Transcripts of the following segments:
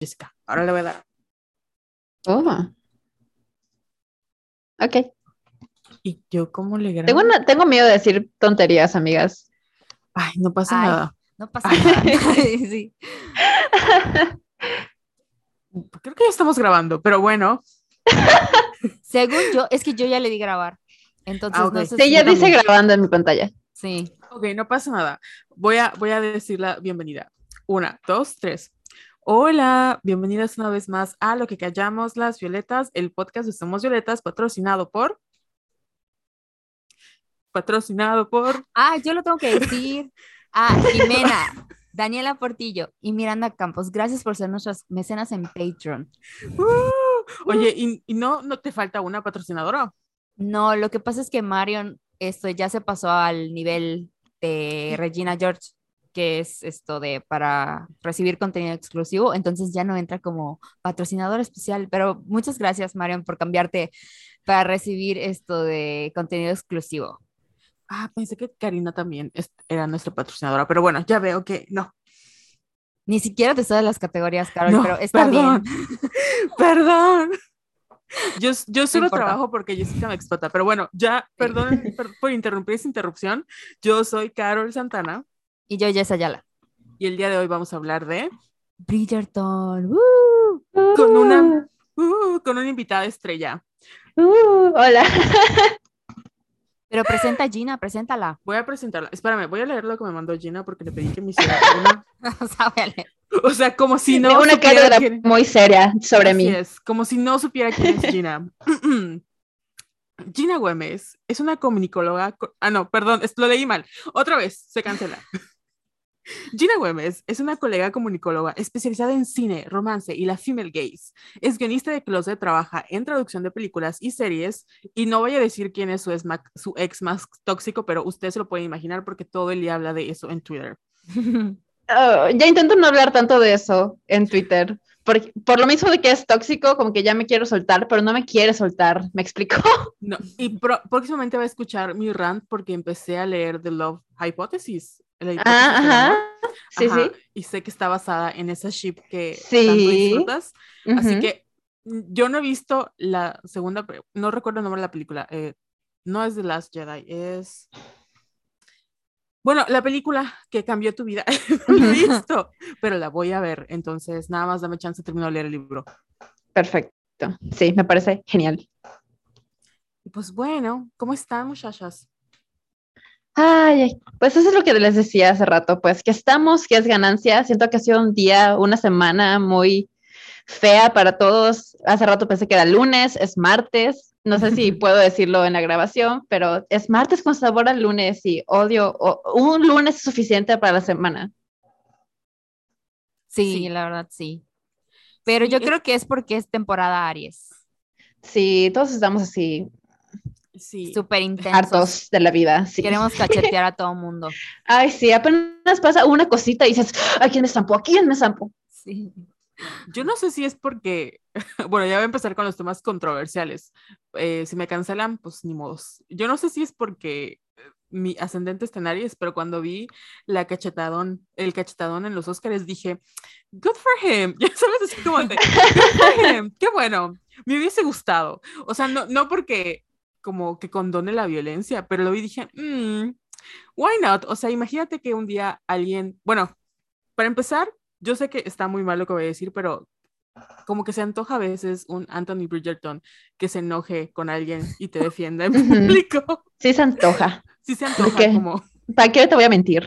Jessica. Ahora le voy a dar. Oh. Ok. ¿Y yo cómo le grabo? Tengo, una- tengo miedo de decir tonterías, amigas. Ay, no pasa Ay. nada. No pasa nada. sí. Creo que ya estamos grabando, pero bueno. Según yo, es que yo ya le di grabar. Entonces, Ah, no sé Sí, si ya dice grabando en mi pantalla. Sí. Ok, no pasa nada. Voy a, voy a decir la bienvenida. Una, dos, tres. Hola, bienvenidas una vez más a Lo que callamos las violetas, el podcast de Somos Violetas, patrocinado por. Patrocinado por. Ah, yo lo tengo que decir. Ah, Jimena, Daniela Portillo y Miranda Campos. Gracias por ser nuestras mecenas en Patreon. ¡Uh! Oye, ¿y, y no, no te falta una patrocinadora? No, lo que pasa es que Marion esto ya se pasó al nivel de Regina George, que es esto de para recibir contenido exclusivo, entonces ya no entra como patrocinador especial, pero muchas gracias Marion por cambiarte para recibir esto de contenido exclusivo. Ah, pensé que Karina también era nuestra patrocinadora, pero bueno, ya veo que no. Ni siquiera te sabes las categorías, Carol, No, pero está perdón. bien. Perdón. Yo, yo solo trabajo porque Jessica me explota, pero bueno, ya, perdón per- por interrumpir esa interrupción. Yo soy Carol Santana Y yo, Jess Ayala. y el día de hoy vamos a hablar de Bridgerton. ¡woo! con una uh, con una invitada estrella. Uh, hola. Pero presenta a Gina, preséntala. Voy a presentarla. Espérame, voy a leer lo que me mandó Gina porque le pedí que me hiciera una. O sea, voy a leer. O sea, como si no Tengo una supiera cátedra quién- muy seria sobre Así mí. es, como si no supiera quién es Gina. Gina Güemes es una comunicóloga. co- Ah, no, perdón, lo leí mal. Otra vez, se cancela. Gina Güemes es una colega comunicóloga especializada en cine, romance y la female gaze. Es guionista de closet, trabaja en traducción de películas y series. Y no voy a decir quién es su, ex ma- su ex más tóxico, pero usted se lo puede imaginar porque todo el día habla de eso en Twitter. Oh, ya intento no hablar tanto de eso en Twitter. Por, por lo mismo de que es tóxico, como que ya me quiero soltar, pero no me quiere soltar. ¿Me explico? No, y pro- próximamente va a escuchar mi rant porque empecé a leer The Love Hypothesis. la hipótesis Ah, ajá. Sí, Ajá, sí. Y sé que está basada en esa ship que Sí. tanto disfrutas. Así Ujú. que mm, yo no he visto la segunda, no recuerdo el nombre de la película. eh, no es The Last Jedi, es. Bueno, la película que cambió tu vida. visto, pero la voy a ver. Entonces, nada más dame chance de terminar de leer el libro. Perfecto. Sí, me parece genial. Pues bueno, ¿cómo están, muchachas? Ay, ay, pues eso es lo que les decía hace rato, pues que estamos, que es ganancia. Siento que ha sido un día, una semana muy fea para todos. Hace rato pensé que era lunes, es martes. No sé si puedo decirlo en la grabación, pero es martes con sabor al lunes y odio. o- un lunes es suficiente para la semana. Sí, Sí. la verdad, sí. Pero yo creo que es porque es temporada Aries. Sí, todos estamos así, Sí. Súper intensos. hartos de la vida. Sí. Queremos cachetear a todo mundo. Ay, sí, apenas pasa una cosita y dices, ¿a quién me zampó? ¿A quién me zampó? Sí. Yo no sé si es porque, bueno, ya voy a empezar con los temas controversiales. Eh, si me cancelan, pues ni modos. Yo no sé si es porque eh, mi ascendente está en Aries, pero cuando vi la cachetadón, el cachetadón en los Oscars, dije, good for him. Ya sabes, así como de, good for him. Qué bueno. Me hubiese gustado. O sea, no, no porque como que condone la violencia, pero lo vi y dije, "Mm, why not? O sea, imagínate que un día alguien, bueno, para empezar, yo sé que está muy mal lo que voy a decir, pero como que se antoja a veces un Anthony Bridgerton que se enoje con alguien y te defienda en público. Sí se antoja. Sí se antoja como, ¿Para qué te voy a mentir?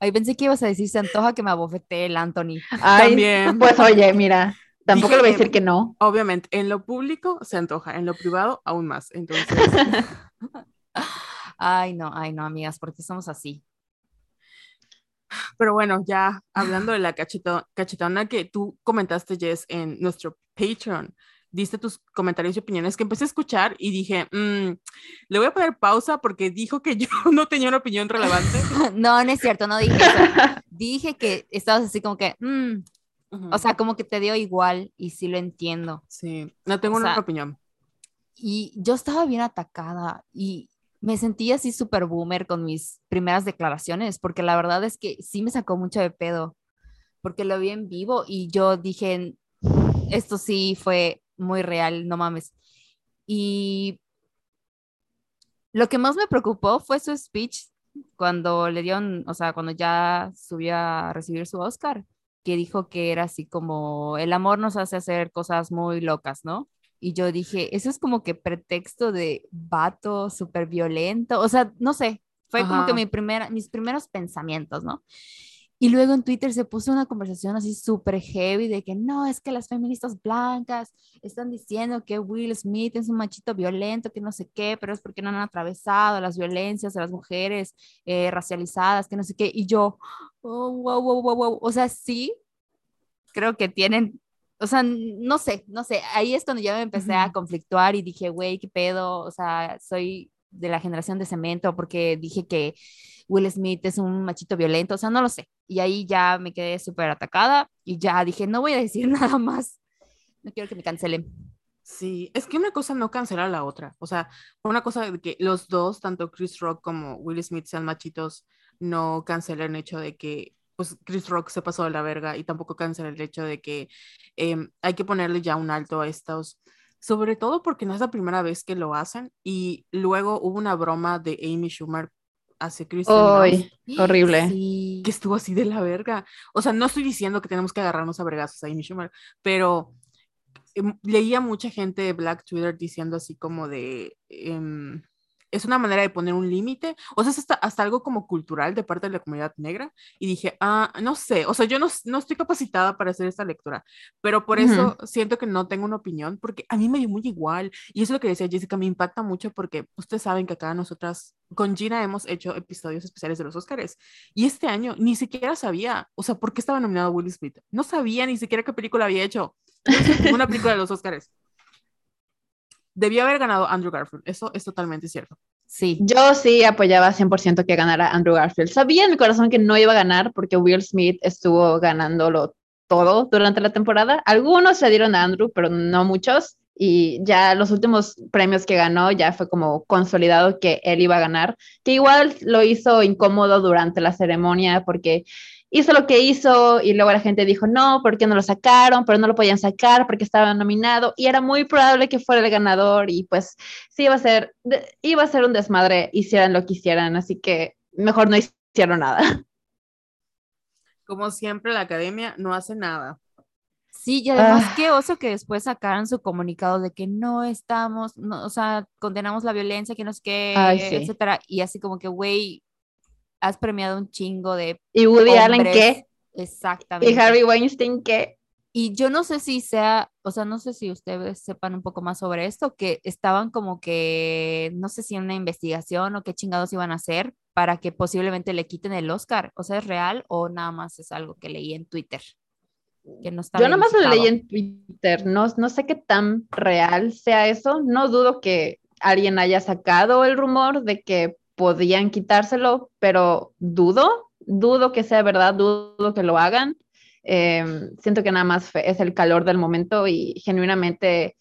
Ay, pensé que ibas a decir, se antoja que me abofetee el Anthony. Ay, También. Pues oye, mira, tampoco Dije le voy a decir que no. obviamente, en lo público se antoja, en lo privado aún más. Entonces, Ay, no, ay, no, amigas, porque somos así. Pero bueno, ya hablando de la cacheto- cachetona que tú comentaste, Jess, en nuestro Patreon, diste tus comentarios y opiniones que empecé a escuchar y dije, "Mm, le voy a poner pausa porque dijo que yo no tenía una opinión relevante. No, no es cierto, no dije eso. Dije que estabas así como que, mm, Ujú. o sea, como que te dio igual y sí lo entiendo. sí, no tengo o una sea, opinión. Y yo estaba bien atacada y me sentí así súper boomer con mis primeras declaraciones, porque la verdad es que sí me sacó mucho de pedo, porque lo vi en vivo y yo dije, esto sí fue muy real, no mames. Y lo que más me preocupó fue su speech cuando le dieron, o sea, cuando ya subió a recibir su Oscar, que dijo que era así como, el amor nos hace hacer cosas muy locas, ¿no? Y yo dije, eso es como que pretexto de vato súper violento, o sea, no sé, fue como que Ajá. mi primera, mis primeros pensamientos, ¿no? Y luego en Twitter se puso una conversación así súper heavy de que no, es que las feministas blancas están diciendo que Will Smith es un machito violento, que no sé qué, pero es porque no han atravesado las violencias de las mujeres eh, racializadas, que no sé qué. Y yo, oh, wow, wow, wow, wow. O sea, sí, creo que tienen, o sea, no sé, no sé. Ahí es cuando ya me empecé a Ujú. conflictuar y dije, güey, qué pedo, o sea, soy de la generación de cemento porque dije que Will Smith es un machito violento, o sea, no lo sé. Y ahí ya me quedé súper atacada y ya dije, no voy a decir nada más. No quiero que me cancelen. Sí, es que una cosa no cancela la otra. O sea, una cosa de que los dos, tanto Chris Rock como Will Smith sean machitos, no cancela el hecho de que pues Chris Rock se pasó de la verga y tampoco cancela el hecho de que em, hay que ponerle ya un alto a estos, sobre todo porque no es la primera vez que lo hacen y luego hubo una broma de Amy Schumer hacia Kristen Dunst Ay, horrible. Sí. que estuvo así de la verga. O sea, no estoy diciendo que tenemos que agarrarnos a vergazos a Amy Schumer, pero em, leía mucha gente de Black Twitter diciendo así como de, em, es una manera de poner un límite, o sea, es hasta, hasta algo como cultural de parte de la comunidad negra, y dije, ah, no sé, o sea, yo no, no estoy capacitada para hacer esta lectura, pero por Ujú. eso siento que no tengo una opinión, porque a mí me dio muy igual, y eso es lo que decía Jessica, me impacta mucho porque ustedes saben que acá nosotras con Gina hemos hecho episodios especiales de los Oscars, y este año ni siquiera sabía, o sea, por qué estaba nominado Will Smith, no sabía ni siquiera qué película había hecho, una película de los Oscars. Debió haber ganado Andrew Garfield, eso es totalmente cierto. Sí. Yo sí apoyaba 100% que ganara Andrew Garfield. Sabía en mi corazón que no iba a ganar porque Will Smith estuvo ganándolo todo durante la temporada. Algunos se dieron a Andrew, pero no muchos. Y ya los últimos premios que ganó ya fue como consolidado que él iba a ganar, que igual lo hizo incómodo durante la ceremonia porque hizo lo que hizo y luego la gente dijo, no, ¿por qué no lo sacaron? Pero no lo podían sacar porque estaba nominado y era muy probable que fuera el ganador y pues sí iba a ser, iba a ser un desmadre, hicieran lo que hicieran, así que mejor no hicieron nada. Como siempre, la academia no hace nada. Sí, y además Ah. qué oso que después sacaran su comunicado de que no estamos, no, o sea, condenamos la violencia, que no sé qué, Ay, sí. etcétera, y así como que, güey, has premiado un chingo de ¿Y Woody Allen hombres. qué? Exactamente. ¿Y Harvey Weinstein qué? Y yo no sé si sea, o sea, no sé si ustedes sepan un poco más sobre esto, que estaban como que, no sé si en una investigación o qué chingados iban a hacer para que posiblemente le quiten el Oscar. O sea, ¿es real o nada más es algo que leí en Twitter? Que no está Yo nomás lo leí en Twitter, no, no sé qué tan real sea eso, no dudo que alguien haya sacado el rumor de que podían quitárselo, pero dudo, dudo que sea verdad, dudo que lo hagan. Eh, siento que nada más es el calor del momento y genuinamente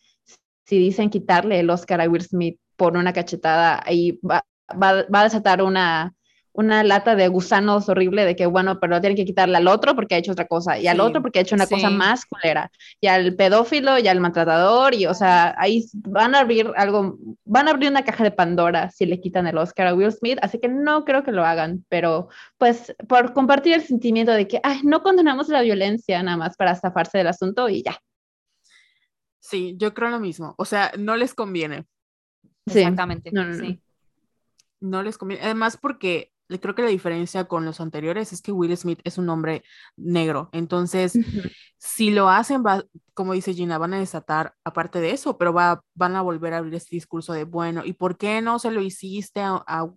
si dicen quitarle el Oscar a Will Smith por una cachetada, ahí va, va, va a desatar una, una lata de gusanos horrible de que, bueno, pero tienen que quitarle al otro porque ha hecho otra cosa, y al otro porque ha hecho una cosa más culera, y al pedófilo, y al maltratador, y o sea, ahí van a abrir algo, van a abrir una caja de Pandora si le quitan el Oscar a Will Smith, así que no creo que lo hagan, pero pues por compartir el sentimiento de que, ay, no condenamos la violencia nada más para zafarse del asunto y ya. Sí, yo creo lo mismo. O sea, no les conviene. Sí. Exactamente. No, no, no. sí. No les conviene. Además, porque creo que la diferencia con los anteriores es que Will Smith es un hombre negro. Entonces, si lo hacen, va, como dice Gina, van a desatar, aparte de eso, pero va, van a volver a abrir este discurso de, bueno, ¿y por qué no se lo hiciste a, a-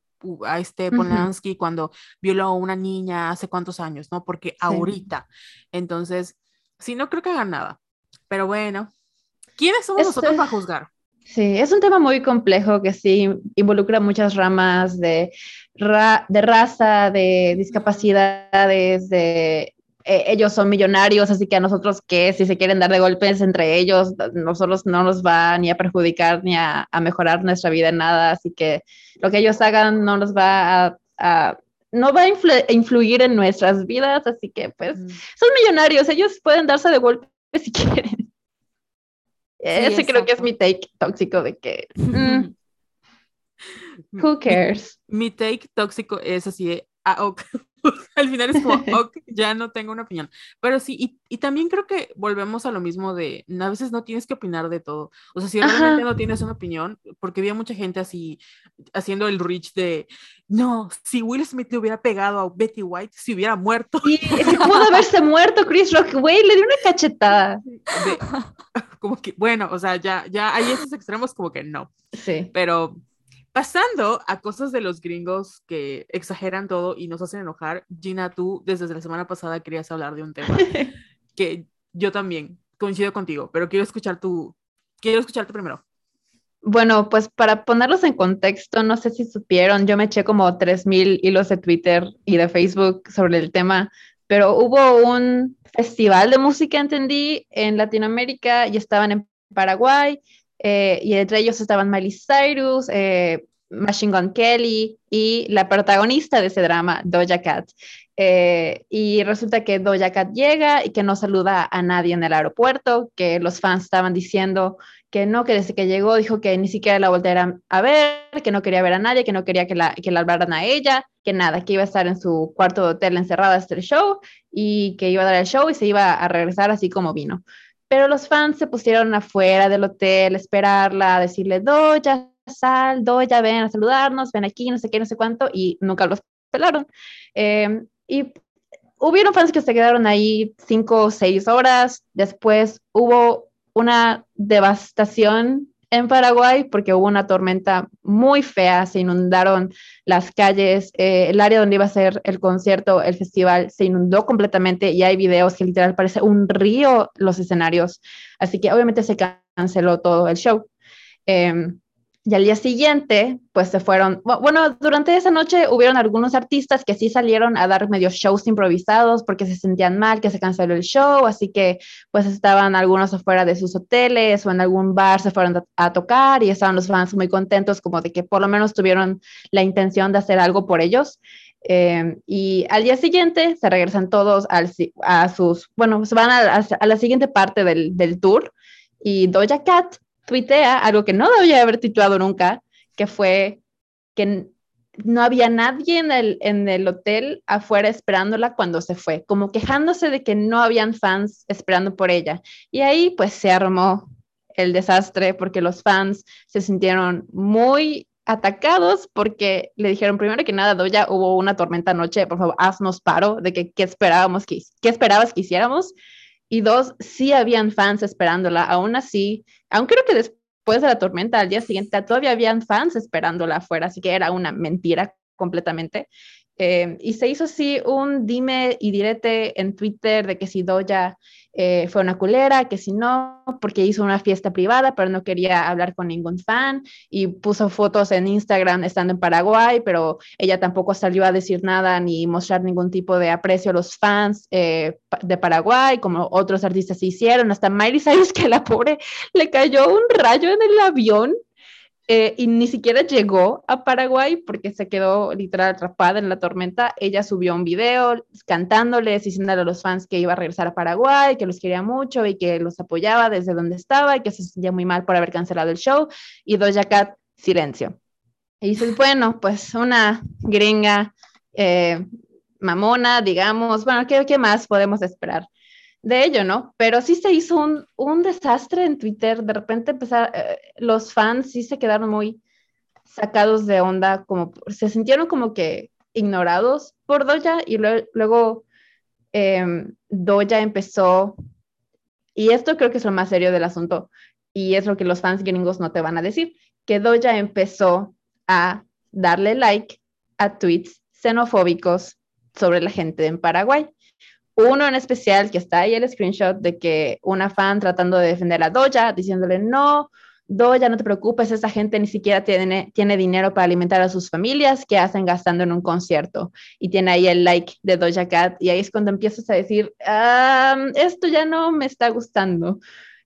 a este. Polanski cuando violó a una niña hace cuántos años, ¿no? Porque ahorita. Entonces, sí, no creo que hagan nada. Pero bueno, ¿quiénes somos nosotros para juzgar? Sí, es un tema muy complejo que sí involucra muchas ramas de, ra- de raza, de discapacidades, de eh, ellos son millonarios, así que a nosotros que si se quieren dar de golpes entre ellos, nosotros no nos va ni a perjudicar ni a, a mejorar nuestra vida en nada, así que lo que ellos hagan no nos va a, a no va a influ- influir en nuestras vidas, así que pues Mm. son millonarios, ellos pueden darse de golpe si quieren. Ese creo que es mi take tóxico de que, mm, who cares? Mi take tóxico es así de, ah, ok. Al final es como, ok, ya no tengo una opinión. Pero sí, y, y también creo que volvemos a lo mismo de, a veces no tienes que opinar de todo. O sea, si Ajá. realmente no tienes una opinión, porque había mucha gente así haciendo el reach de, no, si Will Smith le hubiera pegado a Betty White, si hubiera muerto. Y es que pudo haberse muerto Chris Rock, güey, le dio una cachetada. De- como que, bueno, o sea, ya, ya hay esos extremos como que no. Sí. Pero pasando a cosas de los gringos que exageran todo y nos hacen enojar, Gina, tú desde la semana pasada querías hablar de un tema que yo también coincido contigo, pero quiero escuchar tu, quiero escucharte primero. Bueno, pues para ponerlos en contexto, no sé si supieron, yo me eché como 3.000 hilos de Twitter y de Facebook sobre el tema, pero hubo un festival de música, entendí, en Latinoamérica y estaban en Paraguay, eh, y entre ellos estaban Miley Cyrus, eh, Machine Gun Kelly y la protagonista de ese drama, Doja Cat. Eh, y resulta que Doja Cat llega y que no saluda a nadie en el aeropuerto, que los fans estaban diciendo que no, que desde que llegó dijo que ni siquiera la voltearan a ver, que no quería ver a nadie, que no quería que la, que a ella, que nada, que iba a estar en su cuarto de hotel encerrada hasta el show y que iba a dar el show y se iba a regresar así como vino. Pero los fans se pusieron afuera del hotel, a esperarla, a decirle, Doya, sal, Doya, ven a saludarnos, ven aquí, no sé qué, no sé cuánto, y nunca los pelaron. Eh, y hubieron fans que se quedaron ahí cinco o seis horas, después hubo una devastación en Paraguay porque hubo una tormenta muy fea, se inundaron las calles, eh, el área donde iba a ser el concierto, el festival, se inundó completamente y hay videos que literal parece un río los escenarios, así que obviamente se canceló todo el show. Eh, y al día siguiente, pues se fueron, bueno, durante esa noche hubieron algunos artistas que sí salieron a dar medio shows improvisados porque se sentían mal, que se canceló el show, así que pues estaban algunos afuera de sus hoteles o en algún bar se fueron a, tocar y estaban los fans muy contentos como de que por lo menos tuvieron la intención de hacer algo por ellos. Eh, y al día siguiente se regresan todos a sus, bueno, se van a, a, la siguiente parte del, del tour y Doja Cat tuitea algo que no debería haber tituado nunca, que fue que no había nadie en el, en el hotel afuera esperándola cuando se fue, como quejándose de que no habían fans esperando por ella. Y ahí pues se armó el desastre porque los fans se sintieron muy atacados porque le dijeron primero que nada, Doya, hubo una tormenta anoche, por favor, haznos paro de que qué esperábamos que, qué esperabas que hiciéramos. Y dos, sí habían fans esperándola, aún así, aún creo que después de la tormenta, al día siguiente, todavía habían fans esperándola afuera, así que era una mentira completamente. Eh, y se hizo así un dime y direte en Twitter de que si Doya eh, fue una culera, que si no, porque hizo una fiesta privada, pero no quería hablar con ningún fan y puso fotos en Instagram estando en Paraguay, pero ella tampoco salió a decir nada ni mostrar ningún tipo de aprecio a los fans eh, de Paraguay, como otros artistas hicieron. Hasta Miley Cyrus, que la pobre le cayó un rayo en el avión eh, y ni siquiera llegó a Paraguay porque se quedó literal atrapada en la tormenta. Ella subió un video cantándoles, diciéndole a los fans que iba a regresar a Paraguay, que los quería mucho y que los apoyaba desde donde estaba y que se sentía muy mal por haber cancelado el show. Y Doja Cat, silencio. Y dices, bueno, pues una gringa eh, mamona, digamos, bueno, ¿qué, ¿qué más podemos esperar? De ello, ¿no? Pero sí se hizo un, un desastre en Twitter. De repente empezar, eh, los fans sí se quedaron muy sacados de onda, como se sintieron como que ignorados por Doja y luego, eh, Doja empezó, y esto creo que es lo más serio del asunto, y es lo que los fans gringos no te van a decir, que Doja empezó a darle like a tweets xenofóbicos sobre la gente en Paraguay uno en especial que está ahí el screenshot de que una fan tratando de defender a Doja, diciéndole, no, Doja, no te preocupes, esa gente ni siquiera tiene, tiene dinero para alimentar a sus familias, que hacen gastando en un concierto? Y tiene ahí el like de Doja Cat, y ahí es cuando empiezas a decir, um, esto ya no me está gustando.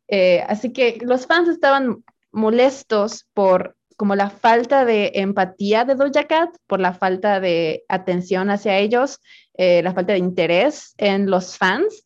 Eh, así que los fans estaban molestos por como la falta de empatía de Doja Cat, por la falta de atención hacia ellos, eh, la falta de interés en los fans.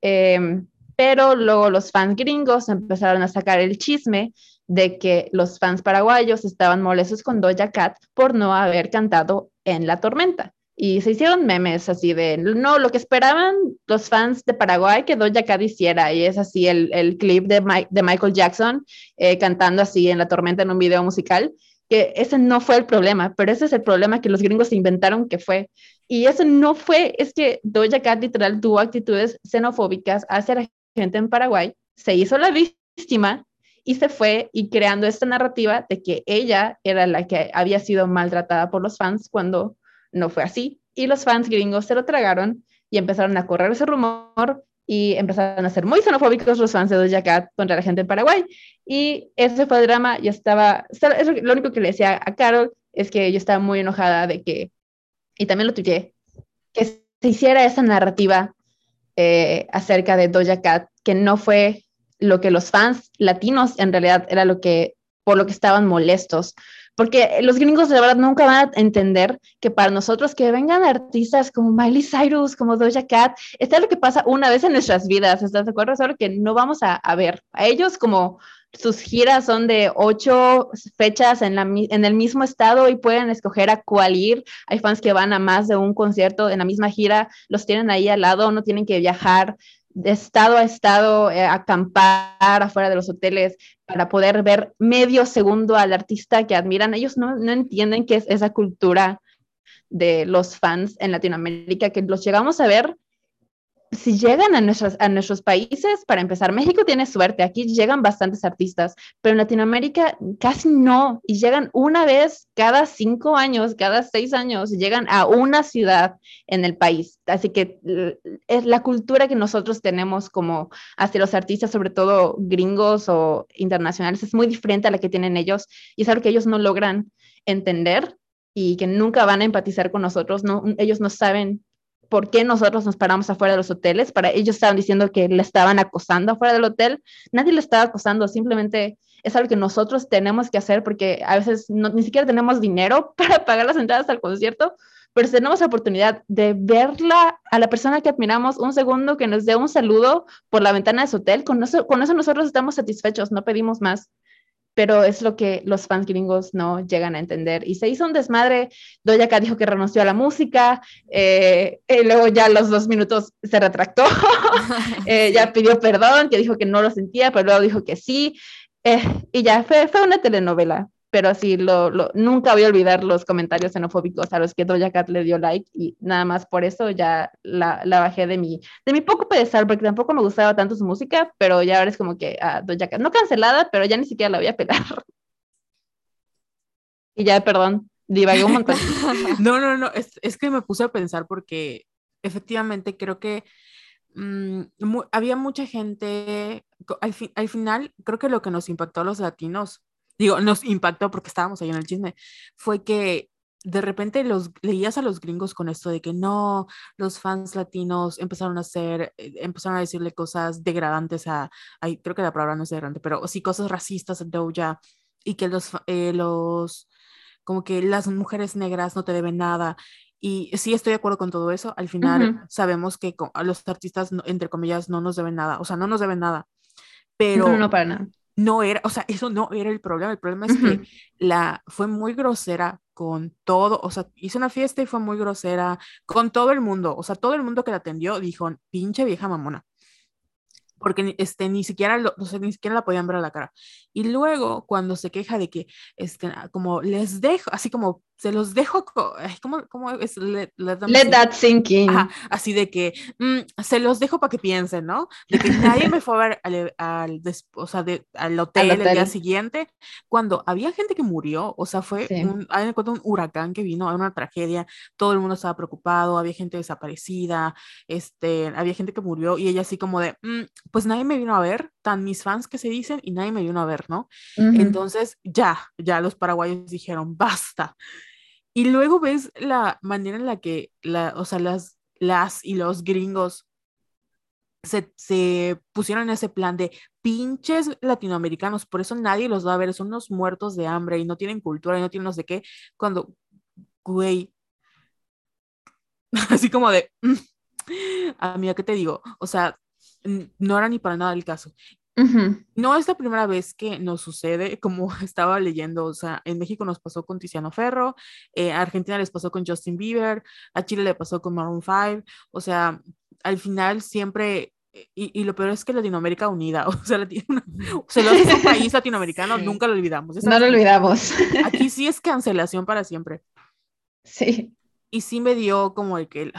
Em, pero luego los fans gringos empezaron a sacar el chisme de que los fans paraguayos estaban molestos con Doja Cat por no haber cantado en La Tormenta. Y se hicieron memes así de, no, lo que esperaban los fans de Paraguay que Doja Cat hiciera. Y es así el, el clip de, de, Michael Jackson eh, cantando así en La Tormenta en un video musical. Que ese no fue el problema, pero ese es el problema que los gringos inventaron que fue. Y eso no fue, es que Doja Cat literal tuvo actitudes xenofóbicas hacia la gente en Paraguay, se hizo la víctima y se fue y creando esta narrativa de que ella era la que había sido maltratada por los fans cuando no fue así. Y los fans gringos se lo tragaron y empezaron a correr ese rumor y empezaron a ser muy xenofóbicos los fans de Doja Cat contra la gente en Paraguay. Y ese fue el drama. Yo estaba, lo único que le decía a Carol es que yo estaba muy enojada de que, y también lo tuve que se hiciera esa narrativa eh, acerca de Doja Cat, que no fue lo que los fans latinos en realidad era lo que, por lo que estaban molestos. Porque los gringos de verdad nunca van a entender que para nosotros que vengan artistas como Miley Cyrus, como Doja Cat, esto es lo que pasa una vez en nuestras vidas, ¿estás de acuerdo? Es que no vamos a, a ver. A ellos como sus giras son de ocho fechas en, en, el mismo estado y pueden escoger a cuál ir. Hay fans que van a más de un concierto en la misma gira, los tienen ahí al lado, no tienen que viajar de estado a estado, eh, acampar afuera de los hoteles para poder ver medio segundo al artista que admiran. Ellos no, no entienden qué es esa cultura de los fans en Latinoamérica, que los llegamos a ver si llegan a nuestros, a nuestros países, para empezar, México tiene suerte, aquí llegan bastantes artistas, pero en Latinoamérica casi no, y llegan una vez cada cinco años, cada seis años, llegan a una ciudad en el país. Así que es la cultura que nosotros tenemos como hacia los artistas, sobre todo gringos o internacionales, es muy diferente a la que tienen ellos, y es algo que ellos no logran entender y que nunca van a empatizar con nosotros, no, ellos no saben por qué nosotros nos paramos afuera de los hoteles. Para ellos estaban diciendo que le estaban acosando afuera del hotel. Nadie le estaba acosando, simplemente es algo que nosotros tenemos que hacer porque a veces ni siquiera tenemos dinero para pagar las entradas al concierto, pero tenemos la oportunidad de verla a la persona que admiramos un segundo, que nos dé un saludo por la ventana de su hotel. Con eso, con eso nosotros estamos satisfechos, no pedimos más pero es lo que los fans gringos no llegan a entender. Y se hizo un desmadre, Doja Cat dijo que renunció a la música, eh, y luego ya a los dos minutos se retractó, eh, ya pidió perdón, que dijo que no lo sentía, pero luego dijo que sí, eh, y ya fue, fue una telenovela pero sí, lo, lo, nunca voy a olvidar los comentarios xenofóbicos a los que Doja Cat le dio like y nada más por eso ya la, la, bajé de mi, de mi poco pedestal, porque tampoco me gustaba tanto su música, pero ya ahora es como que a Doja Cat, no cancelada, pero ya ni siquiera la voy a pelar. Y ya, perdón, divagué un montón. no, no, no, es, es, que me puse a pensar porque efectivamente creo que mmm, mu había mucha gente, al, fi al final creo que lo que nos impactó a los latinos digo, nos impactó porque estábamos ahí en el chisme, fue que de repente los leías a los gringos con esto de que no, los fans latinos empezaron a hacer, eh, empezaron a decirle cosas degradantes a, ay, creo que la palabra no es degradante, pero sí cosas racistas a Doja y que los, eh, los, como que las mujeres negras no te deben nada. Y sí estoy de acuerdo con todo eso. Al final uh -huh. sabemos que a los artistas, entre comillas, no nos deben nada. O sea, no nos deben nada. Pero... No, no, para nada no era, o sea, eso no era el problema. El problema es uh -huh. que la fue muy grosera con todo, o sea, hizo una fiesta y fue muy grosera con todo el mundo. O sea, todo el mundo que la atendió dijo, pinche vieja mamona. Porque este, ni, siquiera lo, o sea, ni siquiera la podían ver a la cara. Y luego, cuando se queja de que, este, como les dejo, así como se los dejo, ¿cómo, cómo es? Let, let, let that sink in. Ajá, así de que mm, se los dejo para que piensen, ¿no? De que nadie me fue a ver al, al, o sea, de, al, hotel al, hotel el día siguiente, cuando había gente que murió, o sea, fue sí. un, un huracán que vino, una tragedia, todo el mundo estaba preocupado, había gente desaparecida, este, había gente que murió y ella así como de, mm, pues nadie me vino a ver, tan mis fans que se dicen y nadie me vino a ver, ¿no? Uh -huh. Entonces ya, ya los paraguayos dijeron, basta. Y luego ves la manera en la que, la, o sea, las, las y los gringos se, se pusieron en ese plan de pinches latinoamericanos, por eso nadie los va a ver, son unos muertos de hambre y no tienen cultura y no tienen no sé qué, cuando, güey, así como de, mm, amiga, ¿qué te digo? O sea, no era ni para nada el caso. No es la primera vez que nos sucede, como estaba leyendo, o sea, en México nos pasó con Tiziano Ferro, eh, a Argentina les pasó con Justin Bieber, a Chile le pasó con Maroon 5, o sea, al final siempre, y, y lo peor es que Latinoamérica unida, o sea, solo es un país latinoamericano, nunca lo olvidamos. No lo olvidamos. Aquí sí es cancelación para siempre. Sí. Y sí me dio como el que,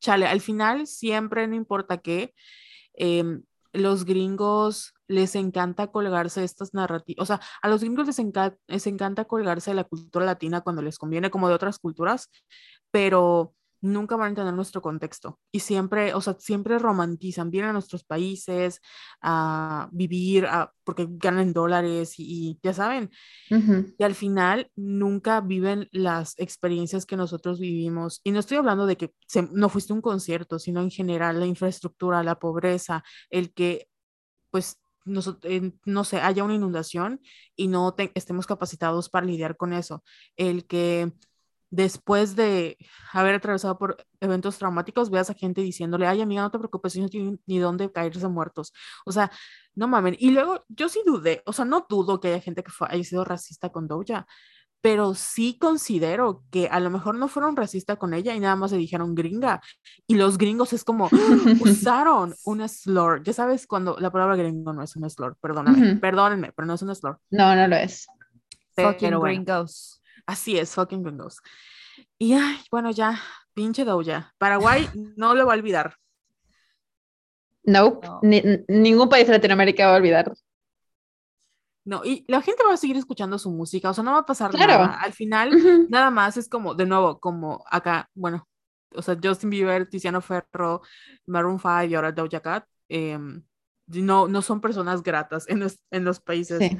chale, al final siempre, no importa qué, em, los gringos les encanta colgarse estas narrativas, o sea, a los gringos les, les encanta colgarse de la cultura latina cuando les conviene, como de otras culturas, pero nunca van a entender nuestro contexto. Y siempre, o sea, siempre romantizan, vienen a nuestros países a vivir, a, porque ganan dólares y, ya saben, y al final nunca viven las experiencias que nosotros vivimos. Y no estoy hablando de que no fuiste a un concierto, sino en general la infraestructura, la pobreza, el que pues no, no sé, haya una inundación y no estemos capacitados para lidiar con eso, el que después de haber atravesado por eventos traumáticos, veas a gente diciéndole, ay amiga, no te preocupes, no tienen ni dónde caerse muertos. O sea, no mamen. Y luego yo sí dudé, o sea, no dudo que haya gente que haya sido racista con Doja, pero sí considero que a lo mejor no fueron racistas con ella y nada más le dijeron gringa. Y los gringos es como, usaron un slur. Ya sabes cuando la palabra gringo no es un slur, perdóname, perdónenme, pero no es un slur. No, no lo es. Fucking gringos. Así es, fucking gringos. Y ay, bueno, ya, pinche Doja. Paraguay no lo va a olvidar. Nope. no, ningún país de Latinoamérica va a olvidar. No, y la gente va a seguir escuchando su música, o sea, no va a pasar nada. Al final, nada más es como, de nuevo, como acá, bueno, o sea, Justin Bieber, Tiziano Ferro, Maroon 5 y ahora Doja Cat, em, no, no son personas gratas en los, en los países. Sí.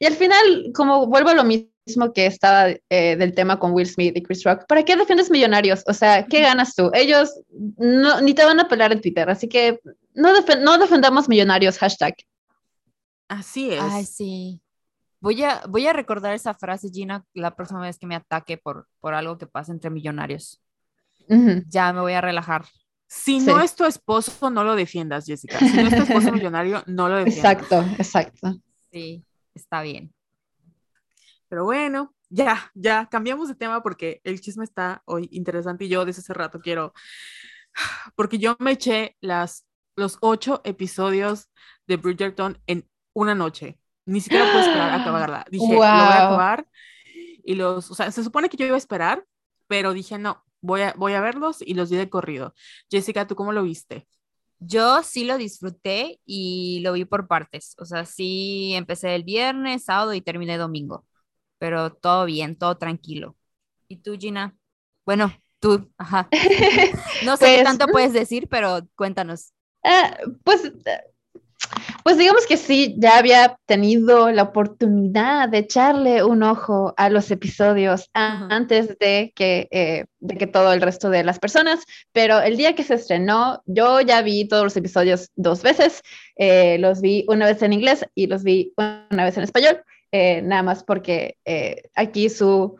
Y al final, como vuelvo a lo mismo que estaba eh, del tema con Will Smith y Chris Rock, ¿para qué defiendes millonarios? O sea, ¿qué ganas tú? Ellos no, ni te van a pelar en Twitter, así que no, no defendamos millonarios, hashtag. Así es. Ay, sí. Voy a, voy a recordar esa frase, Gina, la próxima vez que me ataque por, por algo que pasa entre millonarios. Ya me voy a relajar. Si no es tu esposo, no lo defiendas, Jessica. Si no es tu esposo millonario, no lo defiendas. Exacto, exacto. Sí está bien. Pero bueno, ya, ya cambiamos de tema porque el chisme está hoy interesante y yo desde hace rato quiero, porque yo me eché las, los ocho episodios de Bridgerton en una noche. Ni siquiera puedo esperar a acabarla. Dije, lo voy a acabar. Y los, o sea, se supone que yo iba a esperar, pero dije, no, voy a, voy a verlos y los vi de corrido. Jessica, ¿tú cómo lo viste? Yo sí lo disfruté y lo vi por partes. O sea, sí empecé el viernes, sábado y terminé domingo. Pero todo bien, todo tranquilo. ¿Y tú, Gina? Bueno, tú, ajá. No sé qué pues, tanto puedes decir, pero cuéntanos. Eh, pues pues digamos que sí, ya había tenido la oportunidad de echarle un ojo a los episodios antes de que, eh, de que todo el resto de las personas, pero el día que se estrenó, yo ya vi todos los episodios dos veces, eh, los vi una vez en inglés y los vi una vez en español, eh, nada más porque aquí su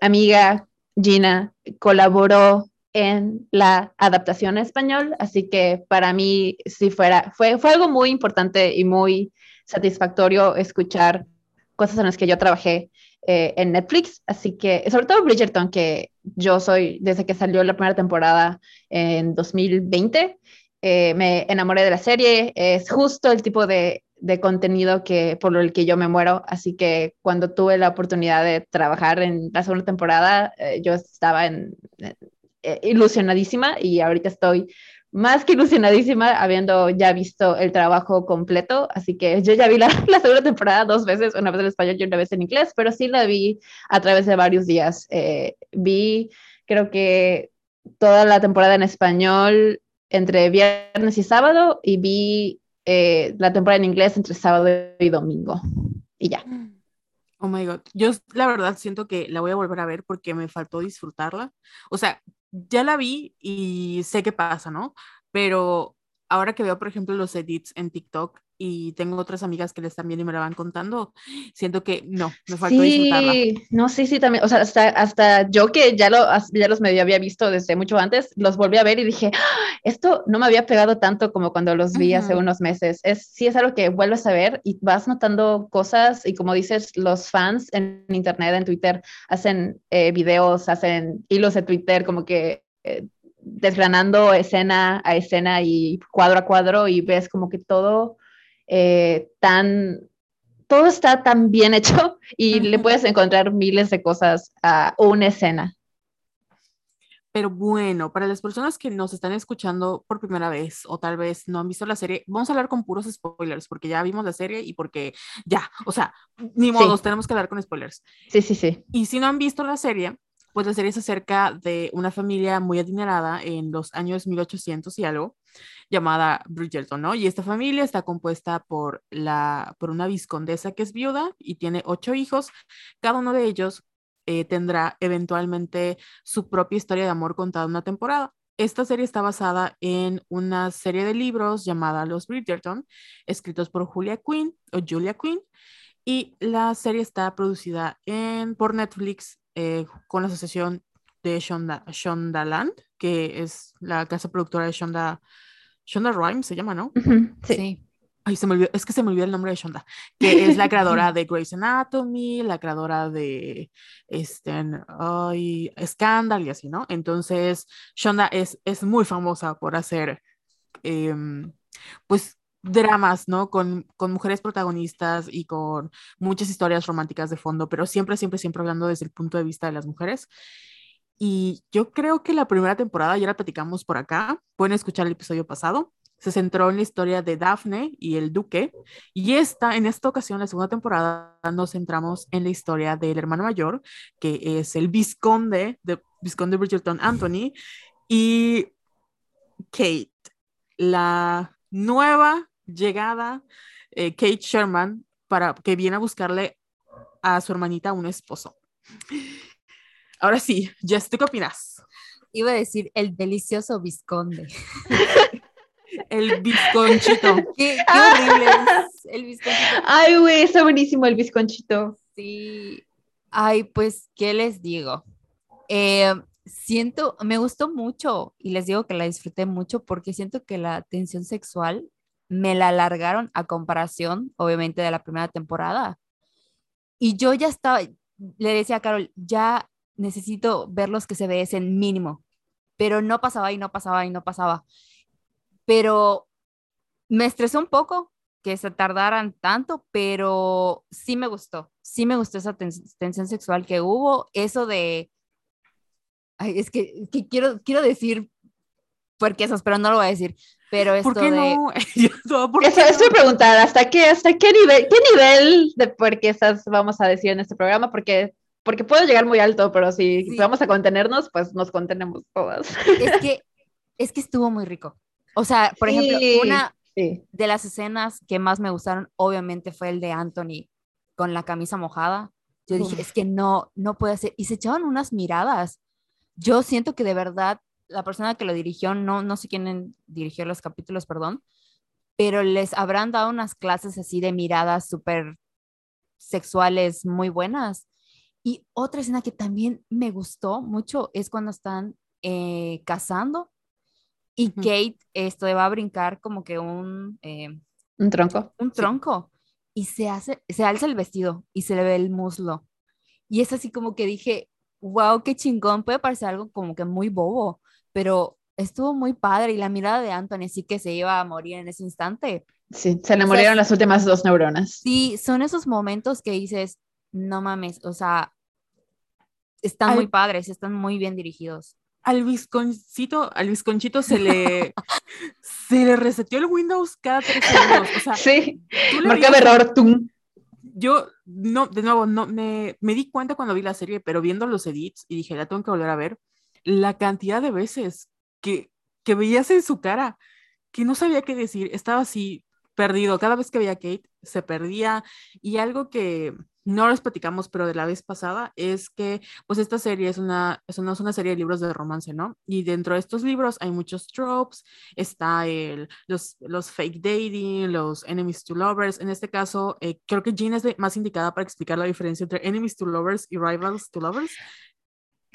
amiga Gina colaboró en la adaptación en español, así que para mí sí fuera, fue, fue algo muy importante y muy satisfactorio escuchar cosas en las que yo trabajé eh, en Netflix, así que sobre todo Bridgerton, que yo soy desde que salió la primera temporada en 2020, eh, me enamoré de la serie, es justo el tipo de, contenido que por el que yo me muero, así que cuando tuve la oportunidad de trabajar en la segunda temporada, eh, yo estaba en, eh, ilusionadísima y ahorita estoy más que ilusionadísima habiendo ya visto el trabajo completo, así que yo ya vi la, segunda temporada dos veces, una vez en español y una vez en inglés, pero sí la vi a través de varios días. Vi, creo que toda la temporada en español entre viernes y sábado y vi eh, la temporada en inglés entre sábado y domingo y ya. Oh my God, yo la verdad siento que la voy a volver a ver porque me faltó disfrutarla. O sea, ya la vi y sé qué pasa, ¿no? Pero ahora que veo, por ejemplo, los edits en TikTok y tengo otras amigas que les también y me la van contando, siento que no, me faltó disfrutarla. Sí, no, sí, sí, también, o sea, hasta, hasta yo que ya, lo, ya los medio había visto desde mucho antes, los volví a ver y dije, "Ah, esto no me había pegado tanto como cuando los vi hace Ujú. unos meses. Es, sí, es algo que vuelves a ver y vas notando cosas y como dices, los fans en internet, en Twitter, hacen eh, videos, hacen hilos de Twitter como que... eh, desgranando escena a escena y cuadro a cuadro y ves como que todo eh, tan, todo está tan bien hecho y le puedes encontrar miles de cosas a una escena. Pero bueno, para las personas que nos están escuchando por primera vez o tal vez no han visto la serie, vamos a hablar con puros spoilers porque ya vimos la serie y porque ya, o sea, ni modos, tenemos que hablar con spoilers. Sí, sí, sí. Y si no han visto la serie, pues la serie se acerca de una familia muy adinerada en los años 1800 y algo, llamada Bridgerton, ¿no? Y esta familia está compuesta por, la, por una viscondesa que es viuda y tiene ocho hijos. Cada uno de ellos eh, tendrá eventualmente su propia historia de amor contada en una temporada. Esta serie está basada en una serie de libros llamada Los Bridgerton, escritos por Julia Quinn o Julia Quinn, y la serie está producida en, por Netflix eh, con la asociación de Shonda, Shondaland, que es la casa productora de Shonda, Shonda Rhimes se llama, ¿no? Sí. Ay, se me olvidó, es que se me olvidó el nombre de Shonda, que es la creadora de Grey's Anatomy, la creadora de este, ay, Scandal y así, ¿no? Entonces, Shonda es, es muy famosa por hacer, em, pues, dramas, ¿no? Con, con mujeres protagonistas y con muchas historias románticas de fondo, pero siempre, siempre, siempre hablando desde el punto de vista de las mujeres. Y yo creo que la primera temporada, ya la platicamos por acá, pueden escuchar el episodio pasado, se centró en la historia de Daphne y el duque, y esta, en esta ocasión, la segunda temporada, nos centramos en la historia del hermano mayor, que es el vizconde de vizconde Bridgerton Anthony, y Kate, la nueva llegada, eh, Kate Sherman, para, que viene a buscarle a su hermanita un esposo. Ahora sí, Jess, ¿tú qué opinas? Iba a decir el delicioso visconde. El bizconchito. Qué, qué horrible es el visconcito. Ay, güey, está buenísimo el bizconchito. Sí. Ay, pues, ¿qué les digo? Eh, siento, me gustó mucho y les digo que la disfruté mucho porque siento que la tensión sexual me la alargaron a comparación, obviamente, de la primera temporada. Y yo ya estaba, le decía a Carol, ya necesito ver los que se besen mínimo, pero no pasaba y no pasaba y no pasaba. Pero me estresó un poco que se tardaran tanto, pero sí me gustó, sí me gustó esa tens- tensión sexual que hubo, eso de, ay, es que, que quiero, quiero decir puerquesas, pero no lo voy a decir, pero esto ¿Por qué de, no? ¿por Eso, qué eso no? es preguntar, ¿hasta qué, hasta qué nivel, qué nivel de puerquesas vamos a decir en este programa? Porque, porque puedo llegar muy alto, pero si Sí. vamos a contenernos, pues nos contenemos todas. es que, es que estuvo muy rico. O sea, por ejemplo, Sí. una Sí. de las escenas que más me gustaron, obviamente, fue el de Anthony con la camisa mojada. Yo dije, Uf. es que no, no puede ser. Y se echaban unas miradas. Yo siento que de verdad la persona que lo dirigió, no, no sé quién dirigió los capítulos, perdón, pero les habrán dado unas clases así de miradas súper sexuales muy buenas. Y otra escena que también me gustó mucho es cuando están eh, cazando y Ujú. Kate esto va a brincar como que un, eh, Un tronco. un tronco y se hace, se alza el vestido y se le ve el muslo. Y es así como que dije, wow, qué chingón, puede parecer algo como que muy bobo, pero estuvo muy padre y la mirada de Anthony sí que se iba a morir en ese instante. Sí, se le sea, murieron sí. las últimas dos neuronas. Sí, son esos momentos que dices, no mames, o sea, están Al- muy padres, están muy bien dirigidos. Al bizconcito, al bizconchito se le, se le reseteó el Windows cada tres segundos. O sea, Sí, marcaba error, tum. Yo, no, de nuevo, no, me, me di cuenta cuando vi la serie, pero viendo los edits y dije, la tengo que volver a ver, la cantidad de veces que, que veías en su cara, que no sabía qué decir, estaba así perdido. Cada vez que veía a Kate, se perdía. Y algo que no les platicamos, pero de la vez pasada, es que pues esta serie es una, es una, es una serie de libros de romance, ¿no? Y dentro de estos libros hay muchos tropes, está el, los, los fake dating, los enemies to lovers. En este caso, eh, creo que Jean es más indicada para explicar la diferencia entre enemies to lovers y rivals to lovers.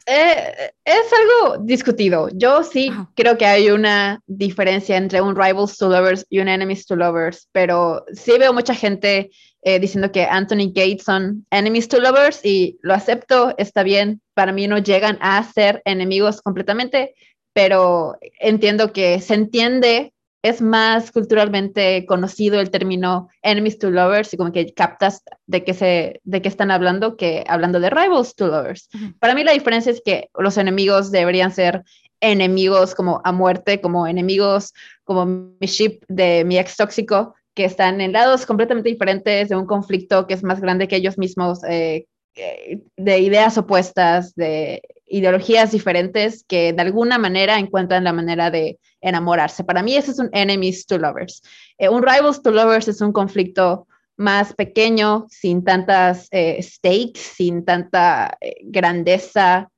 Eh, es algo discutido. Yo sí Ajá. creo que hay una diferencia entre un Rivals to Lovers y un Enemies to Lovers, pero sí veo mucha gente eh, diciendo que Anthony Gates son Enemies to Lovers y lo acepto, está bien. Para mí no llegan a ser enemigos completamente, pero entiendo que se entiende. Es más culturalmente conocido el término enemies to lovers y como que captas de qué, se, de qué están hablando que hablando de rivals to lovers. Para mí la diferencia es que los enemigos deberían ser enemigos como a muerte, como enemigos como mi ship de mi ex tóxico, que están en lados completamente diferentes de un conflicto que es más grande que ellos mismos, eh, eh, de ideas opuestas, de ideologías diferentes que de alguna manera encuentran la manera de enamorarse. Para mí ese es un enemies to lovers. Eh, un rivals to lovers es un conflicto más pequeño, sin tantas eh, stakes, sin tanta eh, grandeza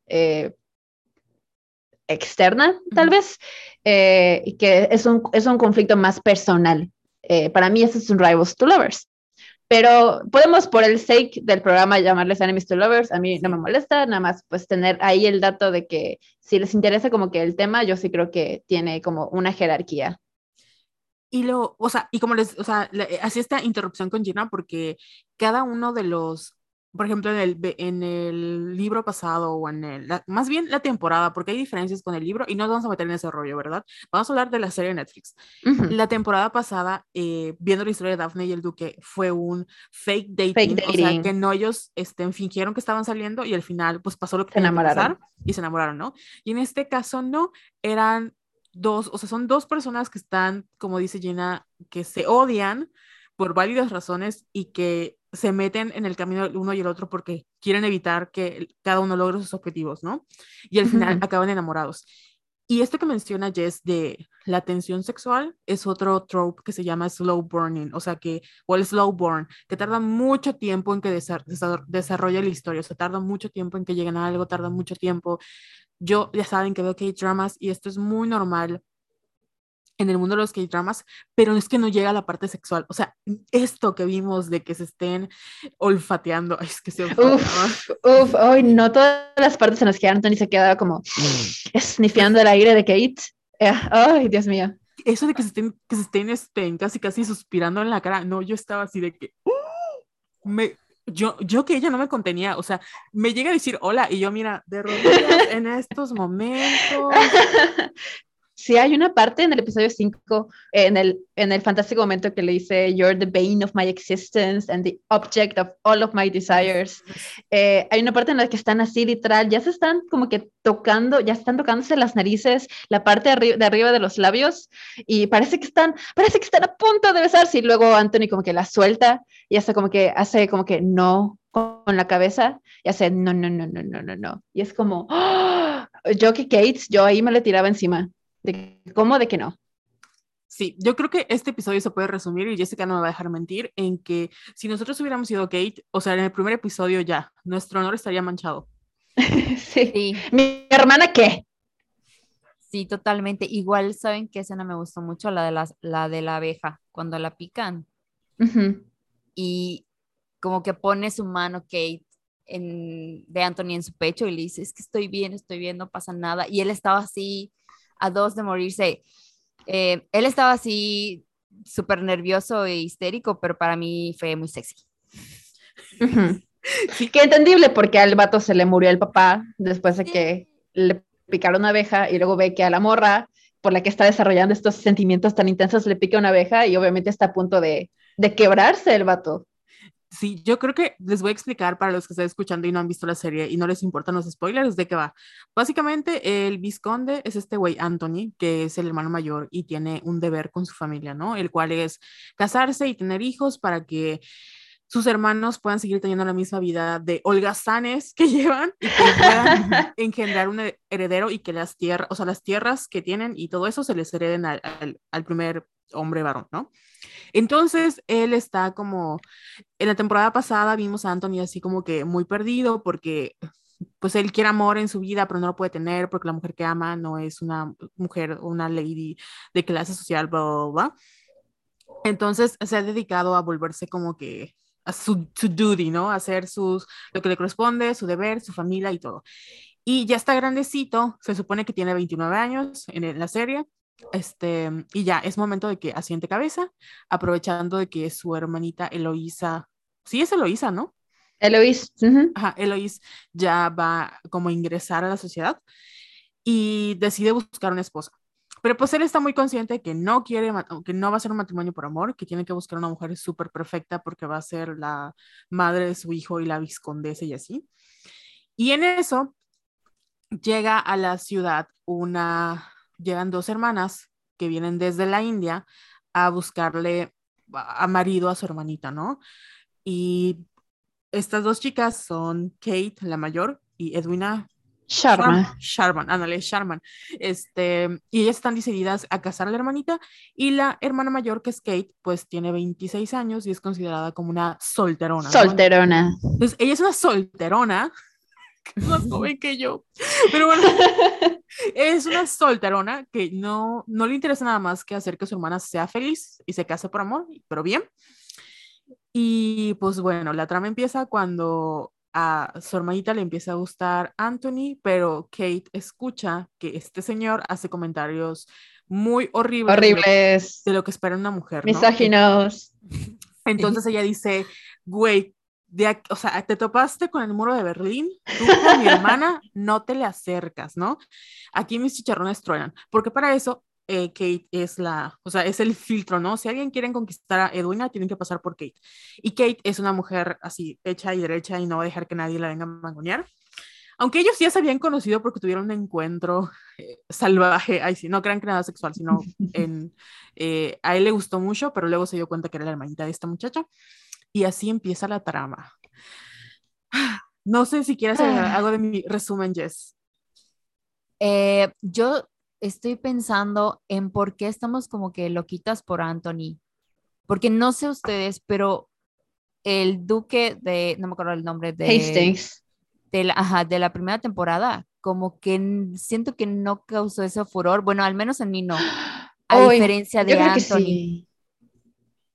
externa, tal vez, y que es un, es un conflicto más personal. Para mí ese es un rivals to lovers. Pero podemos, por el sake del programa, llamarles enemies to lovers. A mí no me molesta, nada más pues tener ahí el dato de que si les interesa como que el tema, yo sí creo que tiene como una jerarquía. Y lo, o sea, y como les, o sea, hacía esta interrupción con Gina porque cada uno de los, por ejemplo, en el, en el libro pasado o en el, la- más bien la temporada, porque hay diferencias con el libro y no nos vamos a meter en ese rollo, ¿verdad? Vamos a hablar de la serie de Netflix. Ujú. La temporada pasada, eh, viendo la historia de Daphne y el Duque, fue un fake dating, o sea, dating. que no ellos este, fingieron que estaban saliendo y al final, pues pasó lo que Se enamoraron. pasar y se enamoraron, ¿no? Y en este caso no, eran dos, o sea, son dos personas que están, como dice Gina, que se odian por válidas razones y que se meten en el camino el uno y el otro porque quieren evitar que cada uno logre sus objetivos, ¿no? Y al final acaban enamorados. Y esto que menciona Jess de la tensión sexual es otro trope que se llama slow burning, o sea que, o el slow burn, que tarda mucho tiempo en que desa- desa- desarrolle la historia, o sea, tarda mucho tiempo en que lleguen a algo, tarda mucho tiempo. Yo ya saben que veo K-dramas y esto es muy normal en el mundo de los K-dramas, pero es que no llega a la parte sexual. O sea, esto que vimos de que se estén olfateando, ay, es que se. Uf, uf, ay, no todas las partes en las que Anthony se quedaba como el aire de Kate. Eh, ay, Dios mío. Eso de que se estén, que se estén este, casi casi suspirando en la cara, no, yo estaba así de que, ¡uh! me, yo, yo que ella no me contenía, o sea, me llega a decir hola y yo, mira, de rodillas en estos momentos. Sí, hay una parte en el episodio 5, en el, en el fantástico momento que le dice, You're the bane of my existence and the object of all of my desires. Eh, hay una parte en la que están así, literal, ya se están como que tocando, ya están tocándose las narices, la parte de, arri de arriba de los labios, y parece que están, parece que están a punto de besarse, y luego Anthony como que la suelta, y hasta como que hace como que no con la cabeza, y hace no, no, no, no, no, no, no. Y es como, ¡ah! yo que Kate, yo ahí me le tiraba encima. ¿De cómo? ¿De que no? Sí, yo creo que este episodio se puede resumir, y Jessica no me va a dejar mentir, en que si nosotros hubiéramos sido Kate, o sea, en el primer episodio ya, nuestro honor estaría manchado. sí. Sí, ¿Mi hermana qué? sí, totalmente. Igual, ¿saben qué escena me gustó mucho? La de, las, la de la abeja, cuando la pican Ujú. y como que pone su mano Kate en, de Anthony en su pecho y le dice, es que estoy bien, estoy bien, no pasa nada. Y él estaba así a dos de morirse. Eh, él estaba así súper nervioso e histérico, pero para mí fue muy sexy. Ujú. Que entendible porque al vato se le murió el papá después de que le picaron una abeja y luego ve que a la morra por la que está desarrollando estos sentimientos tan intensos le pica una abeja y obviamente está a punto de, de quebrarse el vato. Sí, yo creo que les voy a explicar para los que están escuchando y no han visto la serie y no les importan los spoilers de qué va. Básicamente, el visconde es este güey Anthony, que es el hermano mayor y tiene un deber con su familia, ¿no? El cual es casarse y tener hijos para que sus hermanos puedan seguir teniendo la misma vida de holgazanes que llevan y que puedan engendrar un heredero y que las tierras, o sea, las tierras que tienen y todo eso se les hereden al, al, al primer hombre varón, ¿no? Entonces, él está como, en la temporada pasada vimos a Anthony así como que muy perdido porque pues él quiere amor en su vida, pero no lo puede tener porque la mujer que ama no es una mujer, una lady de clase social, bla. Entonces se ha dedicado a volverse como que a su, duty, ¿no? Hacer sus, lo que le corresponde, su deber, su familia y todo. Y ya está grandecito, se supone que tiene 29 años en la serie, este, y ya es momento de que asiente cabeza, aprovechando de que su hermanita Eloísa, sí es Eloísa, ¿no? Eloís. Ajá, Eloís ya va como a ingresar a la sociedad y decide buscar una esposa. Pero pues él está muy consciente de que no quiere, que no va a ser un matrimonio por amor, que tiene que buscar una mujer súper perfecta porque va a ser la madre de su hijo y la viscondesa y así. Y en eso llega a la ciudad una, llegan dos hermanas que vienen desde la India a buscarle a marido a su hermanita, ¿no? Y estas dos chicas son Kate, la mayor, y Edwina Sharman. Sharman, ándale, Sharman. Este, y ellas están decididas a casar a la hermanita y la hermana mayor, que es Kate, pues tiene 26 años y es considerada como una solterona. Solterona. Entonces, ella es una solterona, más joven que yo, pero bueno, es una solterona que no, no le interesa nada más que hacer que su hermana sea feliz y se case por amor, pero bien. Y pues bueno, la trama empieza cuando a su hermanita le empieza a gustar Anthony, pero Kate escucha que este señor hace comentarios muy horribles, horribles. De, lo, que espera una mujer. Misóginos. Entonces ella dice, güey, o sea, te topaste con el muro de Berlín, tú con mi hermana no te le acercas, ¿no? Aquí mis chicharrones truenan, porque para eso eh, Kate es la, o sea, es el filtro, ¿no? Si alguien quiere conquistar a Edwina, tienen que pasar por Kate. Y Kate es una mujer así, hecha y derecha y no va a dejar que nadie la venga a mangonear. Aunque ellos ya se habían conocido porque tuvieron un encuentro eh, salvaje, ay sí, no crean que nada sexual, sino en, eh, a él le gustó mucho, pero luego se dio cuenta que era la hermanita de esta muchacha. Y así empieza la trama. No sé si quieres hacer algo de mi resumen, Jess. yo estoy pensando en por qué estamos como que loquitas por Anthony. Porque no sé ustedes, pero el duque de, no me acuerdo el nombre de... Hastings. De la, ajá, de la primera temporada, como que siento que no causó ese furor. Bueno, al menos en mí no. A diferencia de Anthony.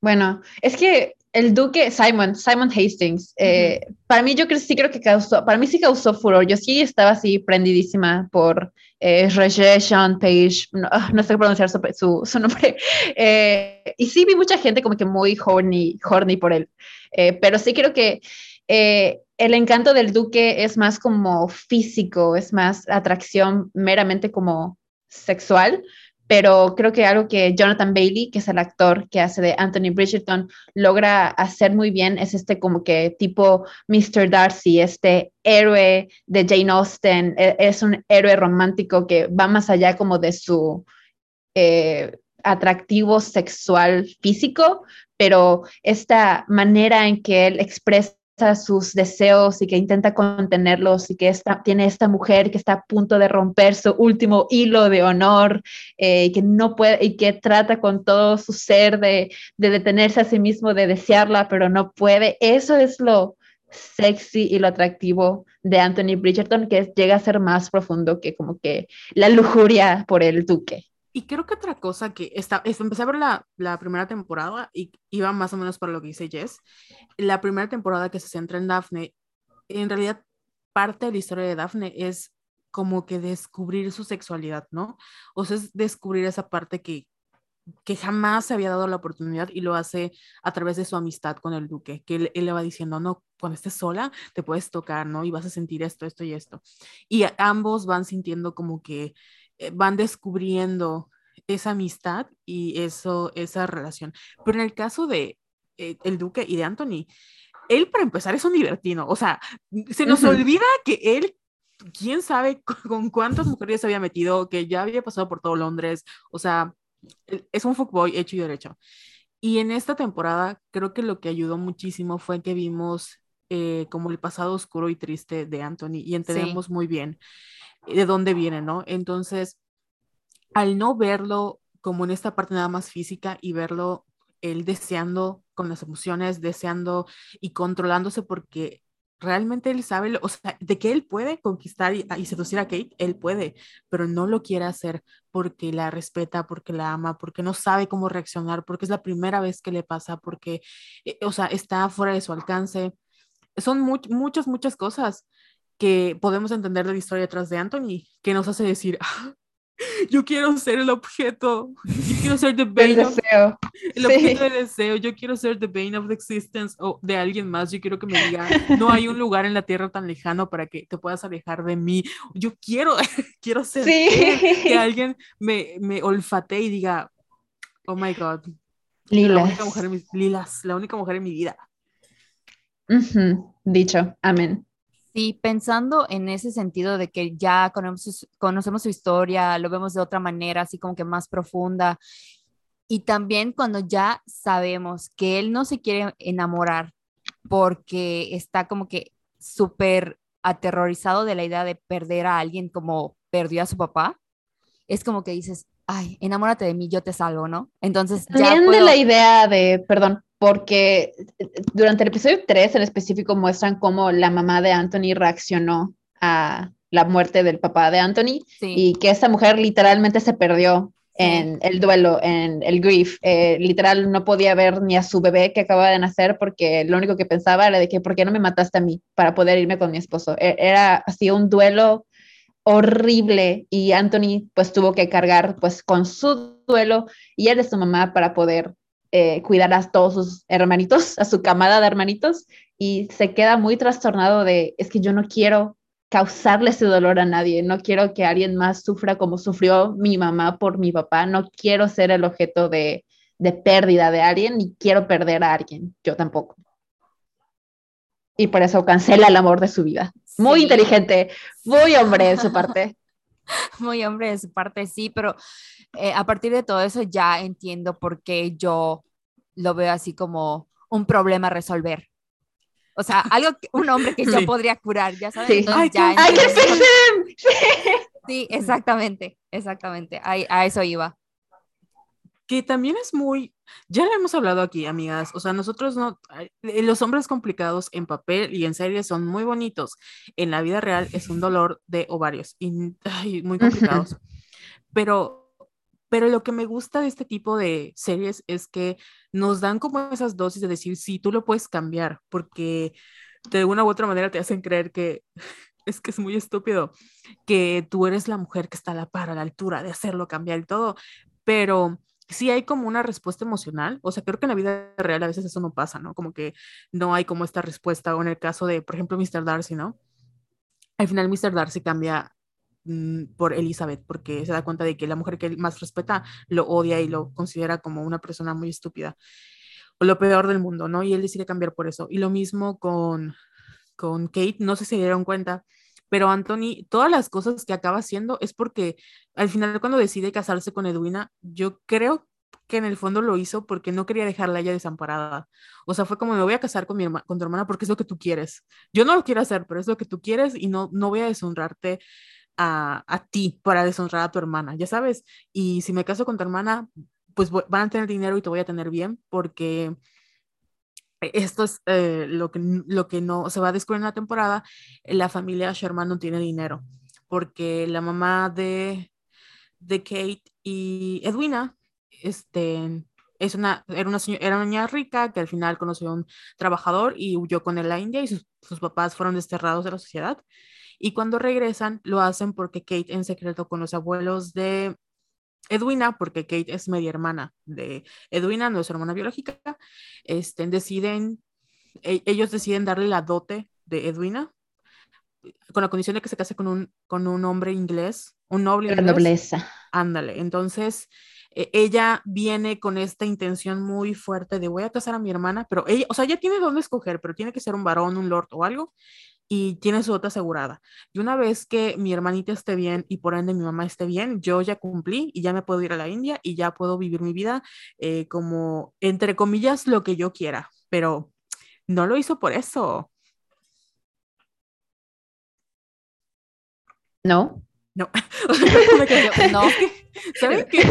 Bueno, es que el duque Simon, Simon Hastings, eh, para mí yo creo, sí creo que causó, para mí sí causó furor. Yo sí estaba así prendidísima por eh, Roger Sean Page, no, ah, no, sé pronunciar su, su, nombre. Eh, y sí vi mucha gente como que muy horny, horny por él. Eh, pero sí creo que el encanto del duque es más como físico, es más atracción meramente como sexual, pero creo que algo que Jonathan Bailey, que es el actor que hace de Anthony Bridgerton, logra hacer muy bien es este como que tipo Mr. Darcy, este héroe de Jane Austen, e, es un héroe romántico que va más allá como de su eh, atractivo sexual físico, pero esta manera en que él expresa sus deseos y que intenta contenerlos y que esta, tiene esta mujer que está a punto de romper su último hilo de honor eh, y que no puede y que trata con todo su ser de, de detenerse a sí mismo, de desearla, pero no puede. Eso es lo sexy y lo atractivo de Anthony Bridgerton, que llega a ser más profundo que como que la lujuria por el duque. Y creo que otra cosa que está, empecé a ver la, la, primera temporada y iba más o menos para lo que dice Jess. La primera temporada que se centra en Daphne, en realidad parte de la historia de Daphne es como que descubrir su sexualidad, ¿no? O sea, es descubrir esa parte que, que jamás se había dado la oportunidad y lo hace a través de su amistad con el duque, que él, él, le va diciendo, no, cuando estés sola te puedes tocar, ¿no? Y vas a sentir esto, esto y esto. Y ambos van sintiendo como que van descubriendo esa amistad y eso, esa relación. Pero en el caso de eh, el Duque y de Anthony, él para empezar es un libertino, o sea, se nos olvida que él, quién sabe con cuántas mujeres se había metido, que ya había pasado por todo Londres, o sea, es un fuckboy hecho y derecho. Y en esta temporada creo que lo que ayudó muchísimo fue que vimos eh, como el pasado oscuro y triste de Anthony y entendemos muy bien de dónde viene, ¿no? Entonces, al no verlo como en esta parte nada más física y verlo él deseando con las emociones, deseando y controlándose porque realmente él sabe, o sea, de que él puede conquistar y, seducir a Kate, él puede, pero no lo quiere hacer porque la respeta, porque la ama, porque no sabe cómo reaccionar, porque es la primera vez que le pasa, porque, eh, o sea, está fuera de su alcance. Son muchas, muchas cosas que podemos entender de la historia detrás de Anthony, que nos hace decir, ah, yo quiero ser el objeto, yo quiero ser the bane of, el objeto de deseo, yo quiero ser the bane of the existence o de alguien más, yo quiero que me diga, no hay un lugar en la tierra tan lejano para que te puedas alejar de mí, yo quiero, quiero ser que alguien me, me olfatee y diga, oh my god, Lilas. La única mujer en mi, Lilas, la única mujer en mi vida. Dicho, amén. Sí, pensando en ese sentido de que ya conocemos, conocemos su historia, lo vemos de otra manera, así como que más profunda. Y también cuando ya sabemos que él no se quiere enamorar porque está como que súper aterrorizado de la idea de perder a alguien como perdió a su papá, es como que dices, ay, enamórate de mí, yo te salvo, ¿no? Entonces ya También de la idea de, perdón, porque eh, durante el episodio 3 en específico muestran cómo la mamá de Anthony reaccionó a la muerte del papá de Anthony y que esta mujer literalmente se perdió en el duelo, en el grief. Eh, literal no podía ver ni a su bebé que acababa de nacer porque lo único que pensaba era de que, ¿por qué no me mataste a mí para poder irme con mi esposo? E-, era así un duelo horrible y Anthony pues tuvo que cargar pues con su duelo y él es su mamá para poder eh, cuidar a todos sus hermanitos, a su camada de hermanitos, y se queda muy trastornado de, es que yo no quiero causarle ese dolor a nadie, no quiero que alguien más sufra como sufrió mi mamá por mi papá, no quiero ser el objeto de, de pérdida de alguien, ni quiero perder a alguien, yo tampoco. Y por eso cancela el amor de su vida. Muy inteligente, muy hombre de su parte. muy hombre de su parte, sí, pero eh, a partir de todo eso ya entiendo por qué yo lo veo así como un problema a resolver. O sea, algo, un hombre que yo podría curar, ya sabes. Sí, sí, exactamente, exactamente, a eso iba que también es muy, ya lo hemos hablado aquí, amigas, o sea, nosotros no, eh, los hombres complicados en papel y en series son muy bonitos, en la vida real es un dolor de ovarios y muy complicados, pero, pero lo que me gusta de este tipo de series es que nos dan como esas dosis de decir, sí, tú lo puedes cambiar, porque de una u otra manera te hacen creer que es que es muy estúpido, que tú eres la mujer que está a la par, a la altura de hacerlo cambiar y todo, pero sí hay como una respuesta emocional, o sea, creo que en la vida real a veces eso no pasa, ¿no? Como que no hay como esta respuesta, o en el caso de, por ejemplo, Mr. Darcy, ¿no? Al final Mr. Darcy cambia mm, por Elizabeth porque se da cuenta de que la mujer que él más respeta lo odia y lo considera como una persona muy estúpida o lo peor del mundo, ¿no? Y él decide cambiar por eso. Y lo mismo con, con Kate, no sé si se dieron cuenta, pero Anthony, todas las cosas que acaba haciendo es porque al final cuando decide casarse con Edwina, yo creo que en el fondo lo hizo porque no quería dejarla ella desamparada. O sea, fue como me voy a casar con, mi con tu hermana porque es lo que tú quieres. Yo no lo quiero hacer, pero es lo que tú quieres y no, no voy a deshonrarte a, a ti para deshonrar a tu hermana, ya sabes. Y si me caso con tu hermana, pues van a tener dinero y te voy a tener bien porque esto es eh, lo, que, lo que no se va a descubrir en la temporada, la familia Sherman no tiene dinero, porque la mamá de, de Kate y Edwina este, es una, era, una, era una niña rica que al final conoció a un trabajador y huyó con él a India y sus papás fueron desterrados de la sociedad. Y cuando regresan, lo hacen porque Kate en secreto con los abuelos de Edwina, porque Kate es media hermana de Edwina, no es hermana biológica, este, deciden, e, ellos deciden darle la dote de Edwina con la condición de que se case con un, con un hombre inglés, un noble La nobleza. Ándale, entonces e, ella viene con esta intención muy fuerte de voy a casar a mi hermana, pero ella, o sea, ella tiene dónde escoger, pero tiene que ser un varón, un lord o algo, y tiene su otra asegurada. Y una vez que mi hermanita esté bien y por ende mi mamá esté bien, yo ya cumplí y ya me puedo ir a la India y ya puedo vivir mi vida eh, como, entre comillas, lo que yo quiera. Pero no lo hizo por eso. No. No. no. ¿Saben qué?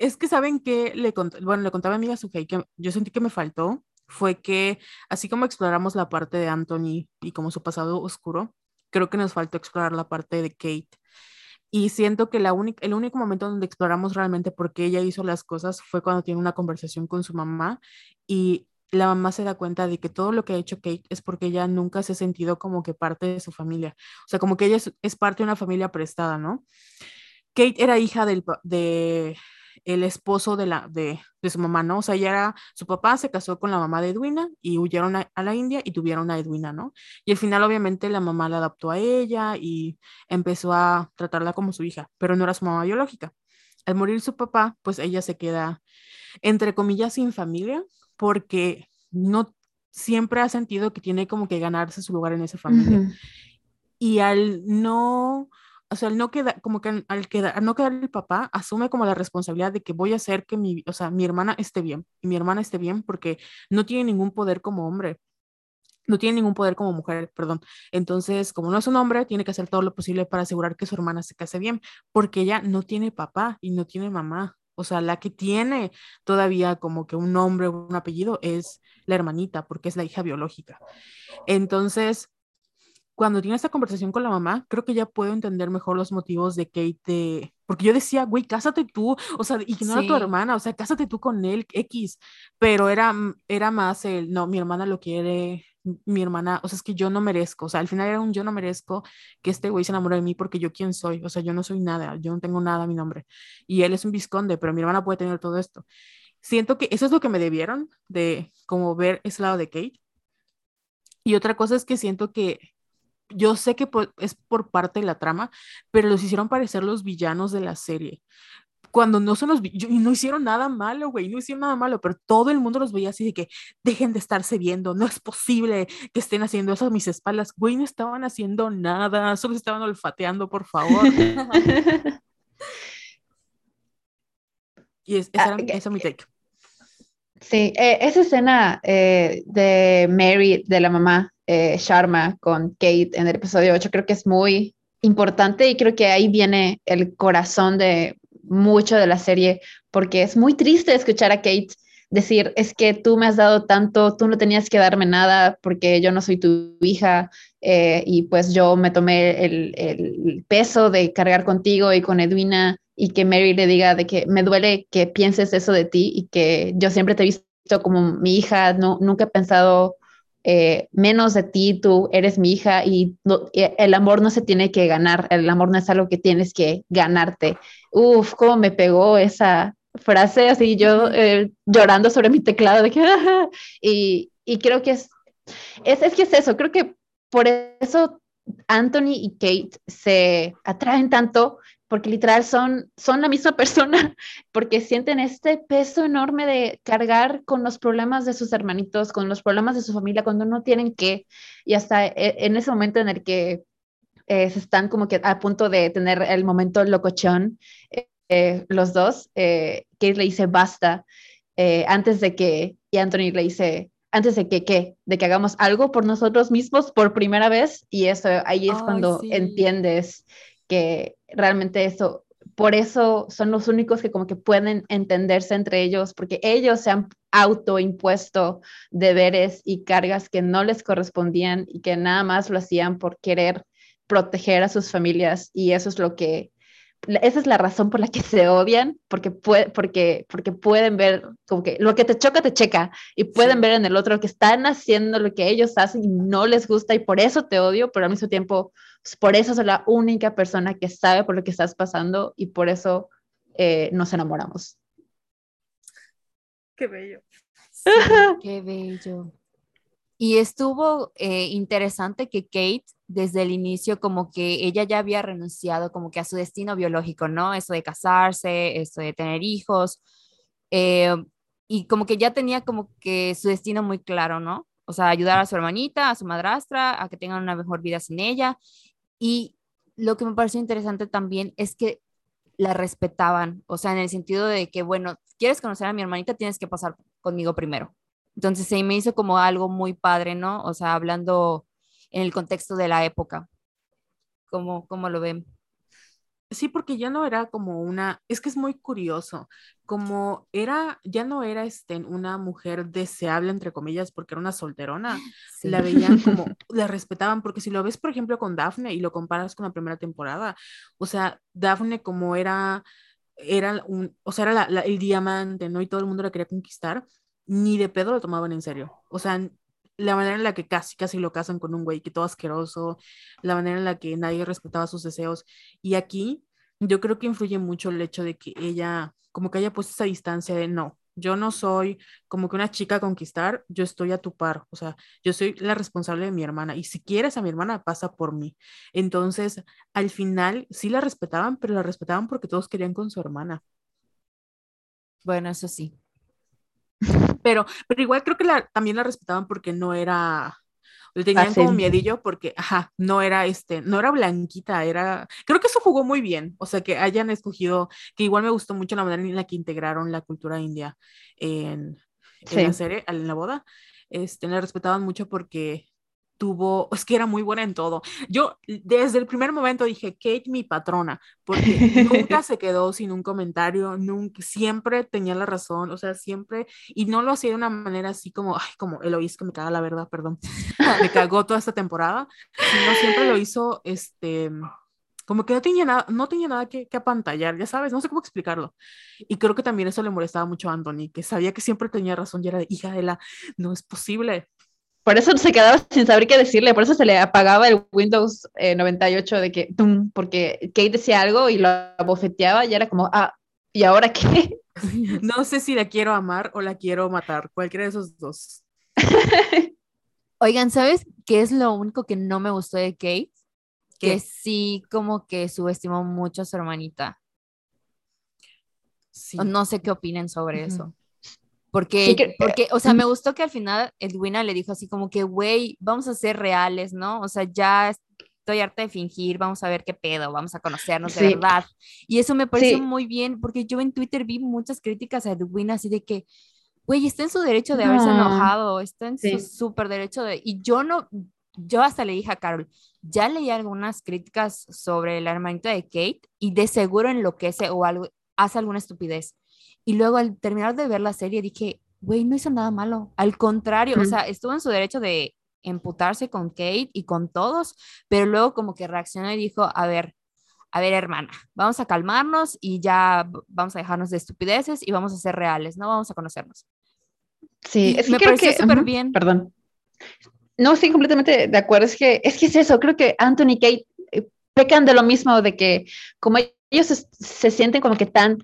Es que saben que le bueno, le contaba a mi amiga Sujei que yo sentí que me faltó fue que así como exploramos la parte de Anthony y como su pasado oscuro, creo que nos faltó explorar la parte de Kate. Y siento que la única, el único momento donde exploramos realmente por qué ella hizo las cosas fue cuando tiene una conversación con su mamá y la mamá se da cuenta de que todo lo que ha hecho Kate es porque ella nunca se ha sentido como que parte de su familia. O sea, como que ella es, parte de una familia prestada, ¿no? Kate era hija del, de, el esposo de, la, de, su mamá, ¿no? O sea, ya era, su papá se casó con la mamá de Edwina y huyeron a, la India y tuvieron a Edwina, ¿no? Y al final, obviamente, la mamá la adaptó a ella y empezó a tratarla como su hija, pero no era su mamá biológica. Al morir su papá, pues ella se queda, entre comillas, sin familia, porque no siempre ha sentido que tiene como que ganarse su lugar en esa familia. Y al no o sea, al no quedar, como que al, quedar, no quedar el papá, asume como la responsabilidad de que voy a hacer que mi, o sea, mi hermana esté bien, y mi hermana esté bien porque no tiene ningún poder como hombre, no tiene ningún poder como mujer, perdón. Entonces, como no es un hombre, tiene que hacer todo lo posible para asegurar que su hermana se case bien, porque ella no tiene papá y no tiene mamá. O sea, la que tiene todavía como que un nombre o un apellido es la hermanita, porque es la hija biológica. Entonces, cuando tiene esta conversación con la mamá, creo que ya puedo entender mejor los motivos de Kate, porque yo decía, güey, cásate tú, o sea, ignora a tu hermana, o sea, cásate tú con él, X, pero era, era más el, no, mi hermana lo quiere, mi hermana, o sea, es que yo no merezco, o sea, al final era un yo no merezco que este güey se enamore de mí porque yo quién soy, o sea, yo no soy nada, yo no tengo nada a mi nombre, y él es un visconde, pero mi hermana puede tener todo esto. Siento que eso es lo que me debieron de como ver ese lado de Kate. Y otra cosa es que siento que yo sé que es por parte de la trama, pero los hicieron parecer los villanos de la serie. Cuando no son los y no hicieron nada malo, güey, no hicieron nada malo, pero todo el mundo los veía así de que dejen de estarse viendo, no es posible que estén haciendo eso a mis espaldas, güey, no estaban haciendo nada, solo estaban olfateando, por favor. y es, esa, era, ah, mi take. Sí, eh, esa escena eh, de Mary, de la mamá, eh, Sharma con Kate en el episodio 8, creo que es muy importante y creo que ahí viene el corazón de mucho de la serie, porque es muy triste escuchar a Kate decir, es que tú me has dado tanto, tú no tenías que darme nada porque yo no soy tu hija eh, y pues yo me tomé el, el, peso de cargar contigo y con Edwina y que Mary le diga de que me duele que pienses eso de ti y que yo siempre te he visto como mi hija, no, nunca he pensado eh, menos de ti, tú eres mi hija y el amor no se tiene que ganar, el amor no es algo que tienes que ganarte. Uf, cómo me pegó esa frase, así yo eh, llorando sobre mi teclado de que, y, y, creo que es, es, es que es eso, creo que por eso Anthony y Kate se atraen tanto porque literal son, son la misma persona, porque sienten este peso enorme de cargar con los problemas de sus hermanitos, con los problemas de su familia, cuando no tienen que, y hasta e, en ese momento en el que eh, se están como que a punto de tener el momento locochón, eh, los dos, eh, Kate le dice basta, antes de que, y Anthony le dice, antes de que, ¿qué? De que hagamos algo por nosotros mismos por primera vez, y eso ahí es cuando entiendes que realmente eso, por eso son los únicos que como que pueden entenderse entre ellos, porque ellos se han autoimpuesto deberes y cargas que no les correspondían y que nada más lo hacían por querer proteger a sus familias y eso es lo que esa es la razón por la que se odian, porque, puede, porque, porque pueden ver como que lo que te choca, te checa, y pueden ver en el otro que están haciendo lo que ellos hacen y no les gusta, y por eso te odio, pero al mismo tiempo, pues, por eso soy la única persona que sabe por lo que estás pasando, y por eso eh, nos enamoramos. Qué bello. qué bello. Y estuvo eh, interesante que Kate desde el inicio como que ella ya había renunciado como que a su destino biológico, ¿no? Eso de casarse, eso de tener hijos, eh, y como que ya tenía como que su destino muy claro, ¿no? O sea, ayudar a su hermanita, a su madrastra, a que tengan una mejor vida sin ella. Y lo que me pareció interesante también es que la respetaban, o sea, en el sentido de que, bueno, quieres conocer a mi hermanita, tienes que pasar conmigo primero. Entonces se me hizo como algo muy padre, ¿no? O sea, hablando en el contexto de la época. ¿Cómo, cómo lo ven? Sí, porque ya no era como una, es que es muy curioso, como era, ya no era este, una mujer deseable, entre comillas, porque era una solterona, Sí. la veían como, la respetaban, porque si lo ves, por ejemplo, con Daphne y lo comparas con la primera temporada, o sea, Daphne como era, era un, o sea, era la- la- el diamante, ¿no? Y todo el mundo la quería conquistar, ni de pedo lo tomaban en serio, o sea, la manera en la que casi, casi lo casan con un güey que todo asqueroso, la manera en la que nadie respetaba sus deseos, y aquí yo creo que influye mucho el hecho de que ella, como que haya puesto esa distancia de no, yo no soy como que una chica a conquistar, yo estoy a tu par, o sea, yo soy la responsable de mi hermana y si quieres a mi hermana, pasa por mí. Entonces, al final sí la respetaban, pero la respetaban porque todos querían con su hermana. Bueno, eso sí. Pero, pero igual creo que la, también la respetaban porque no era, le tenían como miedillo porque, ajá, no era este, no era blanquita, era, creo que eso jugó muy bien, o sea, que hayan escogido, que igual me gustó mucho la manera en la que integraron la cultura india en, en la serie, en la boda, este, la respetaban mucho porque tuvo, es que era muy buena en todo. Yo desde el primer momento dije, Kate, mi patrona, porque nunca se quedó sin un comentario, nunca, siempre tenía la razón, o sea, siempre, y no lo hacía de una manera así como, ay, como Eloís, que me caga la verdad, perdón, me cagó toda esta temporada, sino siempre lo hizo, este, como que no tenía nada, no tenía nada que, que apantallar, ya sabes, no sé cómo explicarlo. Y creo que también eso le molestaba mucho a Anthony, que sabía que siempre tenía razón y era de, hija de la, no es posible. Por eso se quedaba sin saber qué decirle, por eso se le apagaba el Windows eh, 98 de que, tum, porque Kate decía algo y lo abofeteaba y era como, ah, ¿y ahora qué? No sé si la quiero amar o la quiero matar, cualquiera de esos dos. Oigan, ¿sabes qué es lo único que no me gustó de Kate? ¿Qué? Que sí, como que subestimó mucho a su hermanita. Sí. No sé qué opinen sobre eso. Porque, que- porque, o sea, me gustó que al final Edwina le dijo así como que, güey, vamos a ser reales, ¿no? O sea, ya estoy harta de fingir, vamos a ver qué pedo, vamos a conocernos de verdad. Y eso me pareció Sí. muy bien, porque yo en Twitter vi muchas críticas a Edwina así de que, güey, está en su derecho de haberse No. enojado, está en Sí. su súper derecho de... Y yo no, yo hasta le dije a Carol, ya leí algunas críticas sobre la hermanita de Kate y de seguro enloquece o algo, hace alguna estupidez. Y luego al terminar de ver la serie dije, güey, no hizo nada malo. Al contrario, o Ujú. sea, estuvo en su derecho de emputarse con Kate y con todos, pero luego como que reaccionó y dijo, a ver, a ver, hermana, vamos a calmarnos y ya vamos a dejarnos de estupideces y vamos a ser reales, ¿no? Vamos a conocernos. Sí, es que me creo que, súper ujú, bien. Perdón. No, estoy completamente de acuerdo. Es que, es que es eso. Creo que Anthony y Kate eh, pecan de lo mismo, de que como ellos se, se sienten como que tan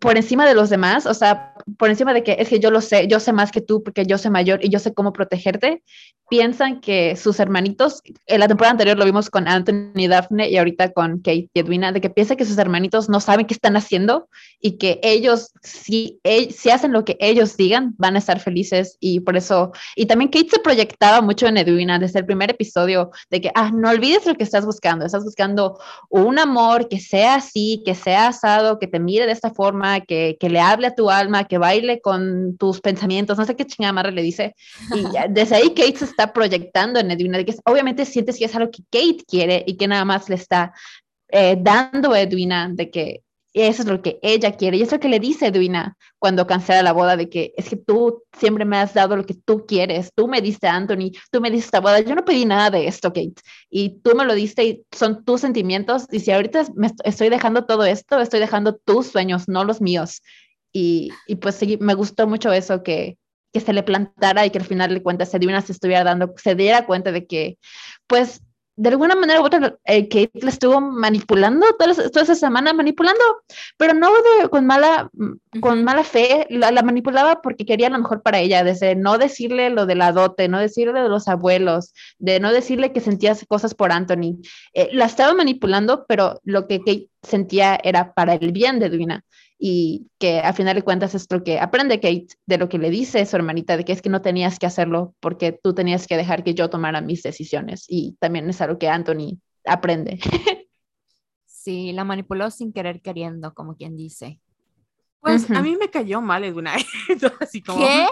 por encima de los demás, o sea, por encima de que es que yo lo sé, yo sé más que tú porque yo soy mayor y yo sé cómo protegerte, piensan que sus hermanitos, en la temporada anterior lo vimos con Anthony y Daphne y ahorita con Kate y Edwina, de que piensan que sus hermanitos no saben qué están haciendo y que ellos, si, si hacen lo que ellos digan, van a estar felices y por eso, y también Kate se proyectaba mucho en Edwina desde el primer episodio, de que, ah, no olvides lo que estás buscando, estás buscando un amor que sea así, que sea asado, que te mire de esta forma, que, que le hable a tu alma, que baile con tus pensamientos, no sé qué chingada madre le dice. Y desde ahí Kate se está proyectando en Edwina, que obviamente sientes que es algo que Kate quiere y que nada más le está eh, dando a Edwina de que eso es lo que ella quiere y es lo que le dice Edwina cuando cancela la boda de que es que tú siempre me has dado lo que tú quieres, tú me diste a Anthony, tú me diste esta boda, yo no pedí nada de esto, Kate, y tú me lo diste y son tus sentimientos y si ahorita me est- estoy dejando todo esto, estoy dejando tus sueños, no los míos. Y, y pues sí, me gustó mucho eso que, que se le plantara y que al final de cuentas Edwina se estuviera dando, se diera cuenta de que pues de alguna manera u otra, eh, Kate la estuvo manipulando toda, esa- toda esa semana, manipulando, pero no de- con, mala, con mala fe, la, la manipulaba porque quería lo mejor para ella, desde no decirle lo de la dote, no decirle de los abuelos, de no decirle que sentía cosas por Anthony. Eh, la estaba manipulando, pero lo que Kate sentía era para el bien de Edwina y que a final de cuentas es lo que aprende Kate de lo que le dice su hermanita, de que es que no tenías que hacerlo porque tú tenías que dejar que yo tomara mis decisiones y también es algo que Anthony aprende. Sí, la manipuló sin querer queriendo, como quien dice. Pues a Ujú. mí me cayó mal Edwina. Así como, ¿Qué?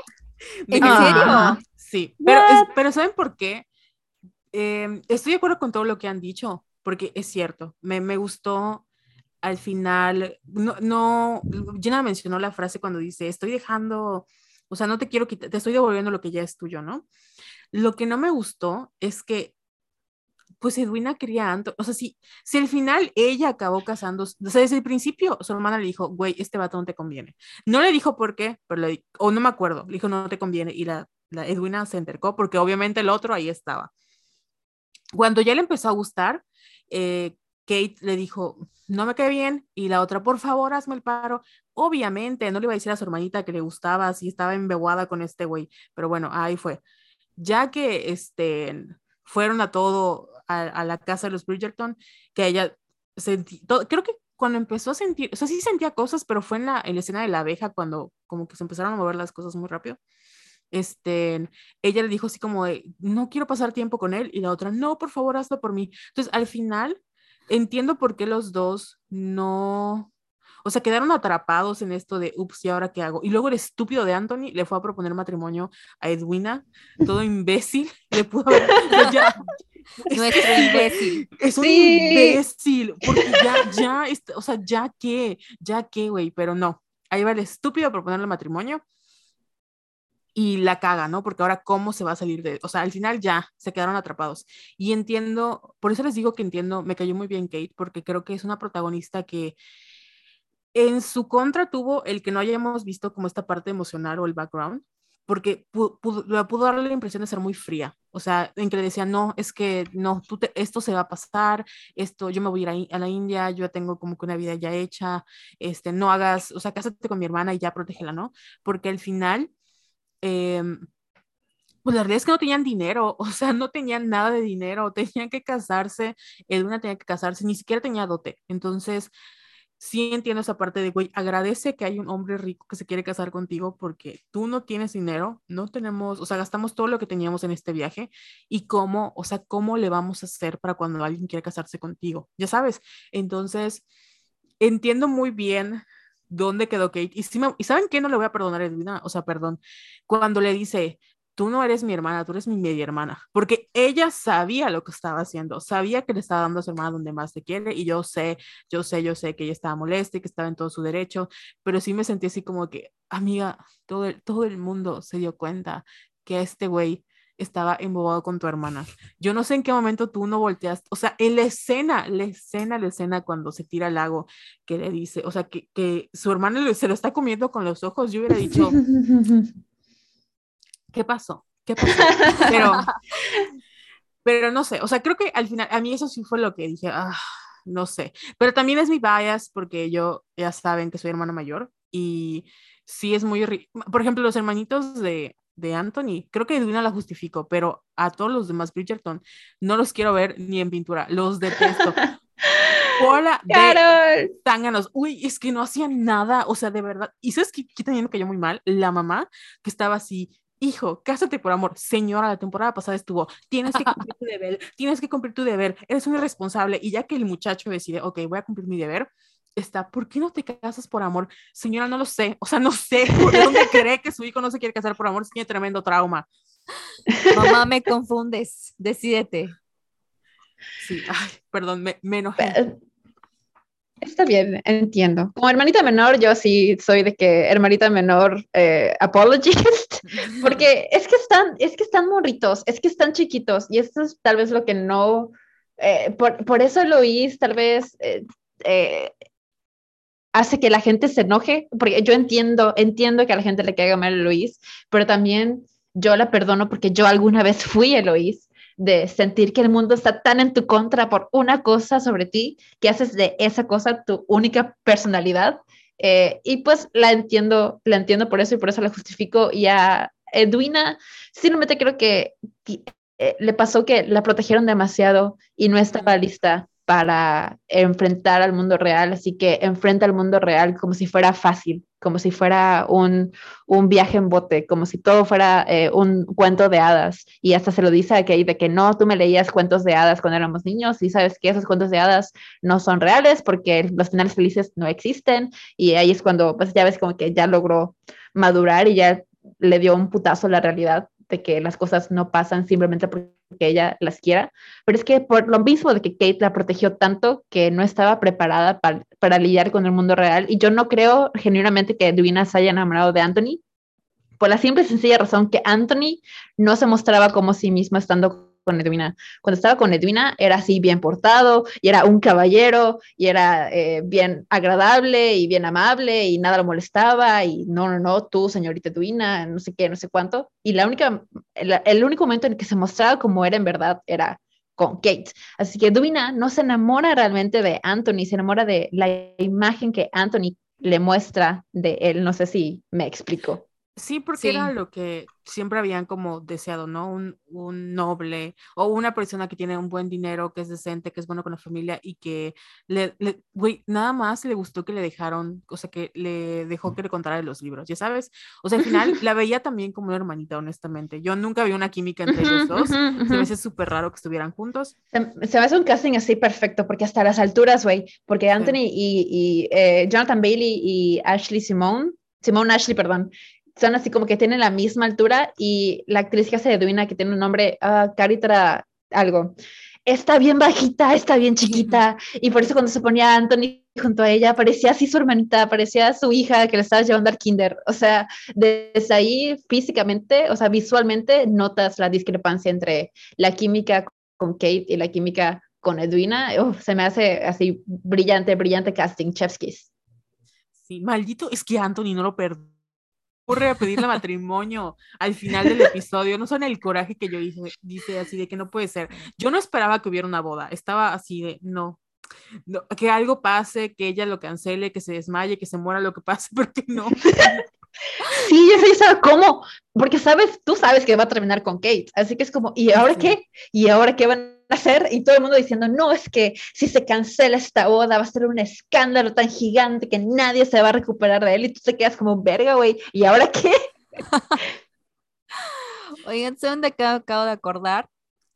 ¿En que- serio? Ah. Sí, pero, es- What? pero ¿saben por qué? Eh, estoy de acuerdo con todo lo que han dicho, porque es cierto, me, me gustó al final, no, no, Jenna mencionó la frase cuando dice, estoy dejando, o sea, no te quiero quitar, te estoy devolviendo lo que ya es tuyo, ¿no? Lo que no me gustó es que, pues Edwina quería a o sea, si, si al final ella acabó casándose, o sea, desde el principio su hermana le dijo, güey, este vato no te conviene. No le dijo por qué, pero le, o no me acuerdo, le dijo, no te conviene, y la, la Edwina se entercó porque obviamente el otro ahí estaba. Cuando ya le empezó a gustar, eh, Kate le dijo, no me cae bien, y la otra, por favor, hazme el paro. Obviamente, no le iba a decir a su hermanita que le gustaba, si estaba embeguada con este güey, pero bueno, ahí fue. Ya que este, fueron a todo, a, la casa de los Bridgerton, que ella sentí, creo que cuando empezó a sentir, o sea, sí sentía cosas, pero fue en la, en escena de la abeja cuando como que se empezaron a mover las cosas muy rápido. Este, ella le dijo así como no quiero pasar tiempo con él, y la otra, no, por favor, hazlo por mí. Entonces, al final, entiendo por qué los dos no, o sea, quedaron atrapados en esto de, ups, ¿y ahora qué hago? Y luego el estúpido de Anthony le fue a proponer matrimonio a Edwina, todo imbécil, le pudo haber... Ya, Nuestro imbécil. Es un imbécil, porque ya, ya, o sea, ya qué, ya qué, güey, pero no. Ahí va el estúpido a proponerle matrimonio y la caga, ¿no? Porque ahora cómo se va a salir de, o sea, al final ya se quedaron atrapados. Y entiendo, por eso les digo que entiendo, me cayó muy bien Kate, porque creo que es una protagonista que en su contra tuvo el que no hayamos visto como esta parte emocional o el background, porque pudo, pudo, darle la impresión de ser muy fría, o sea, en que le decía, no, es que no, tú esto se va a pasar, esto, yo me voy a ir a, a, la India, yo tengo como que una vida ya hecha, este, no hagas, o sea, cásate con mi hermana y ya protégela, ¿no? Porque al final Em, pues la realidad es que no tenían dinero, o sea, no tenían nada de dinero, tenían que casarse, Edwina tenía que casarse, ni siquiera tenía dote. Entonces, sí entiendo esa parte de, güey, agradece que hay un hombre rico que se quiere casar contigo porque tú no tienes dinero, no tenemos, o sea, gastamos todo lo que teníamos en este viaje y cómo, o sea, cómo le vamos a hacer para cuando alguien quiera casarse contigo, ya sabes. Entonces, entiendo muy bien dónde quedó Kate. Y, si ¿Y saben qué? No le voy a perdonar a Edwina, o sea, perdón, cuando le dice, tú no eres mi hermana, tú eres mi media hermana, porque ella sabía lo que estaba haciendo, sabía que le estaba dando a su hermana donde más te quiere, y yo sé, yo sé, yo sé que ella estaba molesta y que estaba en todo su derecho, pero sí me sentí así como que, amiga, todo el, todo el mundo se dio cuenta que este güey estaba embobado con tu hermana. Yo no sé en qué momento tú no volteaste, o sea, en la escena, la escena, la escena cuando se tira al lago, que le dice, o sea, que, que su hermana se lo está comiendo con los ojos, yo hubiera dicho, ¿qué pasó? ¿Qué pasó? Pero, pero no sé, o sea, creo que al final, a mí eso sí fue lo que dije, ah, no sé, pero también es mi bias porque yo, ya saben que soy hermana mayor y sí es muy, por ejemplo, los hermanitos de, de Anthony, creo que Edwina la justifico, pero a todos los demás Bridgerton no los quiero ver ni en pintura, los detesto. Hola de tánganos. Uy, es que no hacían nada, o sea, de verdad. Y sabes que, que también me cayó muy mal la mamá que estaba así, hijo, cásate por amor. Señora, la temporada pasada estuvo, tienes que cumplir tu deber, tienes que cumplir tu deber, eres un irresponsable. Y ya que el muchacho decide, ok, voy a cumplir mi deber, está, ¿por qué no te casas por amor? Señora, no lo sé, o sea, no sé de dónde cree que su hijo no se quiere casar por amor, tiene tremendo trauma. Mamá, me confundes, decídete. Sí, ay, perdón, me, me Está bien, entiendo. Como hermanita menor, yo sí soy de que hermanita menor eh, apologist, porque es que están, es que están morritos, es que están chiquitos, y esto es tal vez lo que no, eh, por, por, eso Luis tal vez eh, eh hace que la gente se enoje, porque yo entiendo, entiendo que a la gente le caiga mal Luis, pero también yo la perdono porque yo alguna vez fui Eloís, de sentir que el mundo está tan en tu contra por una cosa sobre ti, que haces de esa cosa tu única personalidad. Eh, y pues la entiendo, la entiendo por eso y por eso la justifico. Y a Edwina, simplemente creo que eh, le pasó que la protegieron demasiado y no estaba lista para enfrentar al mundo real, así que enfrenta al mundo real como si fuera fácil, como si fuera un, un viaje en bote, como si todo fuera eh, un cuento de hadas. Y hasta se lo dice a Kate de que no, tú me leías cuentos de hadas cuando éramos niños y sabes que esos cuentos de hadas no son reales porque los finales felices no existen. Y ahí es cuando, pues ya ves como que ya logró madurar y ya le dio un putazo a la realidad de que las cosas no pasan simplemente porque ella las quiera, pero es que por lo mismo de que Kate la protegió tanto que no estaba preparada para, para lidiar con el mundo real y yo no creo genuinamente que Edwina se haya enamorado de Anthony por la simple y sencilla razón que Anthony no se mostraba como sí mismo estando con Edwina. Cuando estaba con Edwina era así bien portado y era un caballero y era eh, bien agradable y bien amable y nada lo molestaba y no, no, no, tú, señorita Edwina, no sé qué, no sé cuánto. Y la única, el, el único momento en que se mostraba como era en verdad era con Kate. Así que Edwina no se enamora realmente de Anthony, se enamora de la imagen que Anthony le muestra de él. No sé si me explico. Sí, porque era lo que siempre habían como deseado, ¿no? Un, un, noble o una persona que tiene un buen dinero, que es decente, que es bueno con la familia y que le, güey, nada más le gustó que le dejaron, o sea, que le dejó que le contara de los libros, ya sabes. O sea, al final la veía también como una hermanita, honestamente. Yo nunca vi una química entre ellos dos. Se me hace súper raro que estuvieran juntos. Se, me hace un casting así perfecto, porque hasta las alturas, güey, porque Anthony y, y eh, Jonathan Bailey y Ashley Simone, Simone Ashley, perdón, son así como que tienen la misma altura y la actriz que hace Edwina, que tiene un nombre, uh, Caritra algo, está bien bajita, está bien chiquita y por eso cuando se ponía Anthony junto a ella parecía así su hermanita, parecía su hija que le estaba llevando al kinder. O sea, desde ahí físicamente, o sea, visualmente notas la discrepancia entre la química con Kate y la química con Edwina. se me hace así brillante, brillante casting, Chefskis. Sí, maldito, es que Anthony no lo perdonó ocurre pedirle matrimonio al final del episodio. No son el coraje que yo hice, dice así de que no puede ser. Yo no esperaba que hubiera una boda, estaba así de no. que algo pase, que ella lo cancele, que se desmaye, que se muera lo que pase, porque no. Sí, yo sé cómo, porque sabes, tú sabes que va a terminar con Kate, así que es como, ¿y ahora qué? ¿Y ahora qué van a hacer? Y todo el mundo diciendo, no, es que si se cancela esta boda va a ser un escándalo tan gigante que nadie se va a recuperar de él y tú te quedas como, verga, güey, ¿y ahora qué? Oigan, ¿saben de qué acabo de acordar?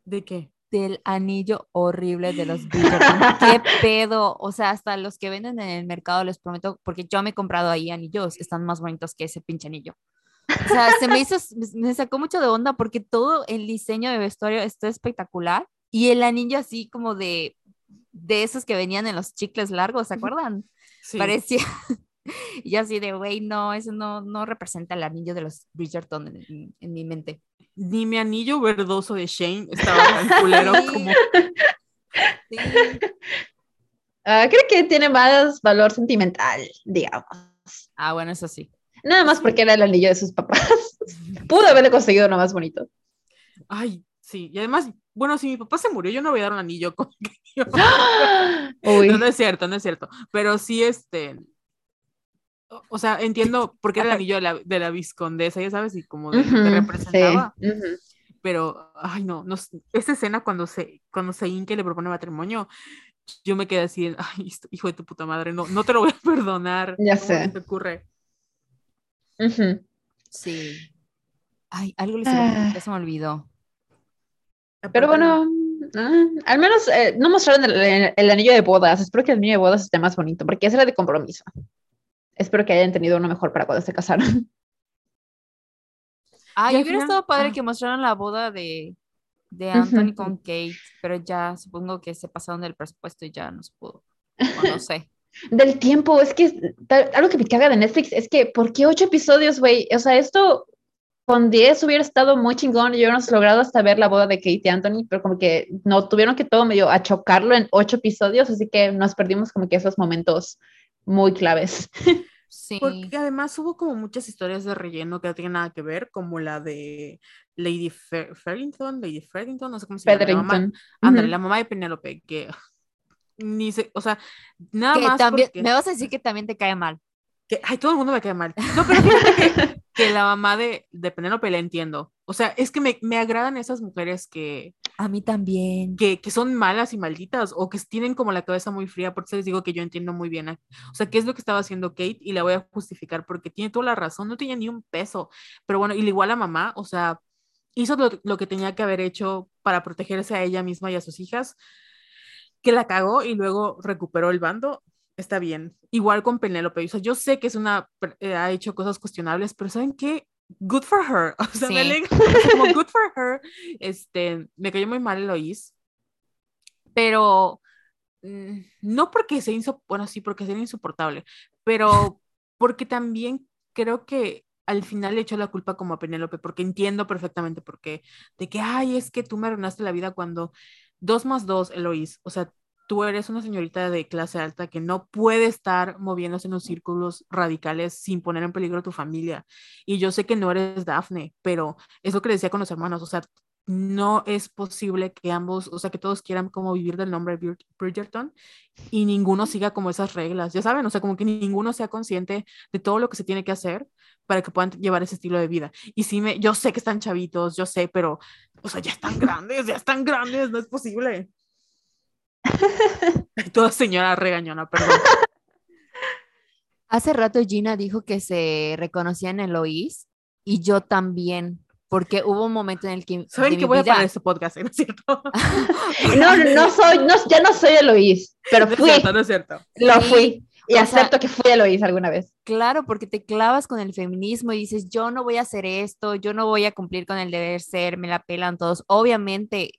¿De qué? Del anillo horrible de los Bridgerton. ¿Qué pedo? O sea, hasta los que venden en el mercado, les prometo, porque yo me he comprado ahí anillos, están más bonitos que ese pinche anillo. O sea, se me hizo, me sacó mucho de onda porque todo el diseño de vestuario está espectacular y el anillo así como de, de esos que venían en los chicles largos, ¿se acuerdan? Sí. Parecía, y así de, güey, no, eso no, no representa el anillo de los Bridgerton en, en mi mente ni mi anillo verdoso de Shane estaba tan culero como. Sí. Uh, creo que tiene más valor sentimental, digamos. Ah, bueno, eso sí. Nada más porque era el anillo de sus papás. Pudo haberle conseguido uno más bonito. Ay, sí. Y además, bueno, si mi papá se murió, yo no voy a dar un anillo con. Uy. No, no es cierto, no es cierto. Pero sí, este, o sea, entiendo por qué era el anillo de la, de la viscondesa, ya sabes, y como de, uh -huh, representaba. Sí. Uh -huh. Pero, ay, no, no, esa escena cuando se, cuando se Inque le propone matrimonio, yo me quedé así, ay, hijo de tu puta madre, no, no te lo voy a perdonar. Ya sé. te ocurre? Uh -huh. Sí. Ay, algo les ah. se me olvidó. Pero bueno, uh, al menos eh, no mostraron el, el, anillo de bodas. Espero que el anillo de bodas esté más bonito, porque ese era de compromiso espero que hayan tenido uno mejor para cuando se casaron. Ay, hubiera final... estado padre ah. que mostraran la boda de, de Anthony uh -huh. con Kate, pero ya supongo que se pasaron del presupuesto y ya no se pudo. O no sé. Del tiempo, es que algo que me caga de Netflix es que, ¿por qué ocho episodios, güey? O sea, esto con 10 hubiera estado muy chingón y hubiéramos logrado hasta ver la boda de Kate y Anthony, pero como que no tuvieron que todo medio a chocarlo en ocho episodios, así que nos perdimos como que esos momentos muy claves. Sí. Porque además hubo como muchas historias de relleno que no tienen nada que ver, como la de Lady Fer Ferrington, Lady Ferrington, no sé cómo se llama. La mamá, uh -huh. la mamá de Penélope, que ni se, o sea, nada que más. También, porque... Me vas a decir que también te cae mal. Que, ay, todo el mundo me cae mal. No, pero que, que la mamá de, de Penélope la entiendo. O sea, es que me, me agradan esas mujeres que, a mí también. Que, que, son malas y malditas o que tienen como la cabeza muy fría, por eso les digo que yo entiendo muy bien. O sea, ¿qué es lo que estaba haciendo Kate? Y la voy a justificar porque tiene toda la razón, no tenía ni un peso. Pero bueno, y igual a mamá, o sea, hizo lo, lo, que tenía que haber hecho para protegerse a ella misma y a sus hijas, que la cagó y luego recuperó el bando. Está bien. Igual con Penélope. O sea, yo sé que es una, eh, ha hecho cosas cuestionables, pero ¿saben qué? Good for her. O sea, Sí. sea, como good for her. Este, me cayó muy mal Eloís, pero mm, no porque sea insoportable, bueno, sí, porque sea insoportable, pero porque también creo que al final le echó la culpa como a Penélope, porque entiendo perfectamente por qué, de que, ay, es que tú me arruinaste la vida cuando dos más dos, Eloís, o sea, tú eres una señorita de clase alta que no puede estar moviéndose en los círculos radicales sin poner en peligro a tu familia. Y yo sé que no eres Daphne, pero es lo que le decía con los hermanos, o sea, no es posible que ambos, o sea, que todos quieran como vivir del nombre Brid- Bridgerton y ninguno siga como esas reglas, ya saben, o sea, como que ninguno sea consciente de todo lo que se tiene que hacer para que puedan llevar ese estilo de vida. Y sí, me, yo sé que están chavitos, yo sé, pero, o sea, ya están grandes, ya están grandes, no es posible. Toda señora regañona, perdón. Hace rato Gina dijo que se reconocía en Eloís y yo también, porque hubo un momento en el que ¿Saben que voy a parar este podcast, ¿no es cierto? No, no soy, no, ya no soy Eloís, pero No es fui, cierto, no es cierto. lo fui. Y o sea- acepto que fui Eloís alguna vez. Claro, porque te clavas con el feminismo y dices, yo no voy a hacer esto, yo no voy a cumplir con el deber ser, me la pelan todos. Obviamente,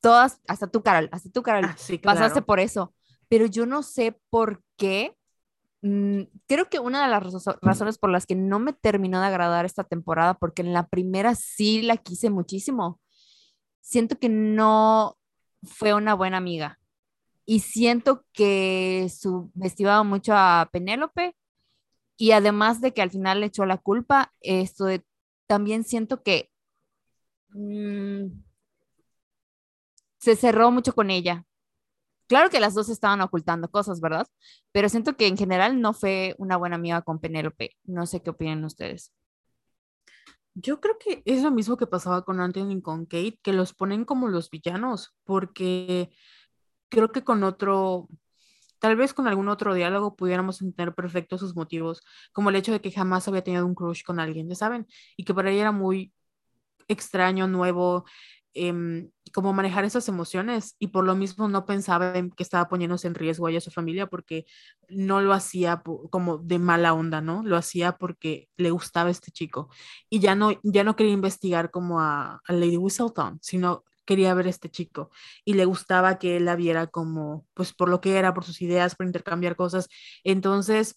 todas, hasta tú, Carol, hasta tú, Carol, Ah, sí, pasaste claro. por eso, pero yo no sé por qué. mm, creo que una de las razo- razones por las que no me terminó de agradar esta temporada, porque en la primera sí la quise muchísimo, siento que no fue una buena amiga. Y siento que subestimaba mucho a Penélope y además de que al final le echó la culpa, esto de, también siento que mm, se cerró mucho con ella. Claro que las dos estaban ocultando cosas, ¿verdad? Pero siento que en general no fue una buena amiga con Penélope. No sé qué opinan ustedes. Yo creo que es lo mismo que pasaba con Anthony y con Kate, que los ponen como los villanos, porque creo que con otro, tal vez con algún otro diálogo pudiéramos entender perfecto sus motivos, como el hecho de que jamás había tenido un crush con alguien, ¿ya saben? Y que para ella era muy extraño, nuevo, em, como manejar esas emociones y por lo mismo no pensaba en que estaba poniéndose en riesgo a ella a su familia porque no lo hacía como de mala onda, ¿no? Lo hacía porque le gustaba este chico y ya no, ya no quería investigar como a, a Lady Whistledown, sino quería ver este chico y le gustaba que él la viera como, pues por lo que era, por sus ideas, por intercambiar cosas. Entonces,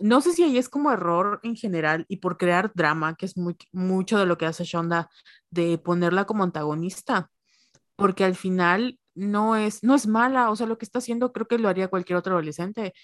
no sé si ahí es como error en general y por crear drama, que es mucho de lo que hace Shonda, de ponerla como antagonista, porque al final no es, no es mala, o sea, lo que está haciendo creo que lo haría cualquier otro adolescente,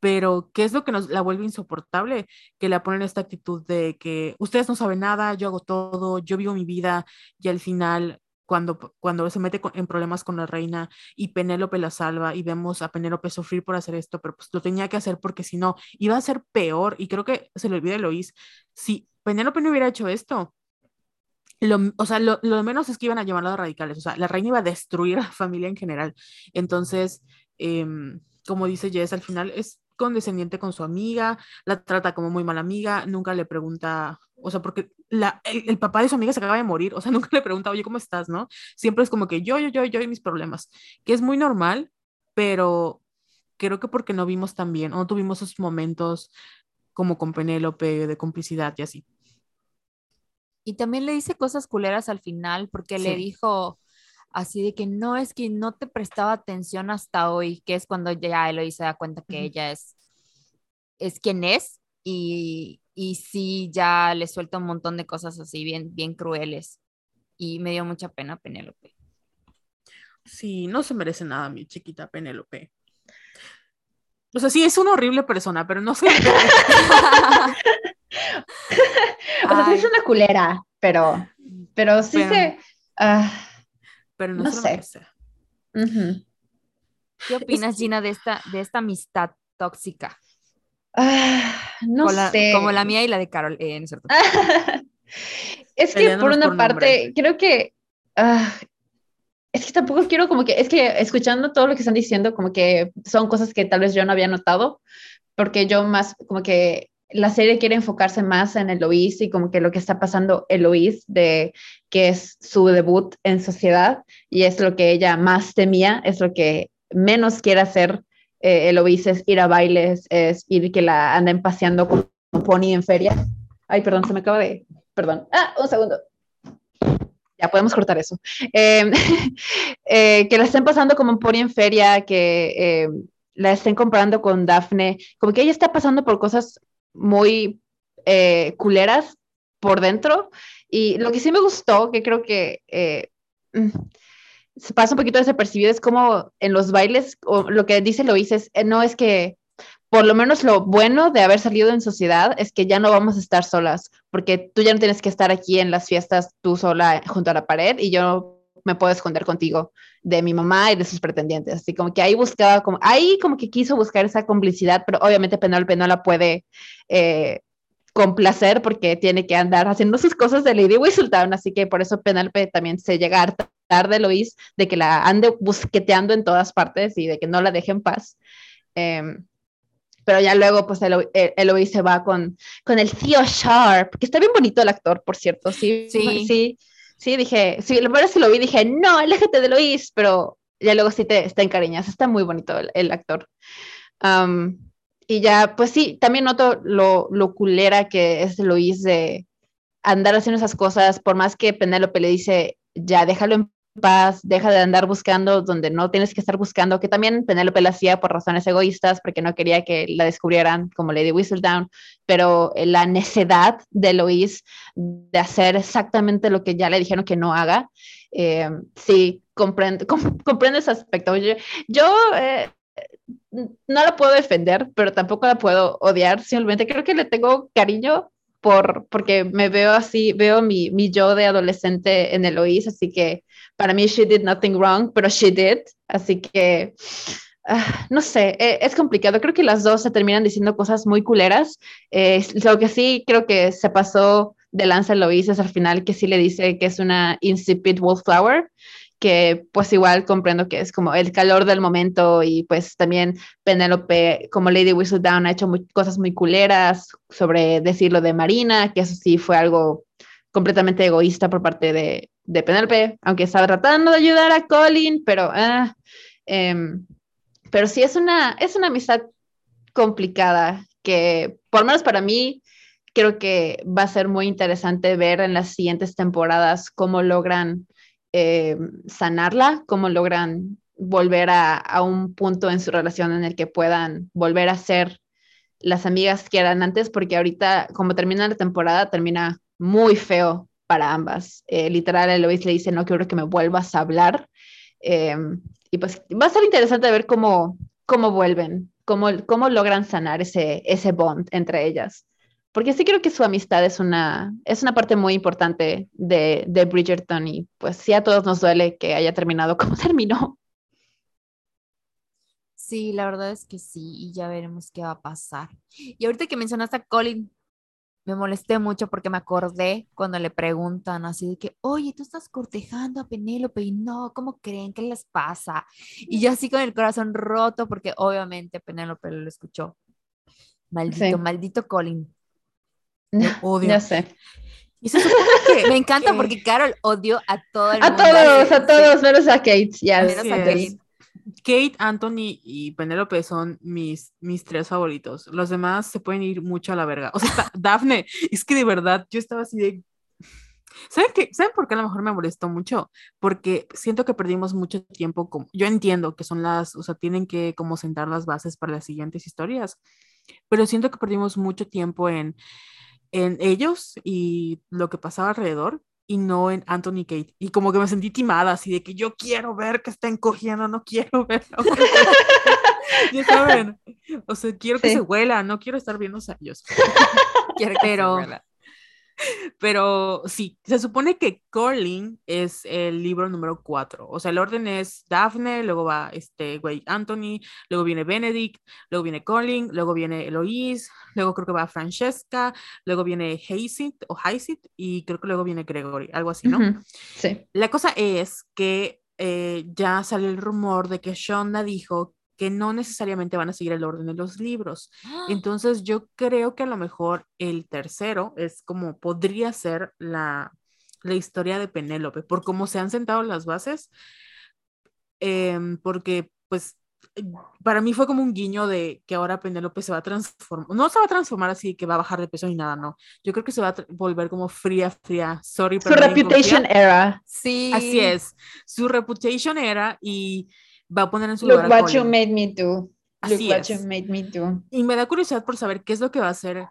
pero ¿qué es lo que nos la vuelve insoportable? Que la ponen esta actitud de que ustedes no saben nada, yo hago todo, yo vivo mi vida y al final cuando, cuando se mete en problemas con la reina y Penélope la salva y vemos a Penélope sufrir por hacer esto, pero pues lo tenía que hacer porque si no iba a ser peor y creo que se le olvida a Eloís, si Penélope no hubiera hecho esto, lo, o sea, lo, lo menos es que iban a llamarla radicales, o sea, la reina iba a destruir a la familia en general. Entonces, em, como dice Jess, al final es condescendiente con su amiga, la trata como muy mala amiga, nunca le pregunta, o sea, porque la, el, el papá de su amiga se acaba de morir, o sea, nunca le pregunta, oye, ¿cómo estás? ¿No? Siempre es como que yo, yo, yo, yo y mis problemas, que es muy normal, pero creo que porque no vimos también, o no tuvimos esos momentos como con Penélope de complicidad y así. Y también le dice cosas culeras al final porque le dijo así de que no es que no te prestaba atención hasta hoy, que es cuando ya Eloy se da cuenta que ella es, es quien es y, y sí ya le suelta un montón de cosas así bien, bien crueles. Y me dio mucha pena Penélope. Sí, no se merece nada, mi chiquita Penélope. O sea, sí, es una horrible persona, pero no se merece. O sea, sí es una culera, pero, pero sí Pero- se... ah, pero no, No sé. ¿Qué opinas, Gina, de esta, de esta amistad tóxica? Ah, no Como la- sé. como la mía y la de Carol. eh, no es cierto. es que por una por parte, nombre. creo que ah, es que tampoco quiero como que, es que escuchando todo lo que están diciendo, como que son cosas que tal vez yo no había notado, porque yo más como que la serie quiere enfocarse más en Eloís y como que lo que está pasando Eloís de que es su debut en sociedad y es lo que ella más temía, es lo que menos quiere hacer eh, Eloís es ir a bailes, es ir que la anden paseando como pony en feria. Ay, perdón, se me acaba de perdón. Ah, un segundo. Ya podemos cortar eso. Em, eh, que la estén pasando como por en feria, que em, la estén comparando con Daphne, como que ella está pasando por cosas muy eh, culeras por dentro. Y lo que sí me gustó, que creo que eh, mm, se pasa un poquito desapercibido, es como en los bailes, o lo que dice Lois es, no es que por lo menos lo bueno de haber salido en sociedad es que ya no vamos a estar solas, porque tú ya no tienes que estar aquí en las fiestas tú sola junto a la pared y yo me puedo esconder contigo de mi mamá y de sus pretendientes. Así como que ahí buscaba, como, ahí como que quiso buscar esa complicidad, pero obviamente Penelope no la puede eh, complacer porque tiene que andar haciendo sus cosas de Lady Whistledown, así que por eso Penelope también se llega a tarde, Lois, de que la ande busqueteando en todas partes y de que no la deje en paz. Em, pero ya luego pues Eloy, se va con, con el tío Sharp, que está bien bonito el actor, por cierto, sí, sí, sí, sí dije, sí, lo primero que lo vi dije, no, aléjate de Eloís, pero ya luego sí te está encariñas, está muy bonito el, actor. y ya, pues sí, también noto lo, lo culera que es Eloís de andar haciendo esas cosas, por más que Penélope le dice, ya déjalo en paz, deja de andar buscando donde no tienes que estar buscando, que también Penélope lo hacía por razones egoístas, porque no quería que la descubrieran como Lady Whistledown, pero la necedad de Lois de hacer exactamente lo que ya le dijeron que no haga, eh, sí, comprendo, comprendo ese aspecto. Yo, eh, no la puedo defender, pero tampoco la puedo odiar, simplemente creo que le tengo cariño por, porque me veo así, veo mi, mi yo de adolescente en Eloís, así que para mí she did nothing wrong, pero she did, así que ah, no sé, e, es complicado. Creo que las dos se terminan diciendo cosas muy culeras. Eh, lo que sí creo que se pasó de lanza Eloís es al final que sí le dice que es una insipid wallflower que pues igual comprendo que es como el calor del momento y pues también Penélope como Lady Whistledown ha hecho cosas muy culeras sobre decir lo de Marina, que eso sí fue algo completamente egoísta por parte de, de Penélope, aunque estaba tratando de ayudar a Colin, pero, ah, em, pero sí es una, es una amistad complicada que por lo menos para mí creo que va a ser muy interesante ver en las siguientes temporadas cómo logran eh, sanarla, cómo logran volver a, un punto en su relación en el que puedan volver a ser las amigas que eran antes, porque ahorita, como termina la temporada, termina muy feo para ambas. Eh, literal, Eloise le dice, no quiero que me vuelvas a hablar. Em, y pues va a ser interesante ver cómo, cómo vuelven, cómo, cómo logran sanar ese, ese bond entre ellas porque sí creo que su amistad es una, es una parte muy importante de, de Bridgerton y pues sí a todos nos duele que haya terminado como terminó. Sí, la verdad es que sí, y ya veremos qué va a pasar. Y ahorita que mencionaste a Colin, me molesté mucho porque me acordé cuando le preguntan así de que, oye, tú estás cortejando a Penélope y no, ¿cómo creen? ¿Qué les pasa? Y yo así con el corazón roto porque obviamente Penélope lo escuchó. Maldito, maldito Colin. odio. Ya sé. me encanta porque Carol odió a todo el a Todos, a todos, menos a Kate. Kate. Anthony y Penélope son mis, mis tres favoritos. Los demás se pueden ir mucho a la verga. O sea, Daphne, es que de verdad yo estaba así de. ¿Saben, qué? ¿Saben por qué a lo mejor me molestó mucho? Porque siento que perdimos mucho tiempo. Como, yo entiendo que son las, o sea, tienen que como sentar las bases para las siguientes historias, pero siento que perdimos mucho tiempo en en ellos y lo que pasaba alrededor y no en Anthony Kate. Y como que me sentí timada, así de que yo quiero ver que estén cogiendo, no quiero ver. ya saben, o sea, quiero que se huela, no quiero estar viendo a ellos. quiero que Pero, pero sí, se supone que Colin es el libro número cuatro. O sea, el orden es Daphne, luego va este güey Anthony, luego viene Benedict, luego viene Colin, luego viene Eloise, luego creo que va Francesca, luego viene Hasit o Hasit y creo que luego viene Gregory, algo así, ¿no? Sí. La cosa es que eh, ya sale el rumor de que Shonda dijo que no necesariamente van a seguir el orden de los libros. ¡Ah! Entonces yo creo que a lo mejor el tercero es como podría ser la, la historia de Penélope, por cómo se han sentado las bases, em, porque pues para mí fue como un guiño de que ahora Penélope se va a transformar, no se va a transformar así que va a bajar de peso ni nada, no. Yo creo que se va a volver como fría, fría. Sorry, Su reputation era. Sí. Así es. Su reputation era y va a poner en su Look lugar. what you made me do. Así Look what es. you made me do. Y me da curiosidad por saber qué es lo que va a hacer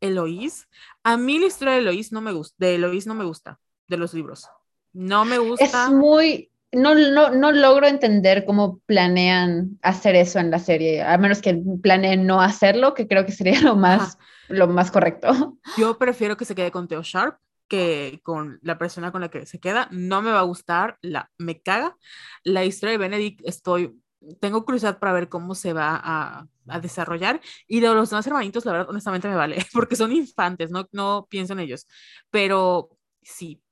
Eloís. A mí la historia de Eloís no me gusta, de Eloís no me gusta, de los libros. No me gusta. Es muy. No, no, no logro entender cómo planean hacer eso en la serie, a menos que planeen no hacerlo, que creo que sería lo más, lo más correcto. Yo prefiero que se quede con Theo Sharp que con la persona con la que se queda. No me va a gustar, la, me caga. La historia de Benedict estoy, tengo curiosidad para ver cómo se va a, a desarrollar. Y de los demás hermanitos, la verdad, honestamente me vale, porque son infantes, no, no pienso en ellos. Pero sí,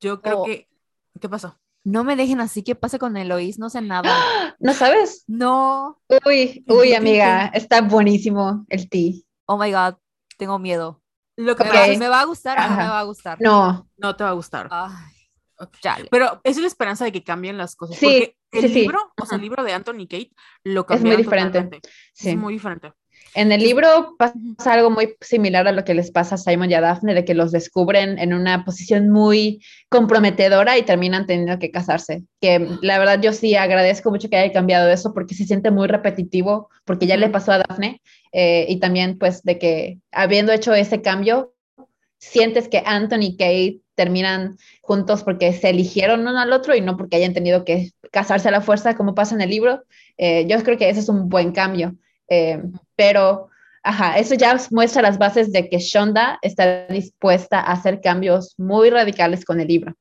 yo creo Oh. que... ¿Qué pasó? No me dejen así, ¿qué pasa con Eloís? No sé nada. ¿No sabes? No. Uy, uy, amiga, está buenísimo el ti. Oh my God, tengo miedo. Lo que ¿Me, pasa me va a gustar o no me va a gustar? No, no te va a gustar. Ay. Pero es la esperanza de que cambien las cosas. Sí, porque el sí, sí. libro, o sea, el libro de Anthony Kate lo Es muy diferente. sí. Es muy diferente. En el libro pasa algo muy similar a lo que les pasa a Simon y a Daphne, de que los descubren en una posición muy comprometedora y terminan teniendo que casarse. Que la verdad yo sí agradezco mucho que haya cambiado eso porque se siente muy repetitivo, porque ya le pasó a Daphne eh, y también pues de que habiendo hecho ese cambio, sientes que Anthony y Kate terminan juntos porque se eligieron uno al otro y no porque hayan tenido que casarse a la fuerza como pasa en el libro. Eh, yo creo que ese es un buen cambio. Eh, pero, ajá, eso ya muestra las bases de que Shonda está dispuesta a hacer cambios muy radicales con el libro.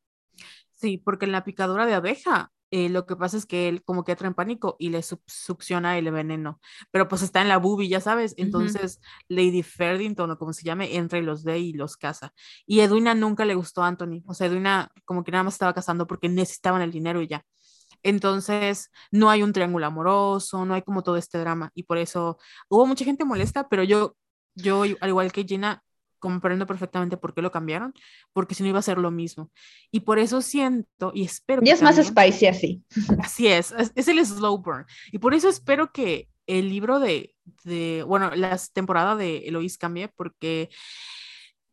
Sí, porque en la picadura de abeja, eh, lo que pasa es que él como que entra en pánico y le suc- succiona el veneno. Pero pues está en la boobie, ya sabes. Entonces Lady Ferdington o como se llame, entra y los ve y los caza. Y Edwina nunca le gustó a Anthony. O sea, Edwina como que nada más estaba casando porque necesitaban el dinero y ya. Entonces, no hay un triángulo amoroso, no hay como todo este drama. Y por eso hubo mucha gente molesta, pero yo, yo al igual que Gina, comprendo perfectamente por qué lo cambiaron, porque si no iba a ser lo mismo. Y por eso siento y espero Y es más spicy así. Así es, es, es el slow burn. Y por eso espero que el libro de, de bueno, la temporada de Eloís cambie, porque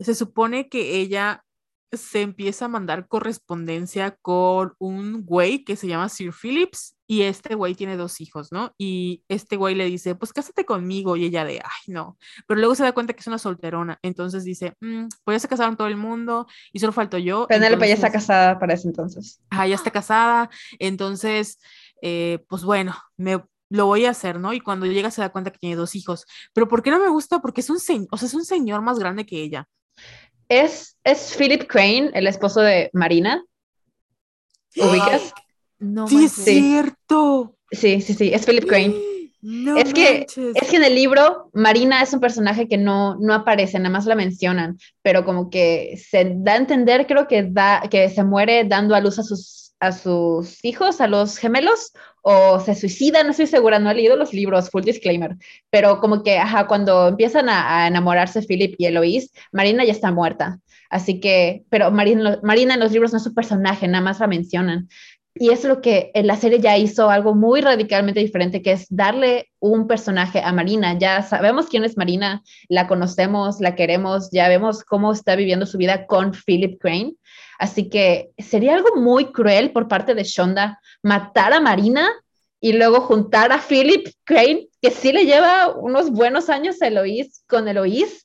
se supone que ella se empieza a mandar correspondencia con un güey que se llama Sir Phillips y este güey tiene dos hijos, ¿no? Y este güey le dice, pues cásate conmigo y ella de, ay, no. Pero luego se da cuenta que es una solterona, entonces dice, "Mm, pues ya se casaron todo el mundo y solo falto yo. Penélope ya está casada para ese entonces. ah, ya está casada, entonces, eh, pues bueno, me lo voy a hacer, ¿no? Y cuando llega se da cuenta que tiene dos hijos. Pero ¿por qué no me gusta? Porque es un o sea, es un señor más grande que ella. Es, es Philip Crane, el esposo de Marina. ¿Ubicas? No sí, es cierto. Sí, sí, sí, es Philip Crane. No Es que- manches. Es que en el libro Marina es un personaje que no, no aparece, nada más la mencionan, pero como que se da a entender, creo que, da, que se muere dando a luz a sus, a sus hijos, a los gemelos, o se suicida, no estoy segura, no he leído los libros, full disclaimer, pero como que, ajá, cuando empiezan a, enamorarse Philip y Eloise, Marina ya está muerta, así que, pero Marina, Marina en los libros no es un personaje, nada más la mencionan. Y es lo que en la serie ya hizo algo muy radicalmente diferente, que es darle un personaje a Marina. Ya sabemos quién es Marina, la conocemos, la queremos, ya vemos cómo está viviendo su vida con Philip Crane. Así que sería algo muy cruel por parte de Shonda matar a Marina y luego juntar a Philip Crane, que sí le lleva unos buenos años a con Eloise.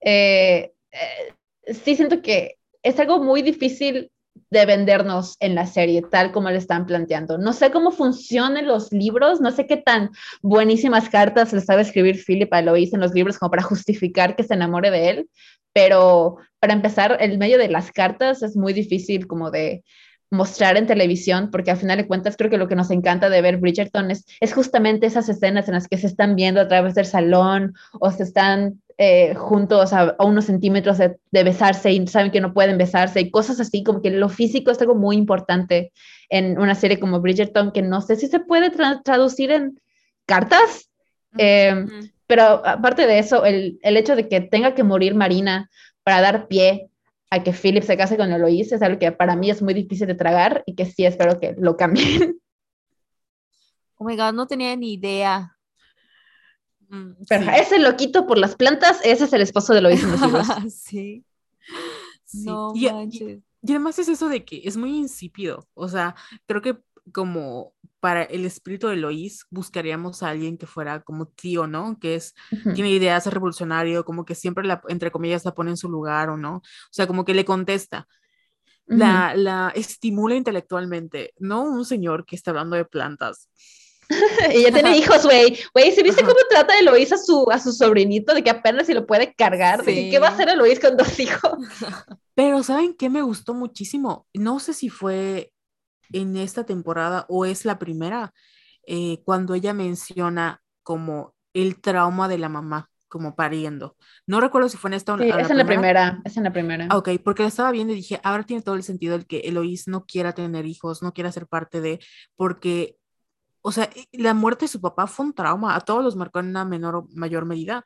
Eh, eh, sí siento que es algo muy difícil de vendernos en la serie, tal como le están planteando. No sé cómo funcionan los libros, no sé qué tan buenísimas cartas le sabe escribir Philip a Eloise en los libros como para justificar que se enamore de él, pero para empezar, el medio de las cartas es muy difícil como de mostrar en televisión, porque al final de cuentas creo que lo que nos encanta de ver Bridgerton es, es justamente esas escenas en las que se están viendo a través del salón o se están eh, juntos a, a, unos centímetros de, de, besarse y saben que no pueden besarse y cosas así, como que lo físico es algo muy importante en una serie como Bridgerton, que no sé si se puede tra traducir en cartas, eh, uh -huh. pero aparte de eso, el, el, hecho de que tenga que morir Marina para dar pie a que Philip se case con Eloise es algo que para mí es muy difícil de tragar y que sí espero que lo cambien. Oh my god, no tenía ni idea. Mm, Pero sí. ese loquito por las plantas, ese es el esposo de Lois en sí. Sí. No Y- y- manches. Y además es eso de que es muy insípido. O sea, creo que como para el espíritu de Lois buscaríamos a alguien que fuera como tío, ¿no? Que es, Ujú. tiene ideas, revolucionario, como que siempre la, entre comillas, la pone en su lugar o no. O sea, como que le contesta, la, la estimula intelectualmente, no un señor que está hablando de plantas. Y ya tiene hijos, güey. Güey, ¿se viste Ajá. cómo trata Eloís a su, a su sobrinito? De que apenas si lo puede cargar. Sí. ¿Qué va a hacer Eloís con dos hijos? Pero ¿saben qué me gustó muchísimo? No sé si fue en esta temporada o es la primera, eh, cuando ella menciona como el trauma de la mamá, como pariendo. No recuerdo si fue en esta o Sí, es en la primera. Es en la primera. Ok, porque la estaba viendo y dije, ahora tiene todo el sentido el que Eloís no quiera tener hijos, no quiera ser parte de, porque, o sea, eh, la muerte de su papá fue un trauma, a todos los marcó en una menor o mayor medida,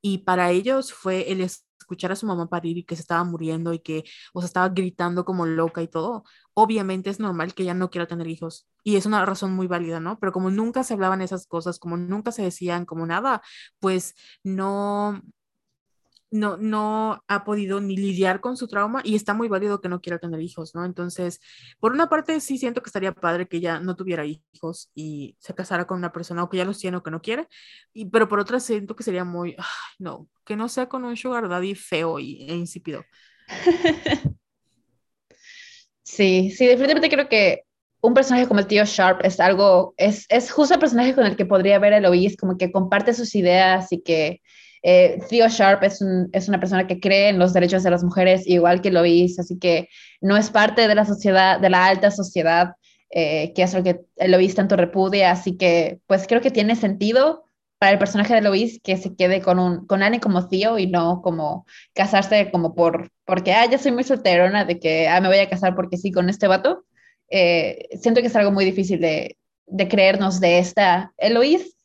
y para ellos fue el es- escuchar a su mamá parir y que se estaba muriendo y que, o sea, estaba gritando como loca y todo. Obviamente es normal que ella no quiera tener hijos, y es una razón muy válida, ¿no? Pero como nunca se hablaban esas cosas, como nunca se decían como nada, pues no, no, no ha podido ni lidiar con su trauma y está muy válido que no quiera tener hijos, ¿no? Entonces, por una parte sí siento que estaría padre que ella no tuviera hijos y se casara con una persona o que ya los tiene o que no quiere, y, pero por otra siento que sería muy, no, que no sea con un sugar daddy feo y, e insípido. Sí, sí, definitivamente creo que un personaje como el tío Sharp es algo, es, es justo el personaje con el que podría ver a Eloís, como que comparte sus ideas y que eh, Theo Sharp es, un, es una persona que cree en los derechos de las mujeres, igual que Eloís, así que no es parte de la sociedad, de la alta sociedad, eh, que es lo que Eloís tanto repudia, así que pues creo que tiene sentido para el personaje de Eloís que se quede con, un, con alguien como Theo y no como casarse como por, porque, ah, ya soy muy solterona, de que, ah, me voy a casar porque sí con este vato. Eh, siento que es algo muy difícil de, de creernos de esta Eloís.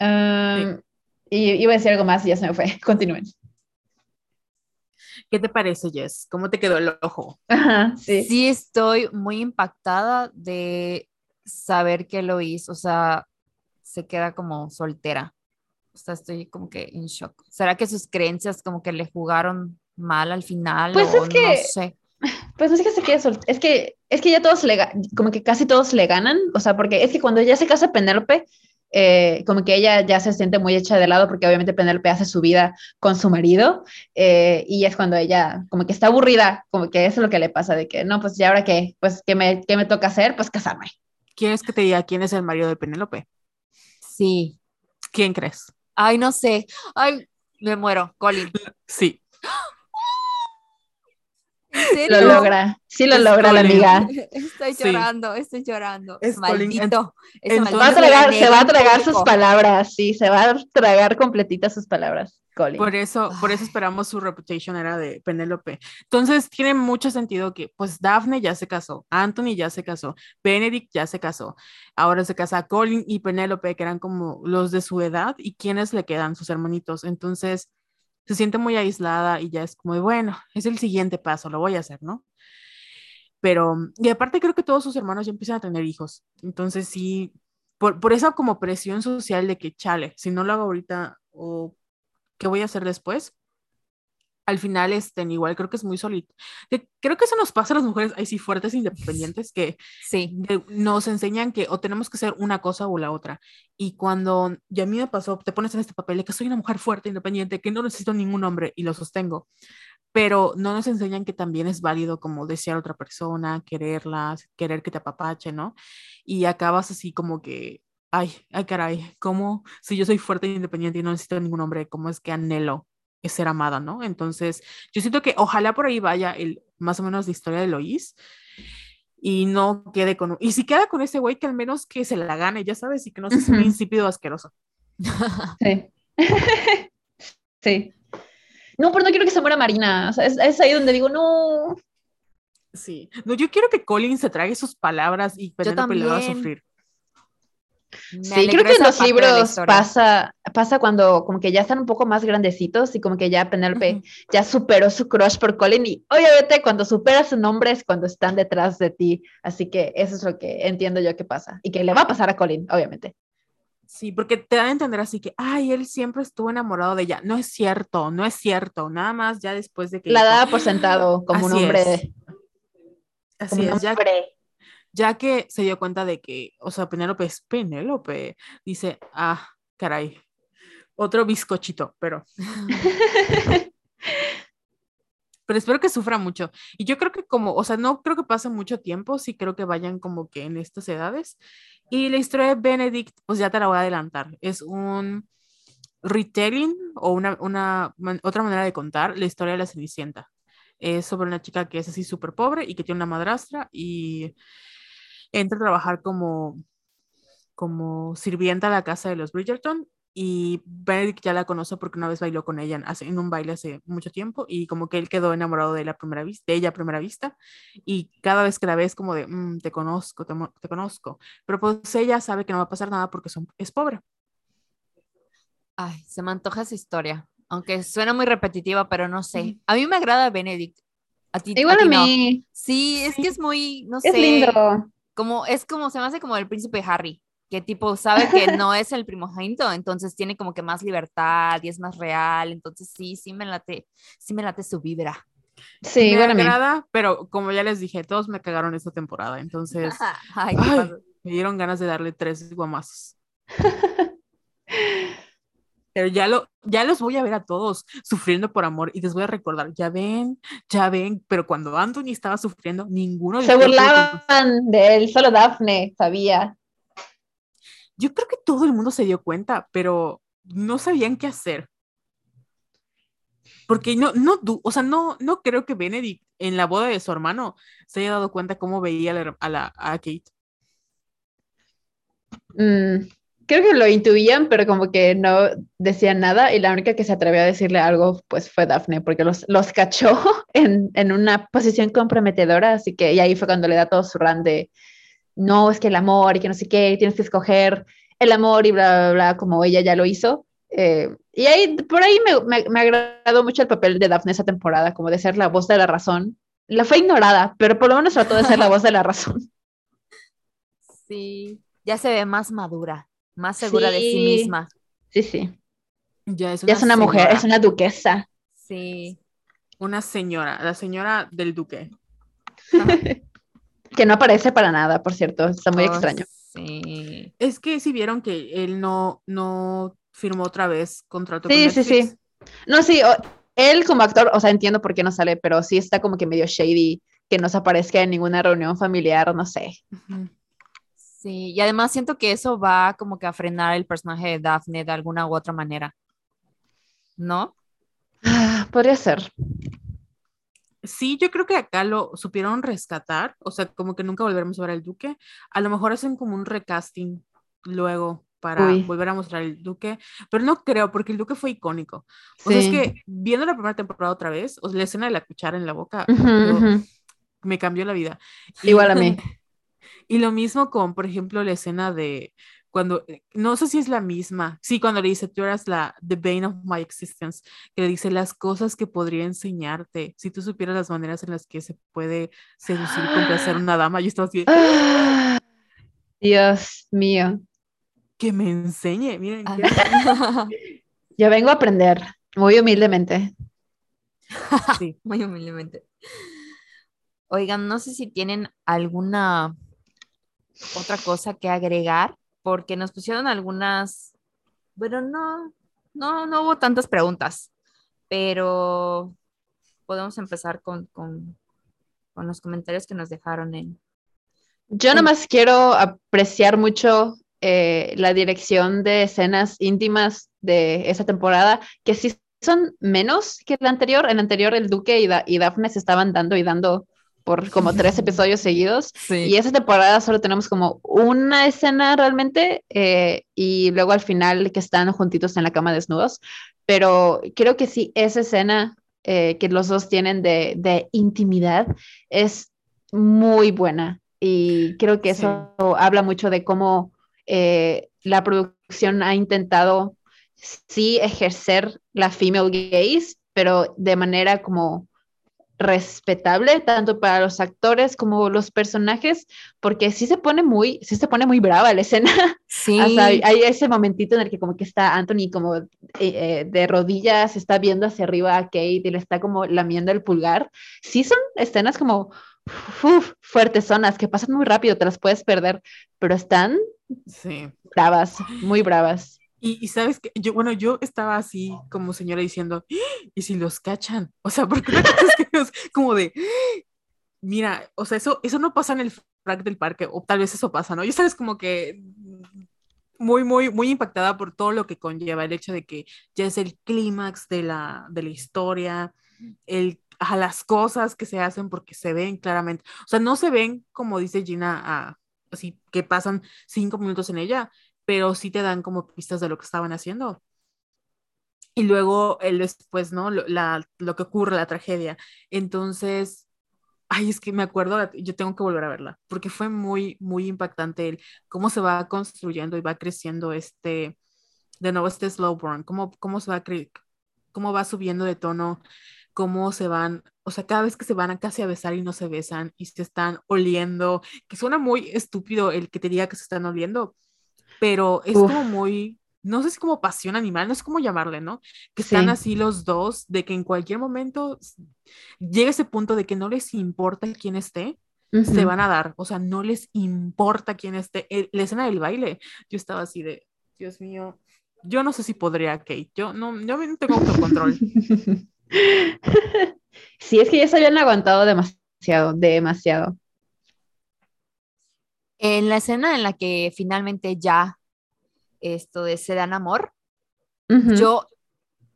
Um, y iba a decir algo más y ya se me fue. Continúen. ¿Qué te parece, Jess? ¿Cómo te quedó el ojo? Ajá, sí. Sí, estoy muy impactada de saber que lo hizo, o sea, se queda como soltera. O sea, estoy como que en shock. ¿Será que sus creencias como que le jugaron mal al final? Pues o es que- no sé. Pues no es que se quede sol- es que es que ya todos le como que casi todos le ganan, o sea, porque es que cuando ya se casa Penélope, eh, como que ella ya se siente muy hecha de lado porque obviamente Penélope hace su vida con su marido eh, y es cuando ella como que está aburrida, como que eso es lo que le pasa de que no, pues ya ahora qué, pues qué me, qué me toca hacer, pues casarme. ¿Quieres que te diga quién es el marido de Penélope? Sí. ¿Quién crees? Ay, no sé. Ay, me muero. Colin. Sí, ¿En Lo logra, sí lo Es logra la amiga. Estoy Sí. llorando, estoy llorando. Es. Maldito. entonces- Se va a tragar, se va a enemigo tragar sus palabras, sí, se va a tragar completitas sus palabras, Colin. Por eso, por eso esperamos su reputation era de Penélope. Entonces tiene mucho sentido que, pues, Daphne ya se casó, Anthony ya se casó, Benedict ya se casó, ahora se casa Colin y Penélope, que eran como los de su edad, y quiénes le quedan, sus hermanitos. Entonces se siente muy aislada y ya es como, bueno, es el siguiente paso, lo voy a hacer, ¿no? Pero, y aparte creo que todos sus hermanos ya empiezan a tener hijos. Entonces sí, por, por esa como presión social de que, chale, si no lo hago ahorita o qué voy a hacer después. Al final, este, igual creo que es muy solito. Creo que eso nos pasa a las mujeres, ahí sí, fuertes, independientes, que Sí. de- nos enseñan que o tenemos que ser una cosa o la otra. Y cuando, y a mí me pasó, te pones en este papel de que soy una mujer fuerte, independiente, que no necesito ningún hombre y lo sostengo. Pero no nos enseñan que también es válido como desear a otra persona, quererla, querer que te apapache, ¿no? Y acabas así como que, ay, ay caray, ¿cómo si yo soy fuerte e independiente y no necesito ningún hombre, cómo es que anhelo es ser amada, ¿no? Entonces, yo siento que ojalá por ahí vaya el más o menos la historia de Lois y no quede con y si queda con ese güey que al menos que se la gane, ya sabes, y que no sea un insípido asqueroso. Sí. sí. No, pero no quiero que se muera Marina. O sea, es, es ahí donde digo, no. Sí. No, yo quiero que Colin se trague sus palabras y Penélope le va a sufrir. Me Sí, creo que en los libros pasa, pasa cuando como que ya están un poco más grandecitos y como que ya Penélope Ujú. ya superó su crush por Colin y obviamente cuando superas su nombre es cuando están detrás de ti. Así que eso es lo que entiendo yo que pasa y que le va a pasar a Colin, obviamente. Sí, porque te dan a entender así que, ay, él siempre estuvo enamorado de ella. No es cierto, no es cierto. Nada más ya después de que... La daba por sentado como un Así hombre. es. Así como un es, ya, hombre. ya que se dio cuenta de que, o sea, Penélope es Penélope, dice, ah, caray, otro bizcochito, pero, pero espero que sufra mucho. Y yo creo que como, o sea, no creo que pase mucho tiempo, sí creo que vayan como que en estas edades. Y la historia de Benedict, pues ya te la voy a adelantar, es un retelling o una, una man- otra manera de contar la historia de la Cenicienta. Es sobre una chica que es así súper pobre y que tiene una madrastra y entra a trabajar como, como sirvienta a la casa de los Bridgerton y Benedict ya la conoce porque una vez bailó con ella en, hace- en un baile hace mucho tiempo y como que él quedó enamorado de, la primera vista, de ella a primera vista y cada vez que la ves como de, "Mm, te conozco, te, conozco, pero pues ella sabe que no va a pasar nada porque son, es pobre. Ay, se me antoja esa historia. Aunque suena muy repetitiva, pero no sé. A mí me agrada Benedict. A ti, Igual a a ti no. mí. Sí, es que es muy, no Es sé. lindo. Como, es como, se me hace como el príncipe Harry, que tipo sabe que no es el primogénito, entonces tiene como que más libertad y es más real. Entonces sí, sí me late, sí me late su vibra. Sí, me agrada, pero como ya les dije, todos me cagaron esta temporada, entonces Ay, ay, me dieron ganas de darle tres guamazos. Pero ya, lo, ya los voy a ver a todos sufriendo por amor y les voy a recordar, ya ven, ya ven, pero cuando Anthony estaba sufriendo, ninguno Se burlaban de él, solo Daphne sabía. Yo creo que todo el mundo se dio cuenta, pero no sabían qué hacer. Porque no, no, o sea, no, no creo que Benedict en la boda de su hermano se haya dado cuenta cómo veía a, la, a la- a Kate. Mm, creo que lo intuían, pero como que no decían nada y la única que se atrevió a decirle algo pues fue Daphne, porque los, los cachó en, en una posición comprometedora, así que y ahí fue cuando le da todo su run de, no, es que el amor y que no sé qué, tienes que escoger el amor y bla, bla, bla, como ella ya lo hizo. Eh, y ahí, por ahí me, me, me agradó mucho el papel de Daphne esa temporada, como de ser la voz de la razón. La fue ignorada, pero por lo menos trató de ser la voz de la razón. Sí, ya se ve más madura, más segura de sí misma. Sí, sí. Ya es una, Ya es una mujer, es una duquesa. Sí. una señora, la señora del duque. Que no aparece para nada, por cierto. Está muy Oh, extraño. Sí. Es que si vieron que él no, no firmó otra vez contrato Sí, con sí, sí. No, sí, o- él como actor, o sea, entiendo por qué no sale, pero sí está como que medio shady que no se aparezca en ninguna reunión familiar, no sé. Sí, y además siento que eso va como que a frenar el personaje de Daphne de alguna u otra manera. ¿No? Ah, Podría ser. Sí, yo creo que acá lo supieron rescatar, o sea, como que nunca volveremos a ver al duque. A lo mejor hacen como un recasting luego para Uy. volver a mostrar el duque, pero no creo, porque el duque fue icónico. O sea, es Sí. que viendo la primera temporada otra vez, o sea, la escena de la cuchara en la boca, yo- me cambió la vida. Y- Igual a mí. Y lo mismo con, por ejemplo, la escena de cuando, no sé si es la misma, sí, cuando le dice, tú eras la, the bane of my existence, que le dice las cosas que podría enseñarte, si tú supieras las maneras en las que se puede seducir complacer a una dama, yo estaba así, Ah, Dios mío. que me enseñe, miren, Ah. Yo vengo a aprender, muy humildemente. sí. Muy humildemente. Oigan, no sé si tienen alguna otra cosa que agregar, porque nos pusieron algunas, bueno, no, no, no hubo tantas preguntas, pero podemos empezar con, con, con los comentarios que nos dejaron en... Yo nada más quiero apreciar mucho eh, la dirección de escenas íntimas de esa temporada, que sí son menos que la anterior. En la anterior, el Duque y, Da- y Daphne se estaban dando y dando por como tres episodios seguidos. Y esa temporada solo tenemos como una escena realmente eh, y luego al final que están juntitos en la cama desnudos. Pero creo que sí, esa escena eh, que los dos tienen de, de intimidad es muy buena y creo que Sí. eso habla mucho de cómo eh, la producción ha intentado sí ejercer la female gaze, pero de manera como respetable tanto para los actores como los personajes porque sí se pone muy sí se pone muy brava la escena Sí. hay, hay ese momentito en el que como que está Anthony como eh, eh, de rodillas está viendo hacia arriba a Kate y le está como lamiendo el pulgar sí son escenas como uf, fuertes zonas que pasan muy rápido te las puedes perder pero están Sí. bravas muy bravas Y, y sabes que yo, bueno, yo estaba así como señora diciendo, "¡Ah! ¿y si los cachan? O sea, porque es que es como de, "Ah, mira, o sea, eso, eso no pasa en el frac del parque, o tal vez eso pasa, ¿no? Y sabes como que muy, muy, muy impactada por todo lo que conlleva el hecho de que ya es el clímax de la, de la historia, el, a las cosas que se hacen porque se ven claramente, o sea, no se ven como dice Gina, a- así que pasan cinco minutos en ella, pero sí te dan como pistas de lo que estaban haciendo. Y luego el después, ¿no? Lo, la, lo que ocurre, la tragedia. Entonces, ay, es que me acuerdo, yo tengo que volver a verla, porque fue muy, muy impactante el cómo se va construyendo y va creciendo este, de nuevo este slow burn, cómo, cómo se va, cómo va subiendo de tono, cómo se van, o sea, cada vez que se van a casi a besar y no se besan y se están oliendo, que suena muy estúpido el que te diga que se están oliendo, pero es Uf. como muy, no sé si como pasión animal, no sé cómo llamarle, ¿no? Que están Sí. así los dos, de que en cualquier momento llega ese punto de que no les importa quién esté, se van a dar, o sea, no les importa quién esté. El- la escena del baile, yo estaba así de, Dios mío, yo no sé si podría, Kate, yo no, yo no tengo autocontrol. Sí, es que ya se habían aguantado demasiado, demasiado. En la escena en la que finalmente ya esto de se dan amor, yo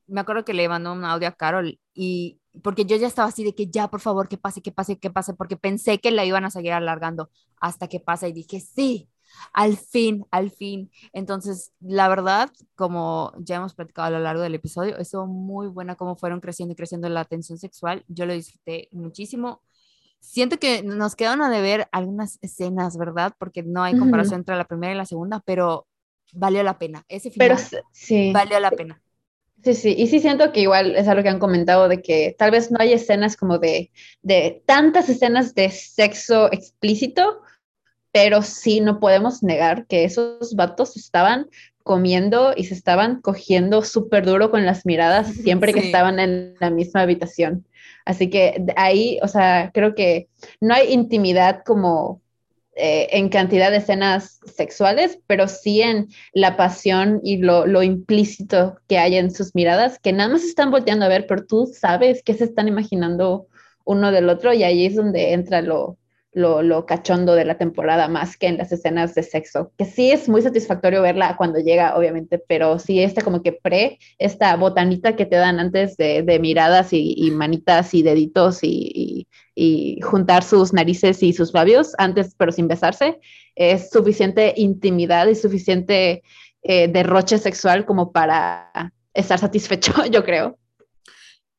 me acuerdo que le mandó un audio a Carol y porque yo ya estaba así de que ya, por favor, que pase, que pase, que pase, porque pensé que la iban a seguir alargando hasta que pasa y dije, sí, al fin, al fin. Entonces, la verdad, como ya hemos platicado a lo largo del episodio, estuvo muy buena cómo fueron creciendo y creciendo la tensión sexual. Yo lo disfruté muchísimo. Siento que nos quedaron a deber algunas escenas, ¿verdad? Porque no hay comparación entre la primera y la segunda, pero valió la pena. Ese Pero final s- sí, valió la pena. sí, sí. Y sí siento que igual es algo que han comentado de que tal vez no hay escenas como de, de tantas escenas de sexo explícito, pero sí no podemos negar que esos vatos estaban comiendo y se estaban cogiendo súper duro con las miradas siempre que Sí. estaban en la misma habitación. Así que ahí, o sea, creo que no hay intimidad como eh, en cantidad de escenas sexuales, pero sí en la pasión y lo, lo implícito que hay en sus miradas, que nada más están volteando a ver, pero tú sabes qué se están imaginando uno del otro y ahí es donde entra lo, lo, cachondo de la temporada más que en las escenas de sexo, que sí es muy satisfactorio verla cuando llega, obviamente, pero sí este como que pre, esta botanita que te dan antes de, miradas y, y manitas y deditos y, y, juntar sus narices y sus labios antes, pero sin besarse, es suficiente intimidad y suficiente eh, derroche sexual como para estar satisfecho, yo creo.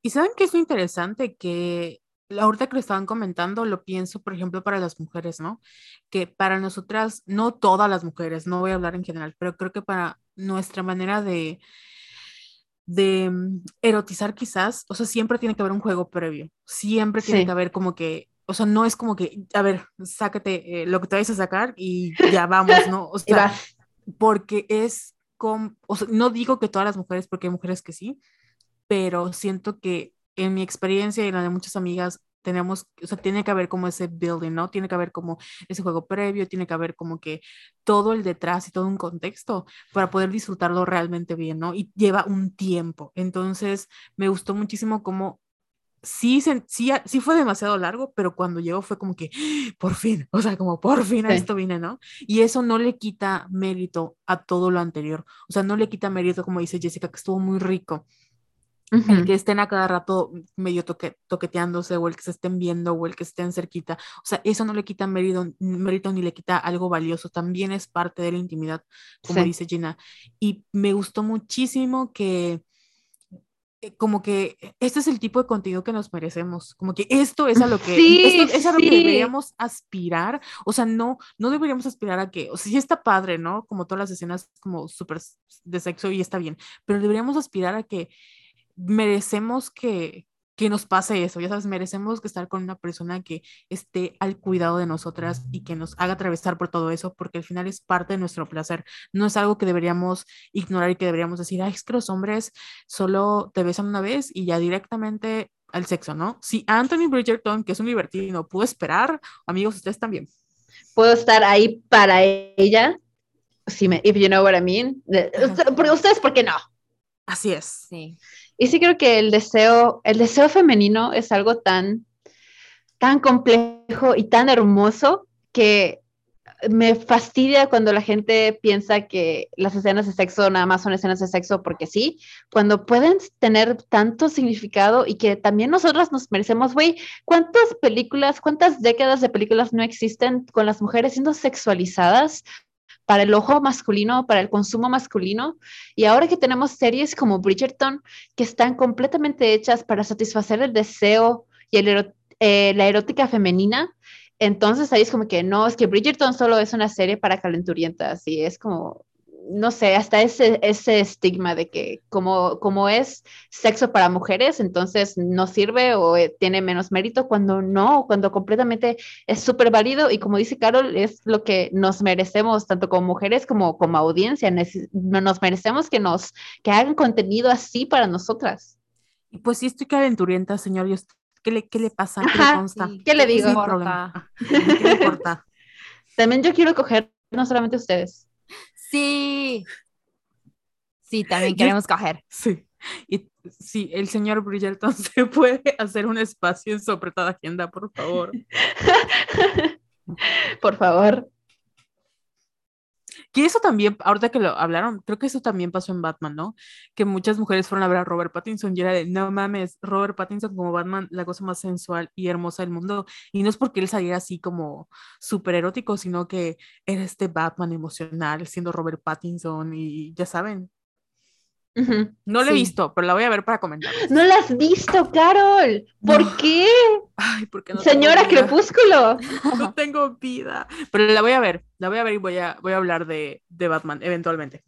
Y saben que es interesante que ahorita que lo estaban comentando, lo pienso, por ejemplo, para las mujeres, ¿no? Que para nosotras, no todas las mujeres, no voy a hablar en general, pero creo que para nuestra manera de, de mm, erotizar quizás, o sea, siempre tiene que haber un juego previo, siempre tiene Sí. que haber como que, o sea, no es como que, a ver, sácate eh, lo que te vayas a sacar y ya vamos, ¿no? O sea, porque es con, o sea, no digo que todas las mujeres, porque hay mujeres que sí, pero siento que en mi experiencia y en la de muchas amigas tenemos, o sea, tiene que haber como ese building, ¿no? Tiene que haber como ese juego previo, tiene que haber como que todo el detrás y todo un contexto para poder disfrutarlo realmente bien, ¿no? Y lleva un tiempo. Entonces, me gustó muchísimo como sí, sí, sí fue demasiado largo, pero cuando llegó fue como que, por fin, o sea, como por fin a Sí. esto vine, ¿no? Y eso no le quita mérito a todo lo anterior, o sea, no le quita mérito, como dice Jessica, que estuvo muy rico, el Ujú. que estén a cada rato medio toque, toqueteándose o el que se estén viendo o el que estén cerquita, o sea, eso no le quita mérito, mérito ni le quita algo valioso, también es parte de la intimidad, como Sí. dice Gina. Y me gustó muchísimo que eh, como que este es el tipo de contenido que nos merecemos, como que esto es a lo que, Sí, esto es a lo que sí. deberíamos aspirar, o sea, no, no deberíamos aspirar a que, o sea, sí está padre, ¿no? Como todas las escenas como súper de sexo y está bien, pero deberíamos aspirar a que merecemos que, que nos pase eso, ya sabes, merecemos que estar con una persona que esté al cuidado de nosotras y que nos haga atravesar por todo eso, porque al final es parte de nuestro placer, no es algo que deberíamos ignorar y que deberíamos decir, ay, es que los hombres solo te besan una vez y ya directamente al sexo, ¿no? Si Anthony Bridgerton, que es un libertino, pudo esperar, amigos, ustedes también. Puedo estar ahí para ella. Si me, if you know what I mean. Ajá. ustedes, ¿por qué no? Así es. Sí. Y sí creo que el deseo, el deseo femenino es algo tan, tan complejo y tan hermoso que me fastidia cuando la gente piensa que las escenas de sexo nada más son escenas de sexo porque sí, cuando pueden tener tanto significado y que también nosotras nos merecemos, güey, ¿cuántas películas, cuántas décadas de películas no existen con las mujeres siendo sexualizadas? Para el ojo masculino, para el consumo masculino. Y ahora que tenemos series como Bridgerton, que están completamente hechas para satisfacer el deseo y eh, la erótica femenina, entonces ahí es como que no, es que Bridgerton solo es una serie para calenturientas y es como, no sé, hasta ese, ese estigma de que como, como es sexo para mujeres, entonces no sirve o eh, tiene menos mérito cuando no, cuando completamente es súper válido y como dice Carol, es lo que nos merecemos, tanto como mujeres como como audiencia, nos merecemos que nos, que hagan contenido así para nosotras. Y pues sí estoy calenturienta, señor. ¿y usted ¿Qué le, qué le pasa? ¿Qué le consta? sí. ¿Qué le ¿Qué es digo? ¿Qué le importa? También yo quiero coger, no solamente ustedes. Sí. Sí, también Yo- queremos coger. Sí. Y sí, el señor Bridgerton se puede hacer un espacio en su apretada agenda, por favor. Por favor. Que eso también, ahorita que lo hablaron, creo que eso también pasó en Batman, ¿no? Que muchas mujeres fueron a ver a Robert Pattinson y era de, no mames, Robert Pattinson como Batman, la cosa más sensual y hermosa del mundo. Y no es porque él saliera así como súper erótico, sino que era este Batman emocional, siendo Robert Pattinson y ya saben. No lo he visto, pero la voy a ver para comentar. No la has visto, Carol. ¿Por No. qué? Ay, porque no Señora. Crepúsculo. No tengo vida. Pero la voy a ver, la voy a ver y voy a, voy a hablar de, de Batman eventualmente.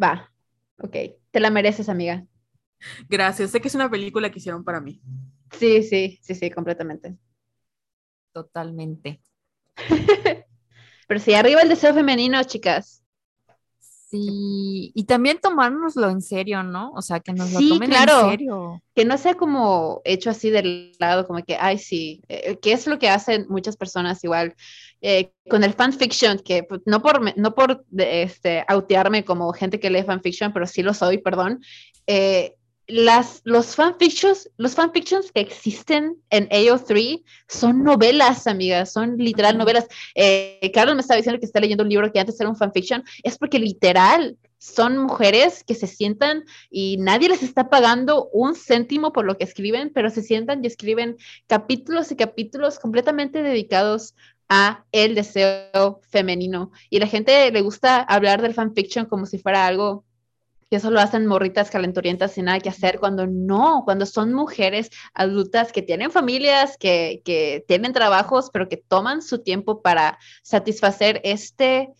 Va. Ok. Te la mereces, amiga. Gracias, sé que es una película que hicieron para mí. Sí, sí, sí, sí, completamente. Totalmente. Pero sí, arriba el deseo femenino, chicas. Sí. Y también tomárnoslo en serio, ¿no? O sea, que nos lo Sí, tomen claro. en serio. que no sea como hecho así del lado, como que, ay, sí, eh, que es lo que hacen muchas personas igual eh, con el fanfiction, que pues, no por, no por este, autearme como gente que lee fanfiction, pero sí lo soy, perdón. eh, las, los fanfictions, los fanfictions que existen en AO3 son novelas, amigas, son literal novelas. Eh, Carlos me estaba diciendo que está leyendo un libro que antes era un fanfiction, es porque literal son mujeres que se sientan y nadie les está pagando un céntimo por lo que escriben, pero se sientan y escriben capítulos y capítulos completamente dedicados a el deseo femenino. Y la gente le gusta hablar del fanfiction como si fuera algo que solo hacen morritas calenturientas sin nada que hacer, cuando no, cuando son mujeres adultas que tienen familias, que, que tienen trabajos, pero que toman su tiempo para satisfacer este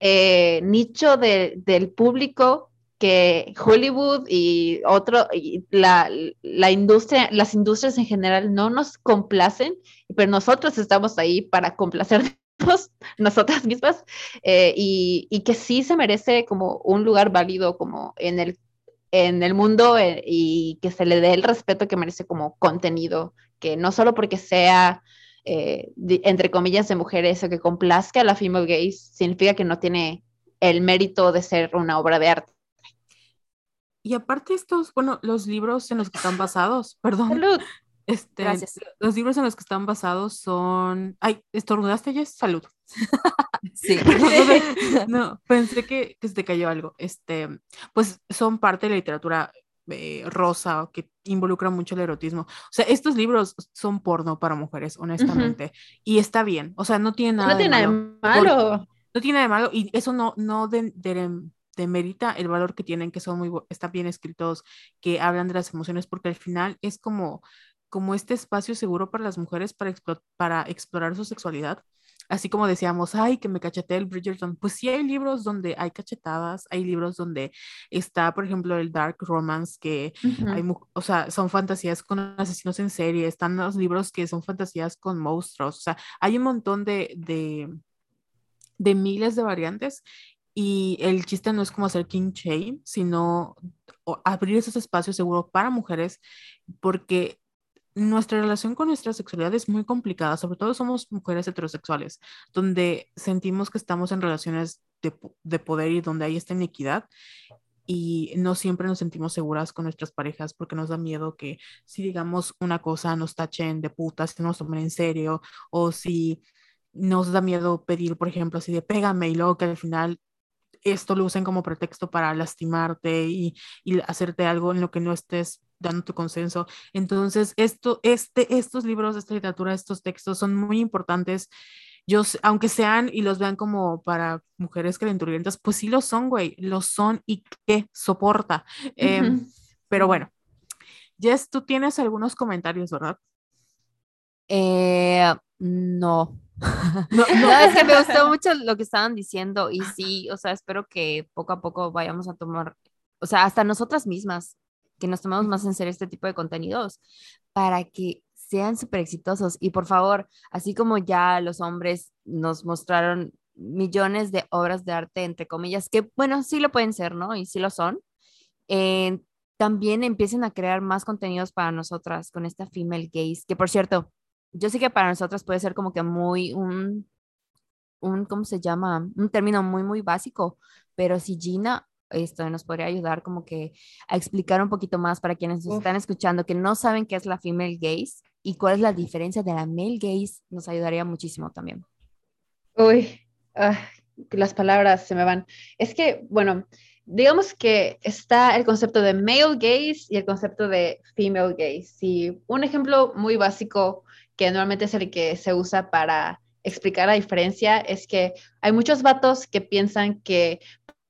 eh, nicho de- del público que Hollywood y otro, y la, la industria, las industrias en general no nos complacen, pero nosotros estamos ahí para nosotras mismas eh, y, y que sí se merece como un lugar válido como en el, en el mundo eh, y que se le dé el respeto que merece como contenido, que no solo porque sea eh, de- entre comillas de mujeres o que complazca a la female gaze significa que no tiene el mérito de ser una obra de arte. Y aparte estos, bueno, los libros en los que están basados, perdón, Salud. Este, Gracias. los libros en los que están basados son, ay, estornudaste Jess, salud. Sí. No, pensé que, que se te cayó algo. Este, pues son parte de la literatura eh, rosa que involucra mucho el erotismo. O sea, estos libros son porno para mujeres, honestamente. Y está bien. O sea, no tiene nada No tiene de nada malo. de malo. No tiene nada de malo. Y eso no, no de- de- demerita el valor que tienen, que son muy, están bien escritos, que hablan de las emociones, porque al final es como, como este espacio seguro para las mujeres para, para explorar su sexualidad. Así como decíamos, ay, que me cacheté el Bridgerton. Pues sí hay libros donde hay cachetadas, hay libros donde está, por ejemplo, el Dark Romance, que hay, o sea, son fantasías con asesinos en serie, están los libros que son fantasías con monstruos, o sea, hay un montón de, de, de miles de variantes y el chiste no es como hacer king shame, sino abrir esos espacios seguros para mujeres, porque nuestra relación con nuestra sexualidad es muy complicada, sobre todo somos mujeres heterosexuales, donde sentimos que estamos en relaciones de, poder y donde hay esta inequidad y no siempre nos sentimos seguras con nuestras parejas porque nos da miedo que si digamos una cosa nos tachen de putas, que nos tomen en serio o si nos da miedo pedir, por ejemplo, así de pégame y luego que al final esto lo usen como pretexto para lastimarte y hacerte algo en lo que no estés dando tu consenso. Entonces, esto, este, estos libros, esta literatura, estos textos son muy importantes. Yo, aunque sean y los vean como para mujeres calenturientas, pues sí lo son, güey, lo son y qué soporta. Em, pero bueno, Jess, tú tienes algunos comentarios, ¿verdad? Eh, no. No, no, es que me gustó mucho lo que estaban diciendo y sí, o sea, espero que poco a poco vayamos a tomar, o sea, hasta nosotras mismas que nos tomemos más en serio este tipo de contenidos para que sean súper exitosos. Y por favor, así como ya los hombres nos mostraron millones de obras de arte, entre comillas, que bueno, sí lo pueden ser, ¿no? Y sí lo son. Eh, también empiecen a crear más contenidos para nosotras con esta female gaze, que por cierto, yo sé que para nosotras puede ser como que muy un, un, ¿cómo se llama? Un término muy, muy básico, pero si Gina esto nos podría ayudar como que a explicar un poquito más para quienes nos están escuchando que no saben qué es la female gaze y cuál es la diferencia de la male gaze, nos ayudaría muchísimo también. Uy, ah, las palabras se me van. Es que, bueno, digamos que está el concepto de male gaze y el concepto de female gaze. Y un ejemplo muy básico que normalmente es el que se usa para explicar la diferencia es que hay muchos vatos que piensan que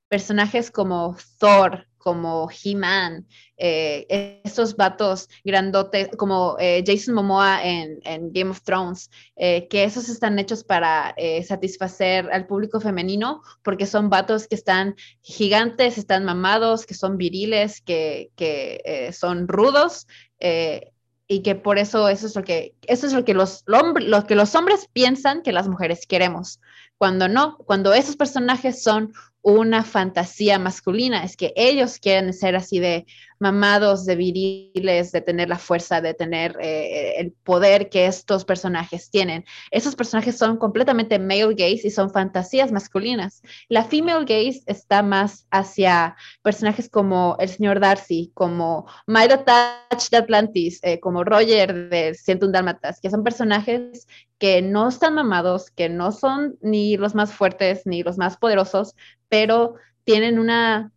personajes como Thor, como He-Man, eh, estos vatos grandotes, como eh, Jason Momoa en, Game of Thrones, eh, que esos están hechos para satisfacer al público femenino, porque son vatos que están gigantes, están mamados, que son viriles, que, que son rudos. y que por eso eso es lo que eso es lo que los lo que los hombres piensan que las mujeres queremos cuando no cuando esos personajes son una fantasía masculina, es que ellos quieren ser así de mamados, de viriles, de tener la fuerza, de tener eh, el poder que estos personajes tienen. Esos personajes son completamente male gaze y son fantasías masculinas. La female gaze está más hacia personajes como el señor Darcy, como Milo Touch de Atlantis, eh, como Roger de un Dálmatas, que son personajes que no están mamados, que no son ni los más fuertes ni los más poderosos, pero tienen una,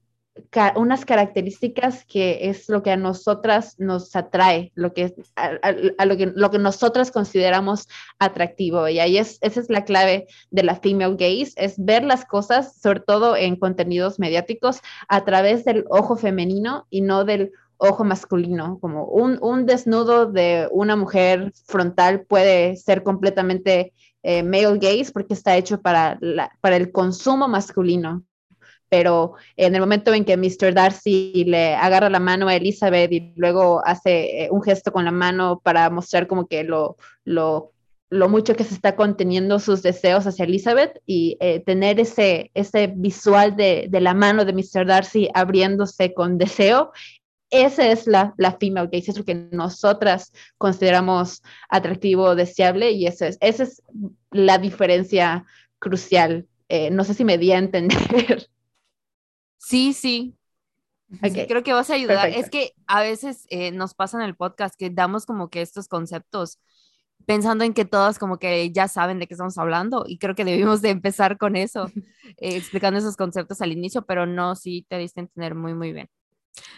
unas características que es lo que a nosotras nos atrae, lo que, a, lo, que, lo que nosotras consideramos atractivo. Y ahí es, esa es la clave de la female gaze, es ver las cosas, sobre todo en contenidos mediáticos, a través del ojo femenino y no del ojo masculino, como un, un desnudo de una mujer frontal puede ser completamente eh, male gaze porque está hecho para, para el consumo masculino. Pero en el momento en que Mr. Darcy le agarra la mano a Elizabeth y luego hace eh, un gesto con la mano para mostrar como que lo, lo, lo mucho que se está conteniendo sus deseos hacia Elizabeth y eh, tener ese, ese visual de, de, la mano de Mr. Darcy abriéndose con deseo esa es la, la female gaze, es lo que nosotras consideramos atractivo o deseable y esa es, esa es la diferencia crucial. Eh, no sé si me di a entender. Sí, sí. creo que vas a ayudar. Es que a veces eh, nos pasa en el podcast que damos como que estos conceptos pensando en que todas como que ya saben de qué estamos hablando y creo que debimos de empezar con eso, eh, explicando esos conceptos al inicio, pero no, sí te diste a entender muy, muy bien.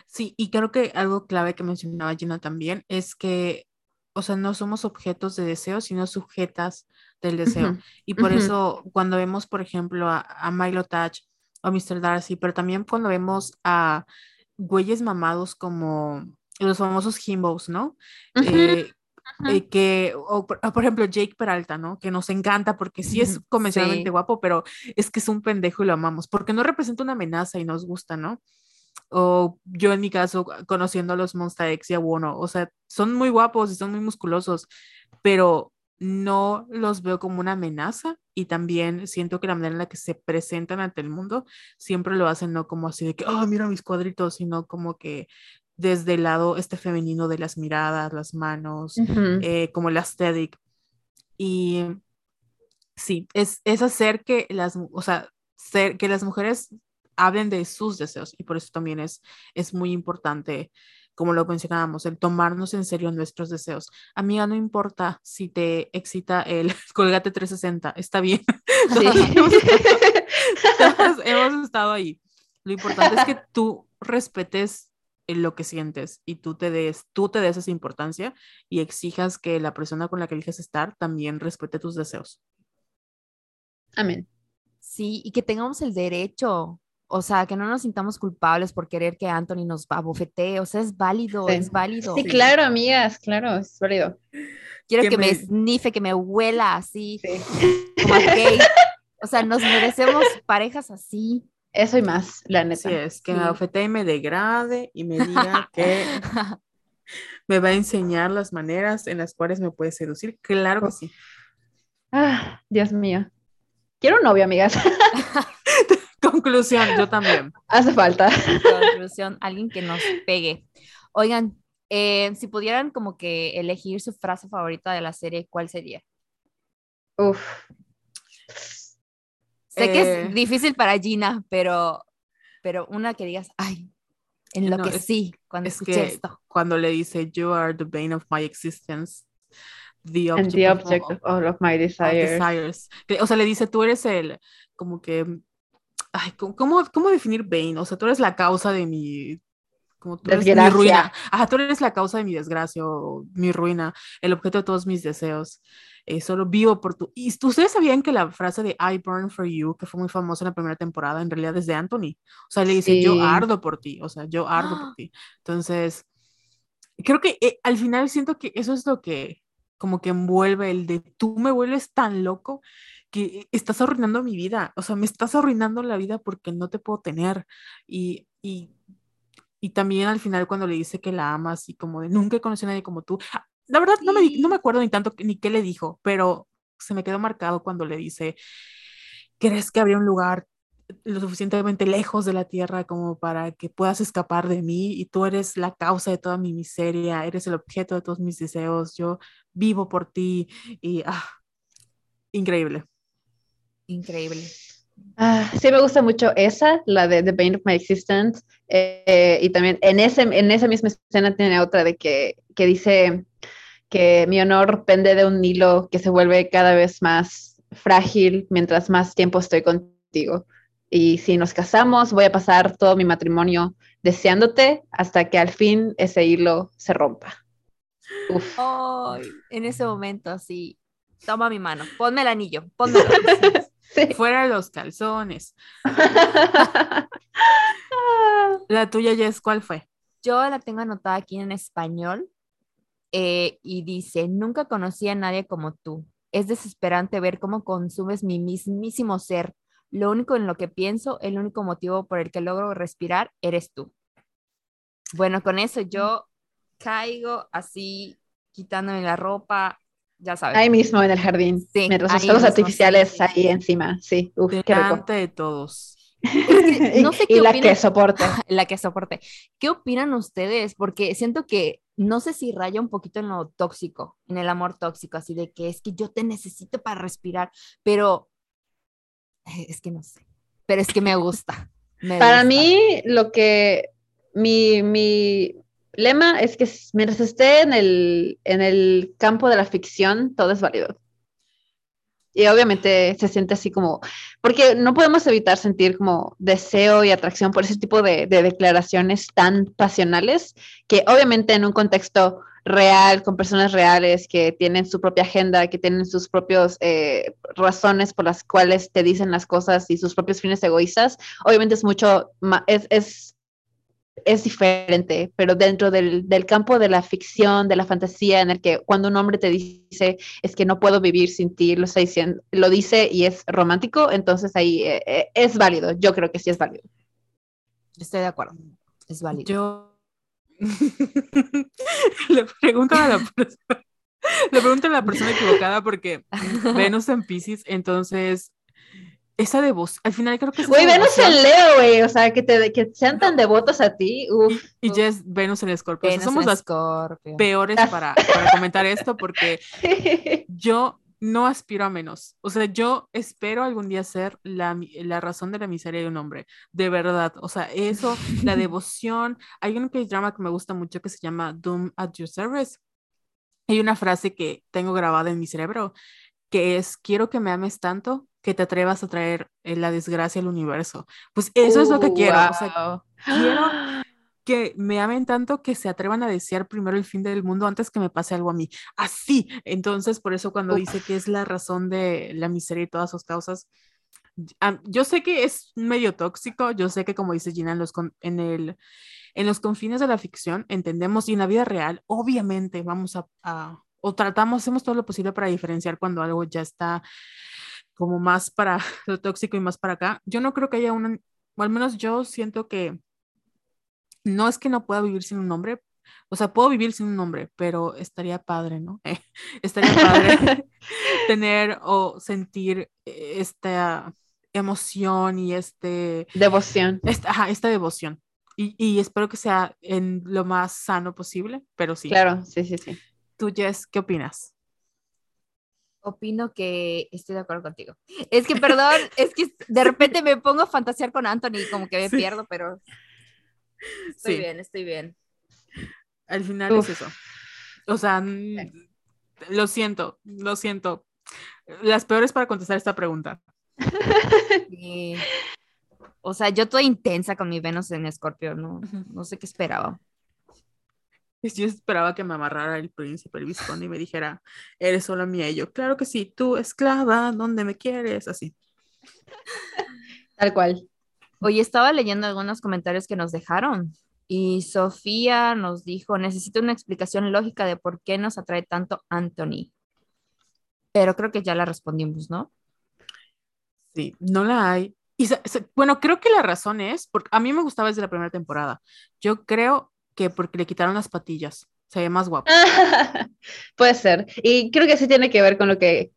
Sí, y creo que algo clave que mencionaba Gina también es que, o sea, no somos objetos de deseo, sino sujetas del deseo. Y por eso cuando vemos, por ejemplo, a, Milo Touch o Mr. Darcy, pero también cuando vemos a güeyes mamados como los famosos himbos, ¿no? Eh, eh, que, o, por ejemplo, Jake Peralta, ¿no? Que nos encanta porque sí es convencionalmente guapo, pero es que es un pendejo y lo amamos, porque no representa una amenaza y nos gusta, ¿no? O yo en mi caso, conociendo a los Monster X y a Wono, o sea, son muy guapos y son muy musculosos, pero no los veo como una amenaza y también siento que la manera en la que se presentan ante el mundo siempre lo hacen no como así de que, oh, mira mis cuadritos, sino como que desde el lado este femenino de las miradas, las manos, eh, como el aesthetic. Y sí, es, es hacer que las, o sea, ser, que las mujeres hablen de sus deseos y por eso también es, es muy importante, como lo mencionábamos, el tomarnos en serio nuestros deseos. Amiga, no importa si te excita el colgate 360, está bien. hemos estado ahí. Lo importante es que tú respetes en lo que sientes y tú te des, tú te des esa importancia y exijas que la persona con la que eliges estar también respete tus deseos. Amén. Sí, y que tengamos el derecho, o sea, que no nos sintamos culpables por querer que Anthony nos abofetee, o sea, es válido, es válido. Sí, claro, amigas, claro, es válido. Quiero que, me... snife, que me huela así, como gay. O sea, nos merecemos parejas así. Eso y más, la neta. Sí, es que me abofetee y me degrade y me diga que me va a enseñar las maneras en las cuales me puede seducir. Claro que sí. Ah, Dios mío. Quiero un novio, amigas. Conclusión, yo también. Hace falta. Conclusión, alguien que nos pegue. Oigan, eh, si pudieran como que elegir su frase favorita de la serie, ¿cuál sería? Uf. Sé que es eh, difícil para Gina, pero, pero una que digas, ay, en lo que sí, cuando escuché esto. Cuando le dice, You are the bane of my existence. The object, the object of, all of my desires. O sea, le dice, tú eres el, como que, ay, ¿cómo, ¿cómo definir bane? O sea, tú eres la causa de mi, como tú eres mi ruina. Ajá, tú eres la causa de mi desgracia o mi ruina, el objeto de todos mis deseos. Eh, solo vivo por tu... Y ustedes sabían que la frase de I burn for you, que fue muy famosa en la primera temporada, en realidad es de Anthony. O sea, le dice, yo ardo por ti, o sea, yo ardo por ti. Entonces, creo que eh, al final siento que eso es lo que como que envuelve el de tú me vuelves tan loco que estás arruinando mi vida, o sea, me estás arruinando la vida porque no te puedo tener. Y, y, y también al final cuando le dice que la ama, así como de nunca he conocido a nadie como tú, la verdad, no, me, no me acuerdo ni tanto ni qué le dijo, pero se me quedó marcado cuando le dice, ¿crees que habría un lugar lo suficientemente lejos de la tierra como para que puedas escapar de mí y tú eres la causa de toda mi miseria, eres el objeto de todos mis deseos, yo vivo por ti y ah, increíble. Increíble. Ah, sí, me gusta mucho esa, la de The Bane of My Existence. Eh, y también en, ese, en esa misma escena tiene otra de que, que dice, que mi honor pende de un hilo que se vuelve cada vez más frágil mientras más tiempo estoy contigo. Y si nos casamos, voy a pasar todo mi matrimonio deseándote hasta que al fin ese hilo se rompa. Uf. en ese momento, así, toma mi mano, ponme el anillo, ponme sí. Fuera los calzones. la tuya, Jess, ¿cuál fue? Yo la tengo anotada aquí en español eh, y dice, nunca conocí a nadie como tú. Es desesperante ver cómo consumes mi mismísimo ser. Lo único en lo que pienso, el único motivo por el que logro respirar, eres tú. Bueno, con eso yo caigo así, quitándome la ropa, ya sabes. Ahí mismo en el jardín, sí, mientras los fuegos artificiales ahí encima, sí. Uf, rico. de todos. no sé qué y la que soporte. la que soporte. ¿Qué opinan ustedes? Porque siento que no sé si raya un poquito en lo tóxico, en el amor tóxico, así de que es que yo te necesito para respirar, pero eh, es que no sé, pero es que me gusta. para mí, lo que mi, mi, lema es que mientras esté en el, en el campo de la ficción, todo es válido. Y obviamente se siente así como, porque no podemos evitar sentir como deseo y atracción por ese tipo de, declaraciones tan pasionales, que obviamente en un contexto real, con personas reales que tienen su propia agenda, que tienen sus propias eh, razones por las cuales te dicen las cosas y sus propios fines egoístas, obviamente es mucho es, es, es diferente, pero dentro del, del, campo de la ficción, de la fantasía, en el que cuando un hombre te dice es que no puedo vivir sin ti, lo, está diciendo, lo dice y es romántico, entonces ahí eh, eh, es válido, yo creo que sí es válido. Estoy de acuerdo, es válido. Yo le pregunto a la persona, le pregunto a la persona equivocada porque Venus en Pisces, entonces esa devoción, al final creo que es Güey, Venus en Leo, güey, o sea, que, te, que sean tan devotos a ti. Uf, y, ya es Venus en Escorpio. O sea, somos las Scorpio. peores para, para comentar esto porque yo no aspiro a menos. O sea, yo espero algún día ser la, la, razón de la miseria de un hombre, de verdad. O sea, eso, la devoción. Hay un drama que me gusta mucho que se llama Doom at Your Service. Hay una frase que tengo grabada en mi cerebro que es, quiero que me ames tanto que te atrevas a traer eh, la desgracia al universo. Pues eso es lo que quiero. O sea, quiero que me amen tanto que se atrevan a desear primero el fin del mundo antes que me pase algo a mí. Así. Entonces, por eso cuando dice que es la razón de la miseria y todas sus causas, yo sé que es medio tóxico, yo sé que como dice Gina, en los, en, el, en los confines de la ficción entendemos y en la vida real, obviamente vamos a, a, o tratamos, hacemos todo lo posible para diferenciar cuando algo ya está como más para lo tóxico y más para acá. Yo no creo que haya una, o al menos yo siento que no es que no pueda vivir sin un nombre, o sea, puedo vivir sin un nombre, pero estaría padre, ¿no? estaría padre tener o sentir esta emoción y este... Devoción. Esta, ajá, esta devoción. Y, y, espero que sea en lo más sano posible, pero sí. Claro, sí, sí, sí. Tú, Jess, ¿qué opinas? Opino que estoy de acuerdo contigo. Es que, perdón, es que de repente me pongo a fantasear con Anthony y como que me pierdo, pero Estoy bien, estoy bien. Al final es eso. O sea, lo siento, lo siento. Las peores para contestar esta pregunta. O sea, yo toda intensa con mi Venus en Escorpio, no, no sé qué esperaba. Yo esperaba que me amarrara el príncipe, el vizconde, y me dijera, eres solo mía. Y yo, claro que sí, tú, esclava, ¿dónde me quieres? Así. Tal cual. Hoy estaba leyendo algunos comentarios que nos dejaron y Sofía nos dijo, necesito una explicación lógica de por qué nos atrae tanto Anthony. Pero creo que ya la respondimos, ¿no? Sí, no la hay. Y bueno, creo que la razón es, porque a mí me gustaba desde la primera temporada. Yo creo que porque le quitaron las patillas, se ve más guapo. Puede ser. Y creo que sí tiene que ver con lo que,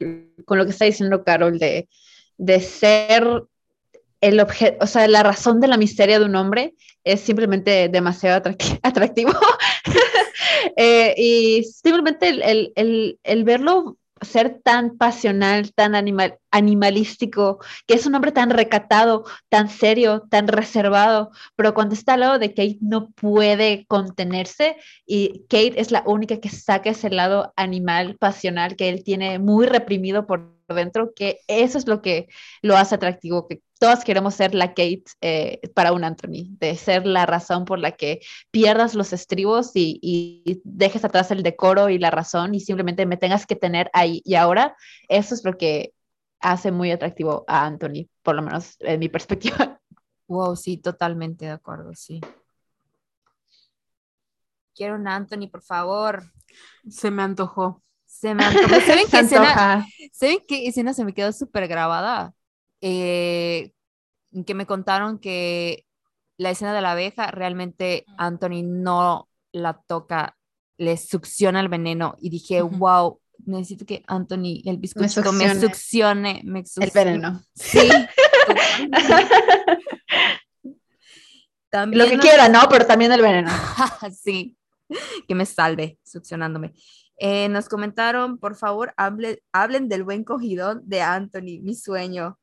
con lo que está diciendo Carol de, de ser el objeto, o sea, la razón de la miseria de un hombre es simplemente demasiado atractivo. Eh, y simplemente el, el, el, verlo ser tan pasional, tan animal, animalístico, que es un hombre tan recatado, tan serio, tan reservado, pero cuando está al lado de Kate no puede contenerse y Kate es la única que saca ese lado animal, pasional que él tiene muy reprimido por dentro, que eso es lo que lo hace atractivo, que todas queremos ser la Kate eh, para un Anthony, de ser la razón por la que pierdas los estribos y, y, dejes atrás el decoro y la razón y simplemente me tengas que tener ahí y ahora. Eso es lo que hace muy atractivo a Anthony, por lo menos en mi perspectiva. Wow, sí, totalmente de acuerdo, sí. Quiero un Anthony, por favor. Se me antojó. Se me antojó. ¿Saben qué escena, ¿saben qué escena se me quedó súper grabada? Eh, que me contaron que la escena de la abeja realmente Anthony no la toca, le succiona el veneno y dije, wow, necesito que Anthony, el bizcochito, me succione, me el veneno. Sí. también Lo que quiera, ¿no? Pero también el veneno. sí, que me salve succionándome. Eh, nos comentaron, por favor, hablen del buen cogidón de Anthony, mi sueño.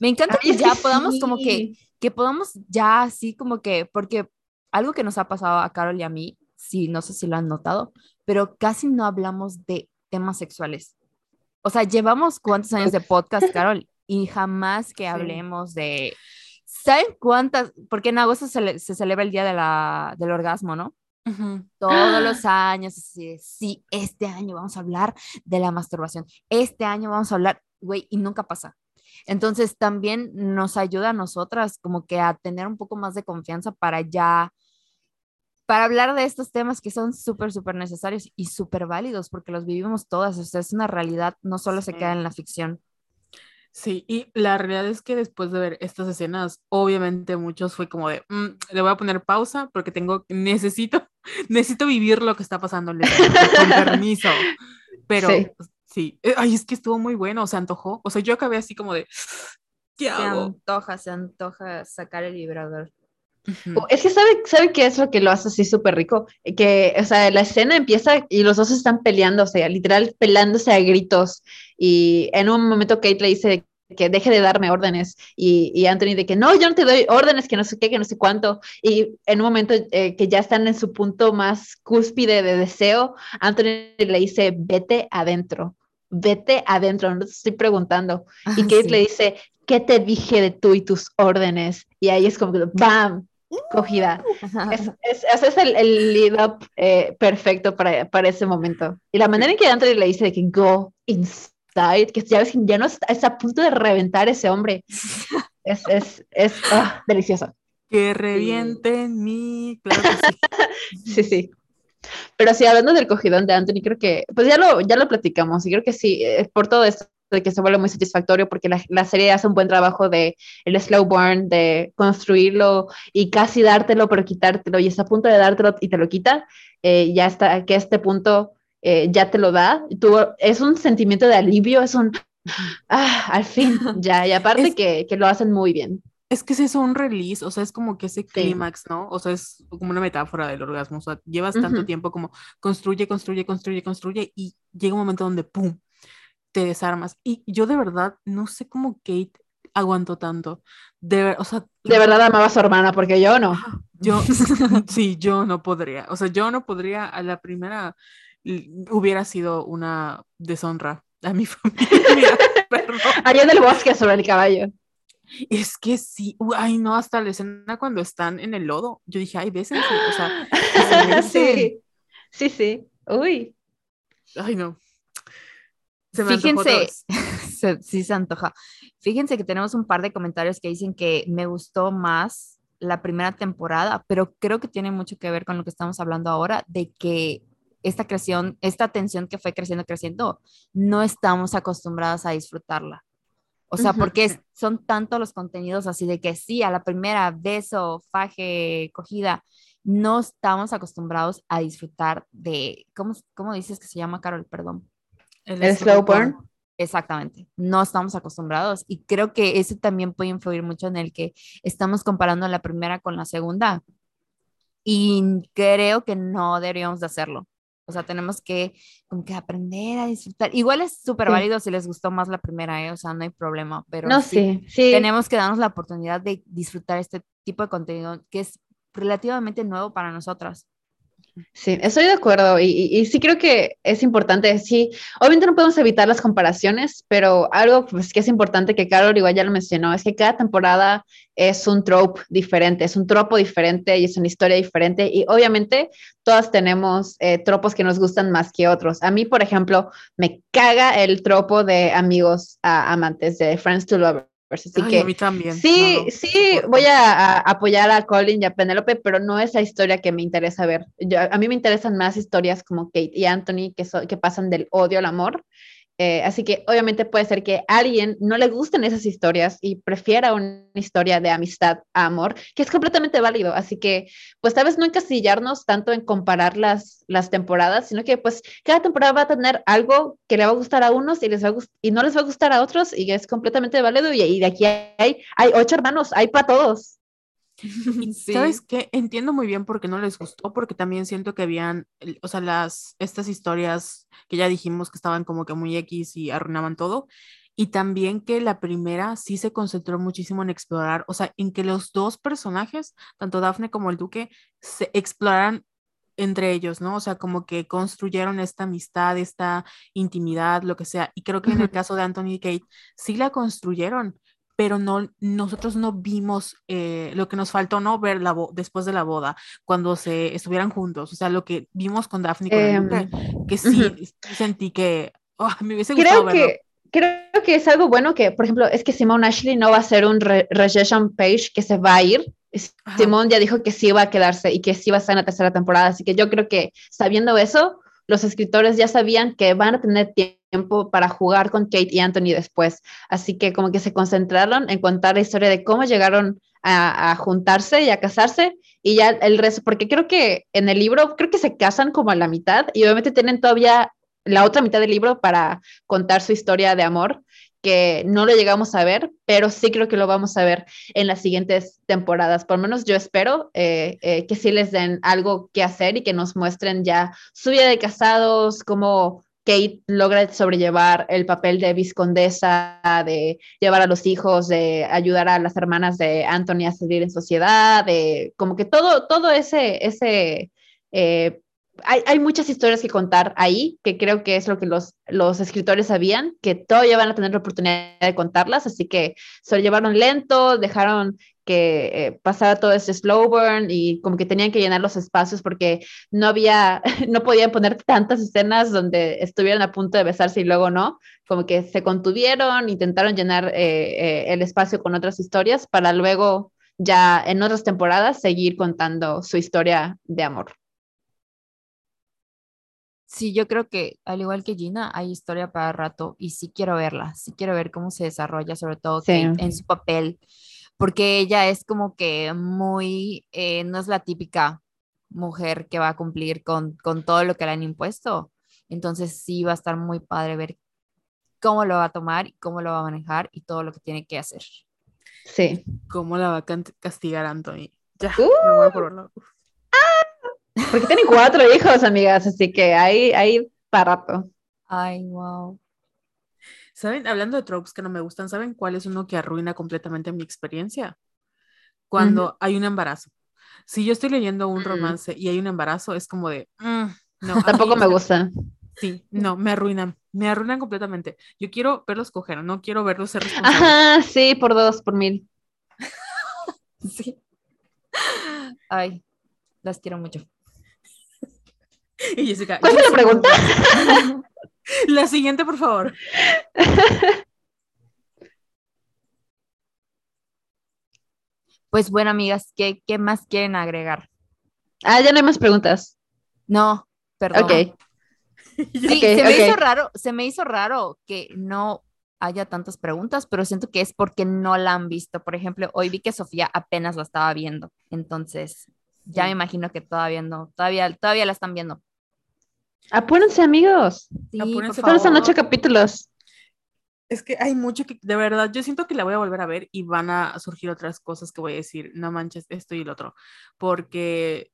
Me encanta que ya podamos como que, que podamos ya así como que, porque algo que nos ha pasado a Carol y a mí, sí, no sé si lo han notado, pero casi no hablamos de temas sexuales. O sea, llevamos cuántos años de podcast, Carol, y jamás que hablemos de... ¿Saben cuántas? Porque en agosto se, se celebra el día de la, del orgasmo, ¿no? Todos los años, así sí, este año vamos a hablar de la masturbación, este año vamos a hablar, güey, y nunca pasa. Entonces también nos ayuda a nosotras como que a tener un poco más de confianza para ya, para hablar de estos temas que son súper, súper necesarios y súper válidos porque los vivimos todas, o sea, es una realidad, no solo se queda en la ficción. Sí, y la realidad es que después de ver estas escenas, obviamente muchos fue como de, "Mm, le voy a poner pausa porque tengo, necesito, necesito vivir lo que está pasando, con permiso. Pero Sí. sí, eh, ay, es que estuvo muy bueno, se antojó. O sea, yo acabé así como de, ¿qué Se hago? antoja, se antoja sacar el vibrador. Ujú. Es que sabe, sabe qué es lo que lo hace así súper rico, que, o sea, la escena empieza y los dos están peleando, o sea, literal pelándose a gritos y en un momento Kate le dice que deje de darme órdenes y, y Anthony de que no, yo no te doy órdenes, que no sé qué, que no sé cuánto y en un momento eh, que ya están en su punto más cúspide de deseo, Anthony le dice vete adentro, vete adentro, no te estoy preguntando y Ah, Kate sí. le dice, ¿qué te dije de tú y tus órdenes? Y ahí es como que, ¡bam! Cogida. Ajá. Es, es, ese es el, el lead up eh, perfecto para, para ese momento. Y la manera en que Anthony le dice de que go inside, que ya ves que ya no está, está a punto de reventar ese hombre. Es, es, es ah, delicioso. Que reviente en mí, claro que sí. Sí, sí. Pero sí, hablando del cogidón de Anthony, creo que, pues ya lo, ya lo platicamos y creo que sí, eh, por todo esto de que se vuelve muy satisfactorio porque la, la serie hace un buen trabajo de el slow burn, de construirlo y casi dártelo, pero quitártelo y está a punto de dártelo y te lo quita, eh, ya está, que a este punto eh, ya te lo da. Tú, es un sentimiento de alivio, es un, ah, al fin, ya, y aparte Es- que, que lo hacen muy bien. Es que es eso, un release, o sea, es como que ese clímax, ¿no? O sea, es como una metáfora del orgasmo, o sea, llevas tanto Ujú. tiempo como construye, construye, construye, construye y llega un momento donde, ¡pum!, te desarmas. Y yo de verdad no sé cómo Kate aguantó tanto. De o sea, De verdad amaba a su hermana, porque yo no. Yo, sí, yo no podría. O sea, yo no podría, a la primera hubiera sido una deshonra a mi familia. Allá en el bosque sobre el caballo. Es que sí, ay no, hasta la escena cuando están en el lodo, yo dije, ay, bésense, o sea, sí, sí, sí. Uy. ay no. Se me Fíjense, se- sí se antoja. Fíjense que tenemos un par de comentarios que dicen que me gustó más la primera temporada, pero creo que tiene mucho que ver con lo que estamos hablando ahora, de que esta creación, esta tensión que fue creciendo, creciendo, no estamos acostumbrados a disfrutarla. O sea, Ujú. porque es- son tantos los contenidos así de que sí, a la primera, beso, faje, cogida, no estamos acostumbrados a disfrutar de, ¿cómo, cómo dices que se llama, Carol? Perdón. El slow burn. Exactamente, no estamos acostumbrados y creo que eso también puede influir mucho en el que estamos comparando la primera con la segunda y creo que no deberíamos de hacerlo. O sea, tenemos que como que aprender a disfrutar. Igual es súper Sí. válido si les gustó más la primera, ¿eh? o sea, no hay problema, pero No, sí, sí. tenemos que darnos la oportunidad de disfrutar este tipo de contenido que es relativamente nuevo para nosotras. Sí, estoy de acuerdo y, sí creo que es importante, sí, obviamente no podemos evitar las comparaciones, pero algo pues, que es importante que Carol igual ya lo mencionó, es que cada temporada es un trope diferente, es un tropo diferente y es una historia diferente y obviamente todas tenemos eh, tropos que nos gustan más que otros. A mí, por ejemplo, me caga el tropo de amigos amantes, de Friends to Lovers, así Ay, que... a mí también. Sí, no sí, voy a, a apoyar a Colin y a Penélope, pero no es la historia que me interesa ver. Yo- a mí me interesan más historias como Kate y Anthony, que, so- que pasan del odio al amor. Eh, así que obviamente puede ser que a alguien no le gusten esas historias y prefiera una historia de amistad a amor, que es completamente válido. Así que, pues tal vez no encasillarnos tanto en comparar las, las temporadas, sino que pues cada temporada va a tener algo que le va a gustar a unos y, les va a y no les va a gustar a otros y es completamente válido. Y, y de aquí hay, hay ocho hermanos, hay para todos. Sí. ¿Sabes qué? Entiendo muy bien por qué no les gustó, porque también siento que habían, o sea, las, estas historias que ya dijimos que estaban como que muy X y arruinaban todo, y también que la primera sí se concentró muchísimo en explorar, o sea, en que los dos personajes, tanto Daphne como el Duque, se exploraran entre ellos, ¿no? O sea, como que construyeron esta amistad, esta intimidad, lo que sea, y creo que en el caso de Anthony y Kate, sí la construyeron, pero no, nosotros no vimos eh, lo que nos faltó, ¿no? Ver la después de la boda, cuando se estuvieran juntos, o sea, lo que vimos con Daphne con Em, Luke, que sí ujú. sentí que oh, me hubiese gustado Creo verlo. que, creo que es algo bueno que, por ejemplo, es que Simone Ashley no va a ser un re rejection page que se va a ir. Ajá. Simone ya dijo que sí va a quedarse y que sí va a estar en la tercera temporada. Así que yo creo que sabiendo eso, los escritores ya sabían que van a tener tiempo para jugar con Kate y Anthony después. Así que como que se concentraron en contar la historia de cómo llegaron a, juntarse y a casarse y ya el resto, porque creo que en el libro, creo que se casan como a la mitad y obviamente tienen todavía la otra mitad del libro para contar su historia de amor, que no lo llegamos a ver, pero sí creo que lo vamos a ver en las siguientes temporadas. Por lo menos yo espero eh, eh, que sí les den algo que hacer y que nos muestren ya su vida de casados, cómo Kate logra sobrellevar el papel de viscondesa, de llevar a los hijos, de ayudar a las hermanas de Anthony a salir en sociedad, de como que todo, todo ese, ese eh, hay, hay, muchas historias que contar ahí, que creo que es lo que los, los escritores sabían, que todavía van a tener la oportunidad de contarlas, así que se lo llevaron lento, dejaron que eh, pasara todo ese slow burn y como que tenían que llenar los espacios porque no había, no podían poner tantas escenas donde estuvieran a punto de besarse y luego no, como que se contuvieron, intentaron llenar eh, eh, el espacio con otras historias para luego ya en otras temporadas seguir contando su historia de amor. Sí, yo creo que al igual que Gina, hay historia para rato y sí quiero verla, sí quiero ver cómo se desarrolla, sobre todo Sí. Kate en su papel, porque ella es como que muy, eh, no es la típica mujer que va a cumplir con, con todo lo que le han impuesto. Entonces sí va a estar muy padre ver cómo lo va a tomar y cómo lo va a manejar y todo lo que tiene que hacer. Sí. ¿Cómo la va a castigar Anthony? Ya, Uh. me muero por verlo. Porque tienen cuatro hijos, amigas, así que hay, hay para rato. Ay, wow. ¿Saben? Hablando de tropes que no me gustan, ¿saben cuál es uno que arruina completamente mi experiencia? Cuando hay un embarazo. Si yo estoy leyendo un Mm. romance y hay un embarazo, es como de, mm, no. Tampoco mí- me gusta. Sí, no, me arruinan, me arruinan completamente. Yo quiero verlos coger, no quiero verlos ser responsables. Ajá, sí, por dos, por mil. Sí. Ay, las quiero mucho. Y Jessica, ¿Cuál fue la pregunta? La siguiente, por favor. Pues bueno, amigas, ¿qué, qué más quieren agregar? Ah, ya no hay más preguntas. No, perdón. Ok. Sí, Ok, se me hizo raro, se me hizo raro que no haya tantas preguntas, pero siento que es porque no la han visto. Por ejemplo, hoy vi que Sofía apenas la estaba viendo, entonces ya me imagino que todavía no, todavía, todavía la están viendo. Apúrense, amigos. Sí, Apúrense, por Solo son favor. ocho capítulos. Es que hay mucho que, de verdad, yo siento que la voy a volver a ver y van a surgir otras cosas que voy a decir, no manches, esto y el otro, porque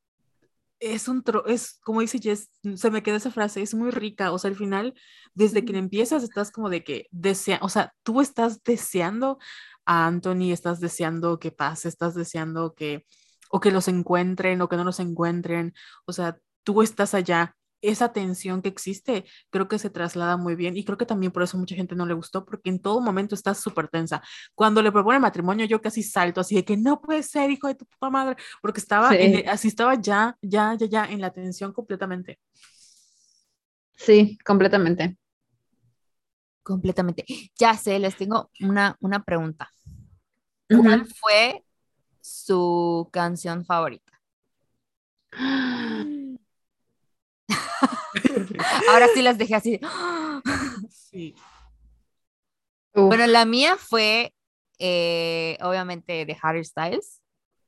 es un, tro es como dice Jess, se me queda esa frase, es muy rica, o sea, al final, desde que empiezas, estás como de que desea, o sea, tú estás deseando a Anthony, estás deseando que pase, estás deseando que, o que los encuentren, o que no los encuentren, o sea, tú estás allá. Esa tensión que existe, creo que se traslada muy bien y creo que también por eso mucha gente no le gustó, porque en todo momento estás súper tensa. Cuando le propone matrimonio, yo casi salto así de que no puede ser, hijo de tu puta madre, porque estaba, Sí. en- así estaba ya, ya, ya, ya en la tensión completamente. Sí, completamente. Completamente. Ya sé, les tengo una, una pregunta. ¿Cuál fue su canción favorita? Ahora sí las dejé así. Sí. Uf. Bueno, la mía fue eh, obviamente de Harry Styles,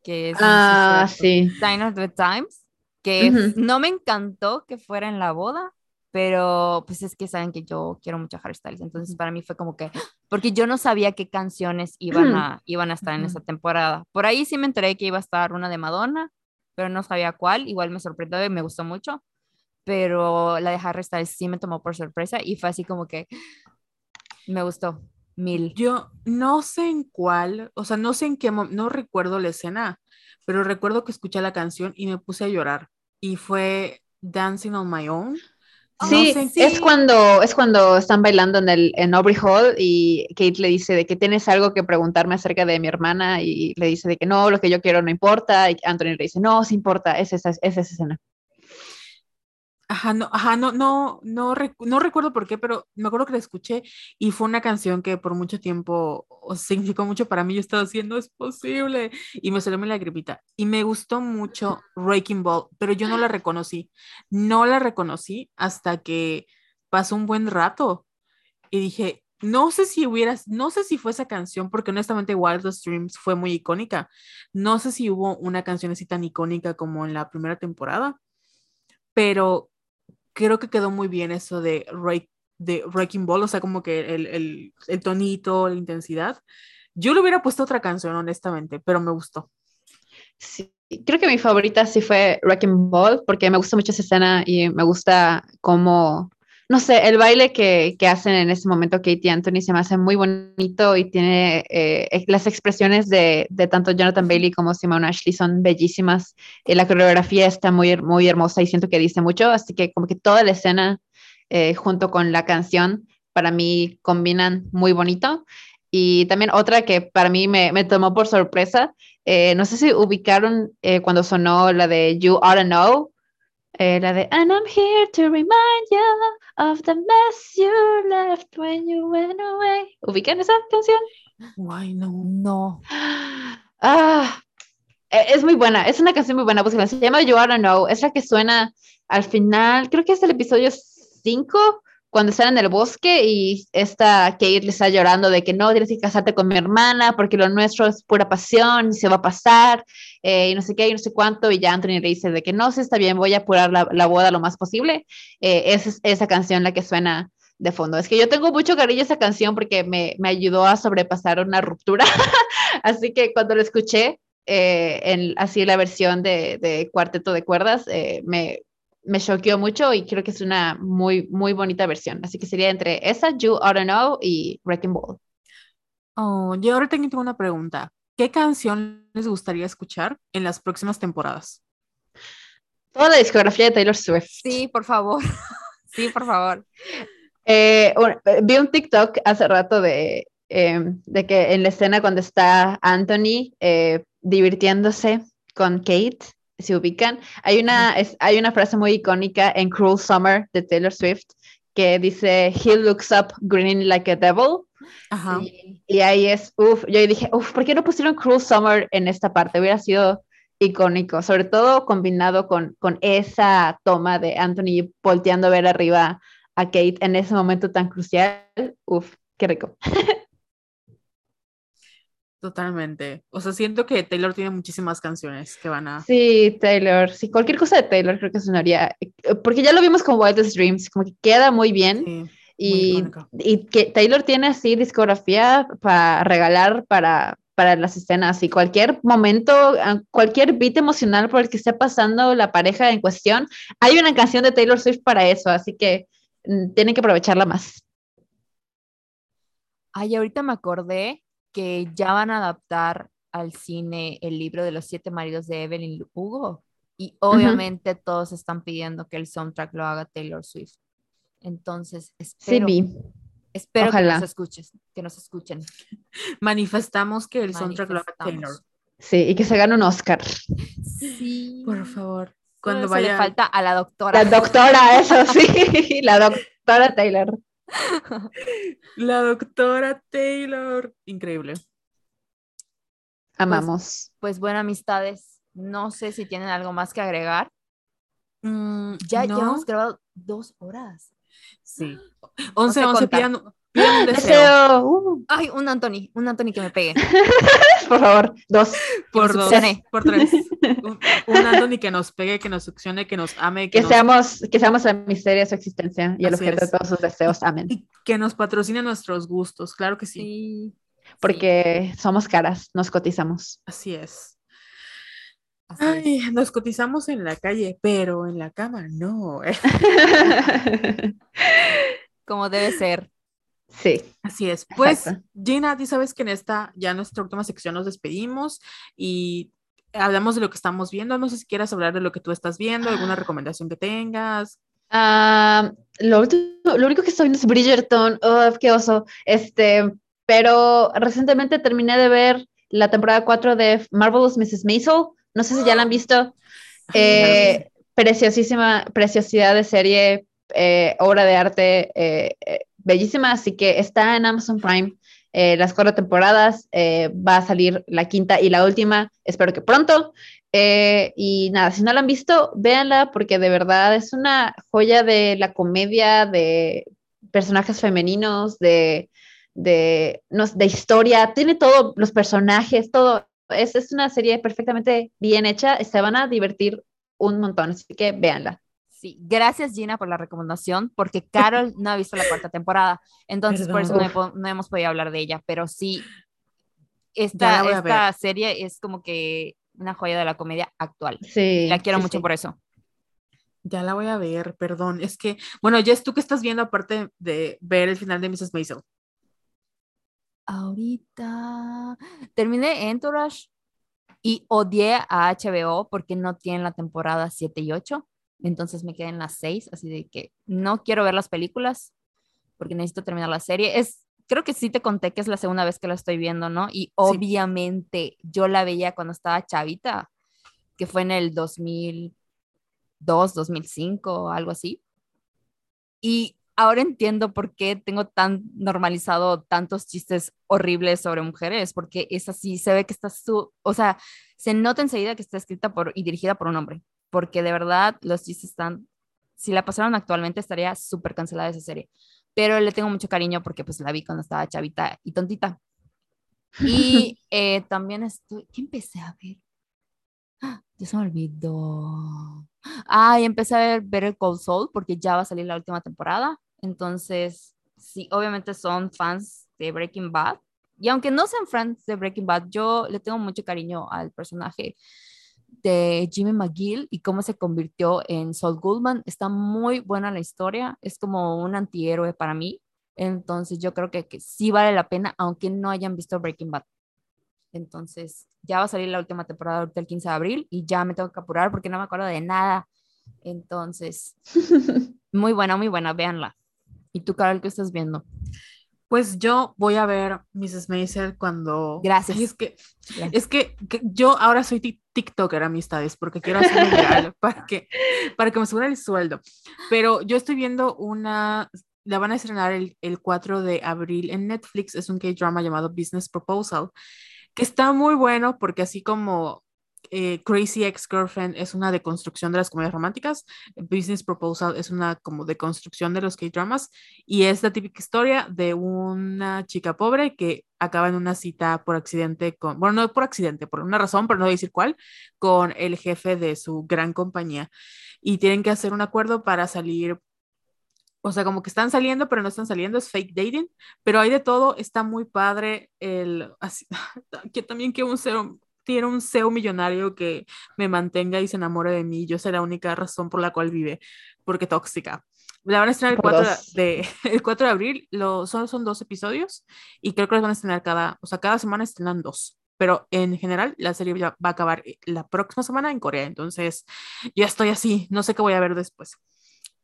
que es ah, sí. Sign of the Times, que no me encantó que fuera en la boda, pero pues es que saben que yo quiero mucho a Harry Styles, entonces para mí fue como que, porque yo no sabía qué canciones iban a, iban a estar en esa temporada. Por ahí sí me enteré que iba a estar una de Madonna, pero no sabía cuál, igual me sorprendió y me gustó mucho, pero la de Harry Styles sí me tomó por sorpresa y fue así como que me gustó mil. Yo no sé en cuál, o sea, no sé en qué, no recuerdo la escena, pero recuerdo que escuché la canción y me puse a llorar. Y fue Dancing on My Own Sí, sé. es cuando es cuando están bailando en el en Aubrey Hall y Kate le dice de que tienes algo que preguntarme acerca de mi hermana y le dice de que no, lo que yo quiero no importa y Anthony le dice no, sí importa, es esa, es esa escena. Ajá, no, ajá, no, no, no, no recuerdo por qué, pero me acuerdo que la escuché y fue una canción que por mucho tiempo significó mucho para mí. Yo estaba haciendo, es posible. Y me salió mi lagrimita. Y me gustó mucho Breaking Ball, pero yo no la reconocí. No la reconocí hasta que pasó un buen rato y dije, no sé si hubieras, no sé si fue esa canción, porque honestamente Wildest Dreams fue muy icónica. No sé si hubo una canción así tan icónica como en la primera temporada, pero creo que quedó muy bien eso de, de Wrecking Ball, o sea, como que el, el, el tonito, la intensidad. Yo le hubiera puesto otra canción, honestamente, pero me gustó. Sí, creo que mi favorita sí fue Wrecking Ball porque me gusta mucho esa escena y me gusta cómo, no sé, el baile que, que hacen en ese momento Katie Anthony se me hace muy bonito y tiene eh, las expresiones de, de tanto Jonathan Bailey como Simone Ashley son bellísimas y la coreografía está muy, muy hermosa y siento que dice mucho, así que como que toda la escena eh, junto con la canción para mí combinan muy bonito. Y también otra que para mí me, me tomó por sorpresa eh, no sé si ubicaron eh, cuando sonó la de You Oughta Know, eh, la de And I'm here to remind you of the mess you left when you went away. ¿Ubican esa canción? Guay, no. No. Ah, e- es muy buena, es una canción muy buena, búsquenla, se llama You Oughta Know, es la que suena al final, creo que es el episodio 5, cuando están en el bosque y esta Kate le está llorando de que no, tienes que casarte con mi hermana porque lo nuestro es pura pasión y se va a pasar eh, y no sé qué y no sé cuánto y ya Anthony le dice de que no, sí está bien, voy a apurar la, la boda lo más posible. Eh, es esa canción la que suena de fondo. Es que yo tengo mucho cariño a esa canción porque me, me ayudó a sobrepasar una ruptura, así que cuando lo escuché eh, en así la versión de, de cuarteto de cuerdas, eh, me, me choqueó mucho y creo que es una muy, muy bonita versión. Así que sería entre esa, You Oughta Know y Wrecking Ball. Oh, yo ahora tengo una pregunta. ¿Qué canción les gustaría escuchar en las próximas temporadas? Toda la discografía de Taylor Swift. Sí, por favor. Sí, por favor. Eh, vi un TikTok hace rato de, eh, de que en la escena cuando está Anthony eh, divirtiéndose con Kate, se ubican, hay una, es- hay una frase muy icónica en Cruel Summer de Taylor Swift que dice, He looks up grinning like a devil. Ajá. Y, y ahí es, uff, yo dije, uff, ¿por qué no pusieron Cruel Summer en esta parte? Hubiera sido icónico, sobre todo combinado con, con esa toma de Anthony volteando a ver arriba a Kate en ese momento tan crucial. Uff, qué rico. Totalmente. O sea, siento que Taylor tiene muchísimas canciones que van a... Sí, Taylor, sí, cualquier cosa de Taylor creo que sonaría, eh, porque ya lo vimos con Wildest Dreams, como que queda muy bien. Sí, muy Y, icónica. y que Taylor tiene así discografía para regalar para, para las escenas y cualquier momento, cualquier beat emocional por el que esté pasando la pareja en cuestión, hay una canción de Taylor Swift para eso, así que mm, tienen que aprovecharla más. Ay, ahorita me acordé que ya van a adaptar al cine el libro de los siete maridos de Evelyn Hugo. Y obviamente todos están pidiendo que el soundtrack lo haga Taylor Swift. Entonces, Sí, espero, vi. espero que nos escuches, que nos escuchen. Manifestamos que el soundtrack lo haga. Taylor. Sí, y que se gane un Oscar. Sí. Por favor. Cuando se le vaya... falta a la doctora. La doctora, eso sí, la doctora Taylor. La doctora Taylor. Increíble. Amamos. Pues bueno, amistades, no sé si tienen algo más que agregar. Mm, Ya no, llevamos grabado dos horas. Sí. 11, sé 11, contar. pidan, un deseo. Deseo, uh, Ay, un Anthony, un Anthony que me pegue. por favor, dos. Por dos, succione. por tres. Un, un Anthony que nos pegue, que nos succione, que nos ame, que, Que nos, seamos, que seamos el misterio de su existencia y el Así objeto es. de todos sus deseos. Amén. y que nos patrocine nuestros gustos. Claro que sí. Sí. Porque somos caras, nos cotizamos. Así es. Así es. Ay, nos cotizamos en la calle, pero en la cama no. Como debe ser. Sí, Así es. Pues, Exacto. Gina, tú sabes que en esta, ya nuestra última sección nos despedimos y hablamos de lo que estamos viendo. No sé si quieras hablar de lo que tú estás viendo, alguna recomendación que tengas. Ah, lo, único que estoy viendo es Bridgerton. Oh, qué oso. Este, pero recientemente terminé de ver la temporada 4 de Marvelous Mrs. Maisel. No sé si ya la han visto. Eh, preciosísima, preciosidad de serie, eh, obra de arte eh, eh, bellísima. Así que está en Amazon Prime. eh, las cuatro temporadas. eh, va a salir la quinta y la última. Espero que pronto. Eh, y nada, si no la han visto, véanla porque de verdad es una joya de la comedia, de personajes femeninos, de, de, no de historia. Tiene todos los personajes, todo. Es, es una serie perfectamente bien hecha. Se van a divertir un montón, así que véanla. Sí, gracias Gina por la recomendación, porque Carol no ha visto la cuarta temporada, entonces por eso no, he po- no hemos podido hablar de ella, pero sí, esta, esta serie es como que una joya de la comedia actual. Sí. La quiero sí, mucho sí. por eso. Ya la voy a ver, perdón. Es que, bueno, Jess, ¿tú qué estás viendo aparte de ver el final de Mrs. Maisel? Ahorita terminé Entourage y odié a HBO porque no tienen la temporada 7 y 8, entonces me quedé en las 6, así de que no quiero ver las películas porque necesito terminar la serie. Es, creo que sí te conté que es la segunda vez que la estoy viendo, ¿no? Y obviamente yo la veía cuando estaba chavita, que fue en el 2002, 2005, algo así. Y ahora entiendo por qué tengo tan normalizado tantos chistes horribles sobre mujeres, porque es así, se ve que está su, o sea, se nota enseguida que está escrita por y dirigida por un hombre, porque de verdad los chistes están, si la pasaron actualmente estaría súper cancelada esa serie, pero le tengo mucho cariño porque pues la vi cuando estaba chavita y tontita. Y eh, también estoy, ¿qué empecé a ver? ¡Ah! Ya se me olvidó. Ah, y empecé a ver Better Call Saul porque ya va a salir la última temporada. Entonces, sí, obviamente son fans de Breaking Bad. Y aunque no sean fans de Breaking Bad, yo le tengo mucho cariño al personaje de Jimmy McGill y cómo se convirtió en Saul Goodman. Está muy buena la historia. Es como un antihéroe para mí. Entonces, yo creo que, que sí vale la pena, aunque no hayan visto Breaking Bad. Entonces, ya va a salir la última temporada ahorita el 15 de abril y ya me tengo que apurar porque no me acuerdo de nada. Entonces, muy buena, muy buena, véanla. ¿Y tú, Carol, qué estás viendo? Pues yo voy a ver Mrs. Maisel cuando... Gracias. Ay, es que, Gracias. es que, que yo ahora soy tik- TikToker, amistades, porque quiero hacerme viral para que, para que me suba el sueldo. Pero yo estoy viendo una... La van a estrenar el, el 4 de abril en Netflix. Es un K-drama llamado Business Proposal, que está muy bueno porque así como eh, Crazy Ex-Girlfriend es una deconstrucción de las comedias románticas, Business Proposal es una como deconstrucción de los K-dramas y es la típica historia de una chica pobre que acaba en una cita por accidente con, bueno, no por accidente, por una razón, pero no voy a decir cuál, con el jefe de su gran compañía y tienen que hacer un acuerdo para salir. O sea, como que están saliendo, pero no están saliendo, es fake dating, pero hay de todo, está muy padre el, que también que un cero, tiene un CEO millonario que me mantenga y se enamore de mí. Yo soy la única razón por la cual vive, porque tóxica. La van a estrenar el Por 4 dos. de, el 4 de abril, lo, solo son dos episodios y creo que los van a estrenar cada, o sea, cada semana estrenan dos. Pero en general, la serie ya va a acabar eh, la próxima semana en Corea. Entonces, ya estoy así, no sé qué voy a ver después.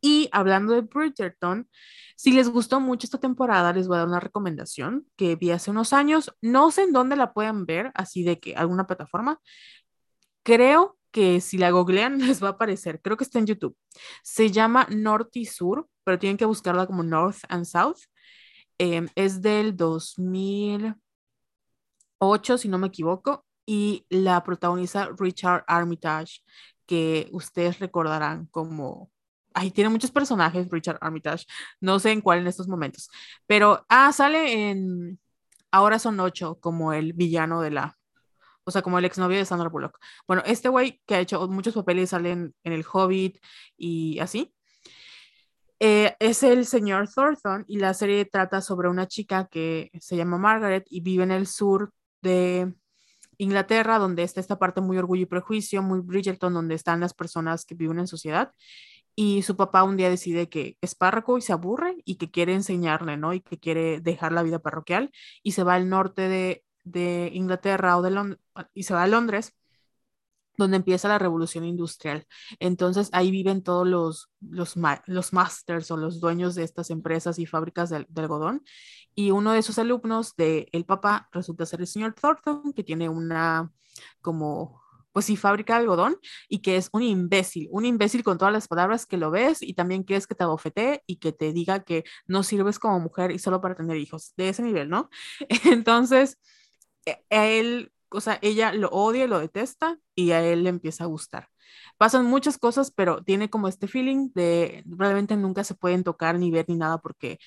Y hablando de Bridgerton, si les gustó mucho esta temporada, les voy a dar una recomendación que vi hace unos años. No sé en dónde la pueden ver, así de que alguna plataforma. Creo que si la googlean les va a aparecer. Creo que está en YouTube. Se llama Norte y Sur, pero tienen que buscarla como North and South. Eh, es del 2008, si no me equivoco, y la protagoniza Richard Armitage, que ustedes recordarán como Ay, tiene muchos personajes, Richard Armitage. No sé en cuál en estos momentos. Pero, ah, sale en. Ahora son ocho, como el villano de la. O sea, como el exnovio de Sandra Bullock. Bueno, este güey que ha hecho muchos papeles salen en El Hobbit y así. Eh, es el señor Thornton y la serie trata sobre una chica que se llama Margaret y vive en el sur de Inglaterra, donde está esta parte muy orgullo y prejuicio, muy Bridgerton, donde están las personas que viven en sociedad y su papá un día decide que es párroco y se aburre y que quiere enseñarle, ¿no? Y que quiere dejar la vida parroquial y se va al norte de, de Inglaterra o de Londres y se va a Londres donde empieza la revolución industrial. Entonces ahí viven todos los, los, los masters o los dueños de estas empresas y fábricas de, algodón. Y uno de sus alumnos de el papá resulta ser el señor Thornton, que tiene una como pues sí, fábrica de algodón y que es un imbécil, un imbécil con todas las palabras que lo ves y también quieres que te abofetee y que te diga que no sirves como mujer y solo para tener hijos, de ese nivel, ¿no? Entonces, e, él o sea, ella lo odia, lo detesta y a él le empieza a gustar. Pasan muchas cosas, pero tiene como este feeling de realmente nunca se pueden tocar ni ver ni nada porque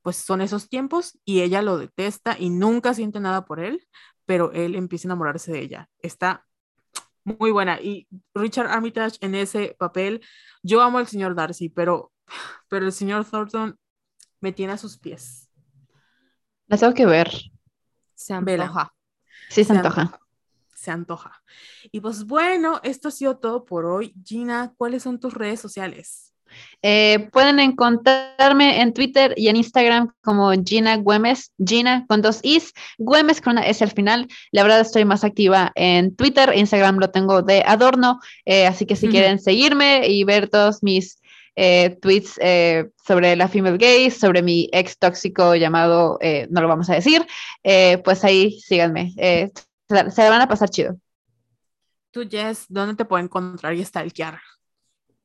pues son esos tiempos y ella lo detesta y nunca siente nada por él, pero él empieza a enamorarse de ella. Está muy buena y Richard Armitage en ese papel, yo amo al señor Darcy, pero pero el señor Thornton me tiene a sus pies. La tengo que ver. Se antoja. Sí, se, antoja. Se antoja. Y pues bueno, esto ha sido todo por hoy. Gina, ¿cuáles son tus redes sociales? Eh, pueden encontrarme en Twitter y en Instagram como Gina Güemes, Gina con dos is, Güemes con una S al final. La verdad estoy más activa en Twitter, Instagram lo tengo de adorno, eh, así que si quieren seguirme y ver todos mis eh, tweets sobre la female gay, sobre mi ex tóxico llamado, no lo vamos a decir, pues ahí síganme. se, se van a pasar chido. Tú, Jess, ¿dónde te puedo encontrar y stalkear?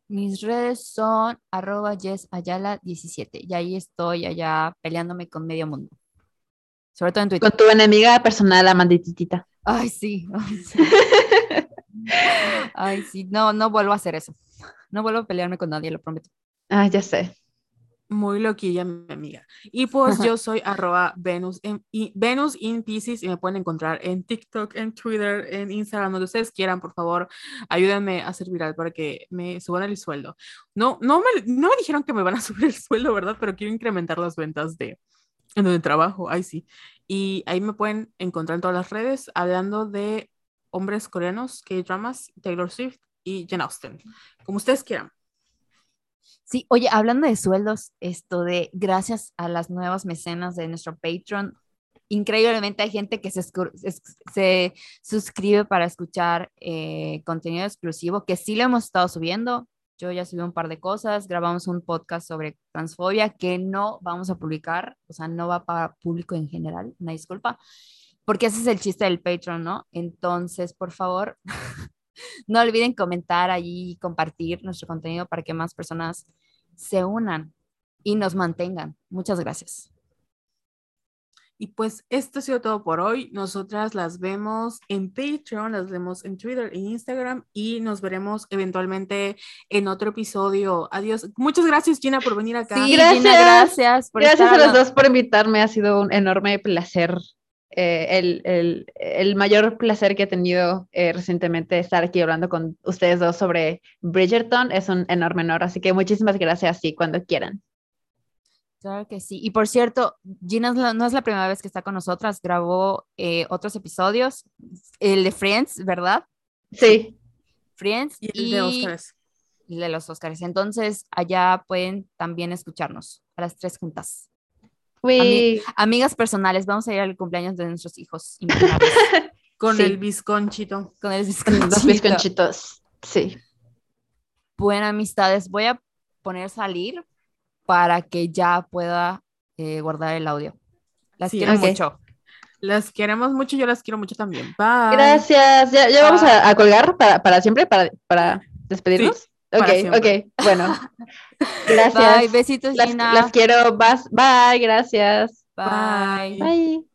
Mis redes son arroba yesayala17 y ahí estoy allá peleándome con medio mundo. Sobre todo en Twitter. Con tu enemiga personal, Amandititita. Ay, sí. Ay, sí. No, no vuelvo a hacer eso. No vuelvo a pelearme con nadie, lo prometo. Ah, ya sé muy loquilla, mi amiga. Y pues yo soy arroba Venus, en, y Venus in Pieces y me pueden encontrar en TikTok, en Twitter, en Instagram, donde ustedes quieran, por favor, ayúdenme a ser viral para que me suban el sueldo. No, no me, no me dijeron que me van a subir el sueldo, ¿verdad? Pero quiero incrementar las ventas de en donde trabajo, ahí sí. Y ahí me pueden encontrar en todas las redes hablando de hombres coreanos, K-dramas, Taylor Swift y Jen Austen, como ustedes quieran. Sí, oye, hablando de sueldos, esto de gracias a las nuevas mecenas de nuestro Patreon, increíblemente hay gente que se, se suscribe para escuchar eh, contenido exclusivo, que sí lo hemos estado subiendo. Yo ya subí un par de cosas, grabamos un podcast sobre transfobia que no vamos a publicar, o sea, no va para público en general, una disculpa, porque ese es el chiste del Patreon, ¿no? Entonces, por favor, no olviden comentar allí, compartir nuestro contenido para que más personas se unan y nos mantengan. Muchas gracias. Y pues esto ha sido todo por hoy. Nosotras las vemos en Patreon, las vemos en Twitter e Instagram y nos veremos eventualmente en otro episodio. Adiós. Muchas gracias, Gina, por venir acá. Sí, gracias. gracias. gracias a los dos por invitarme. Ha sido un enorme placer eh, el, el, mayor placer que he tenido eh, recientemente estar aquí hablando con ustedes dos sobre Bridgerton. Es un enorme honor, así que muchísimas gracias y cuando quieran. Claro que sí. Y por cierto, Gina no es la primera vez que está con nosotras, grabó eh, otros episodios, el de Friends, ¿verdad? Sí. Friends y el de Oscars. Y de los Oscars. Entonces, allá pueden también escucharnos a las tres juntas amigas personales, vamos a ir al cumpleaños de nuestros hijos. Con el bizconchito. Con el bizconchito. Los bizconchitos, sí. Buenas amistades. Voy a poner salir para que ya pueda eh, guardar el audio. Las quiero mucho. Las queremos mucho, yo las quiero mucho también. Bye. Gracias. Ya, vamos a, colgar para, para siempre, para, para despedirnos. Ok, ok, bueno. Gracias. Bye, besitos, las, Gina. Las quiero. Bye, gracias. Bye. Bye.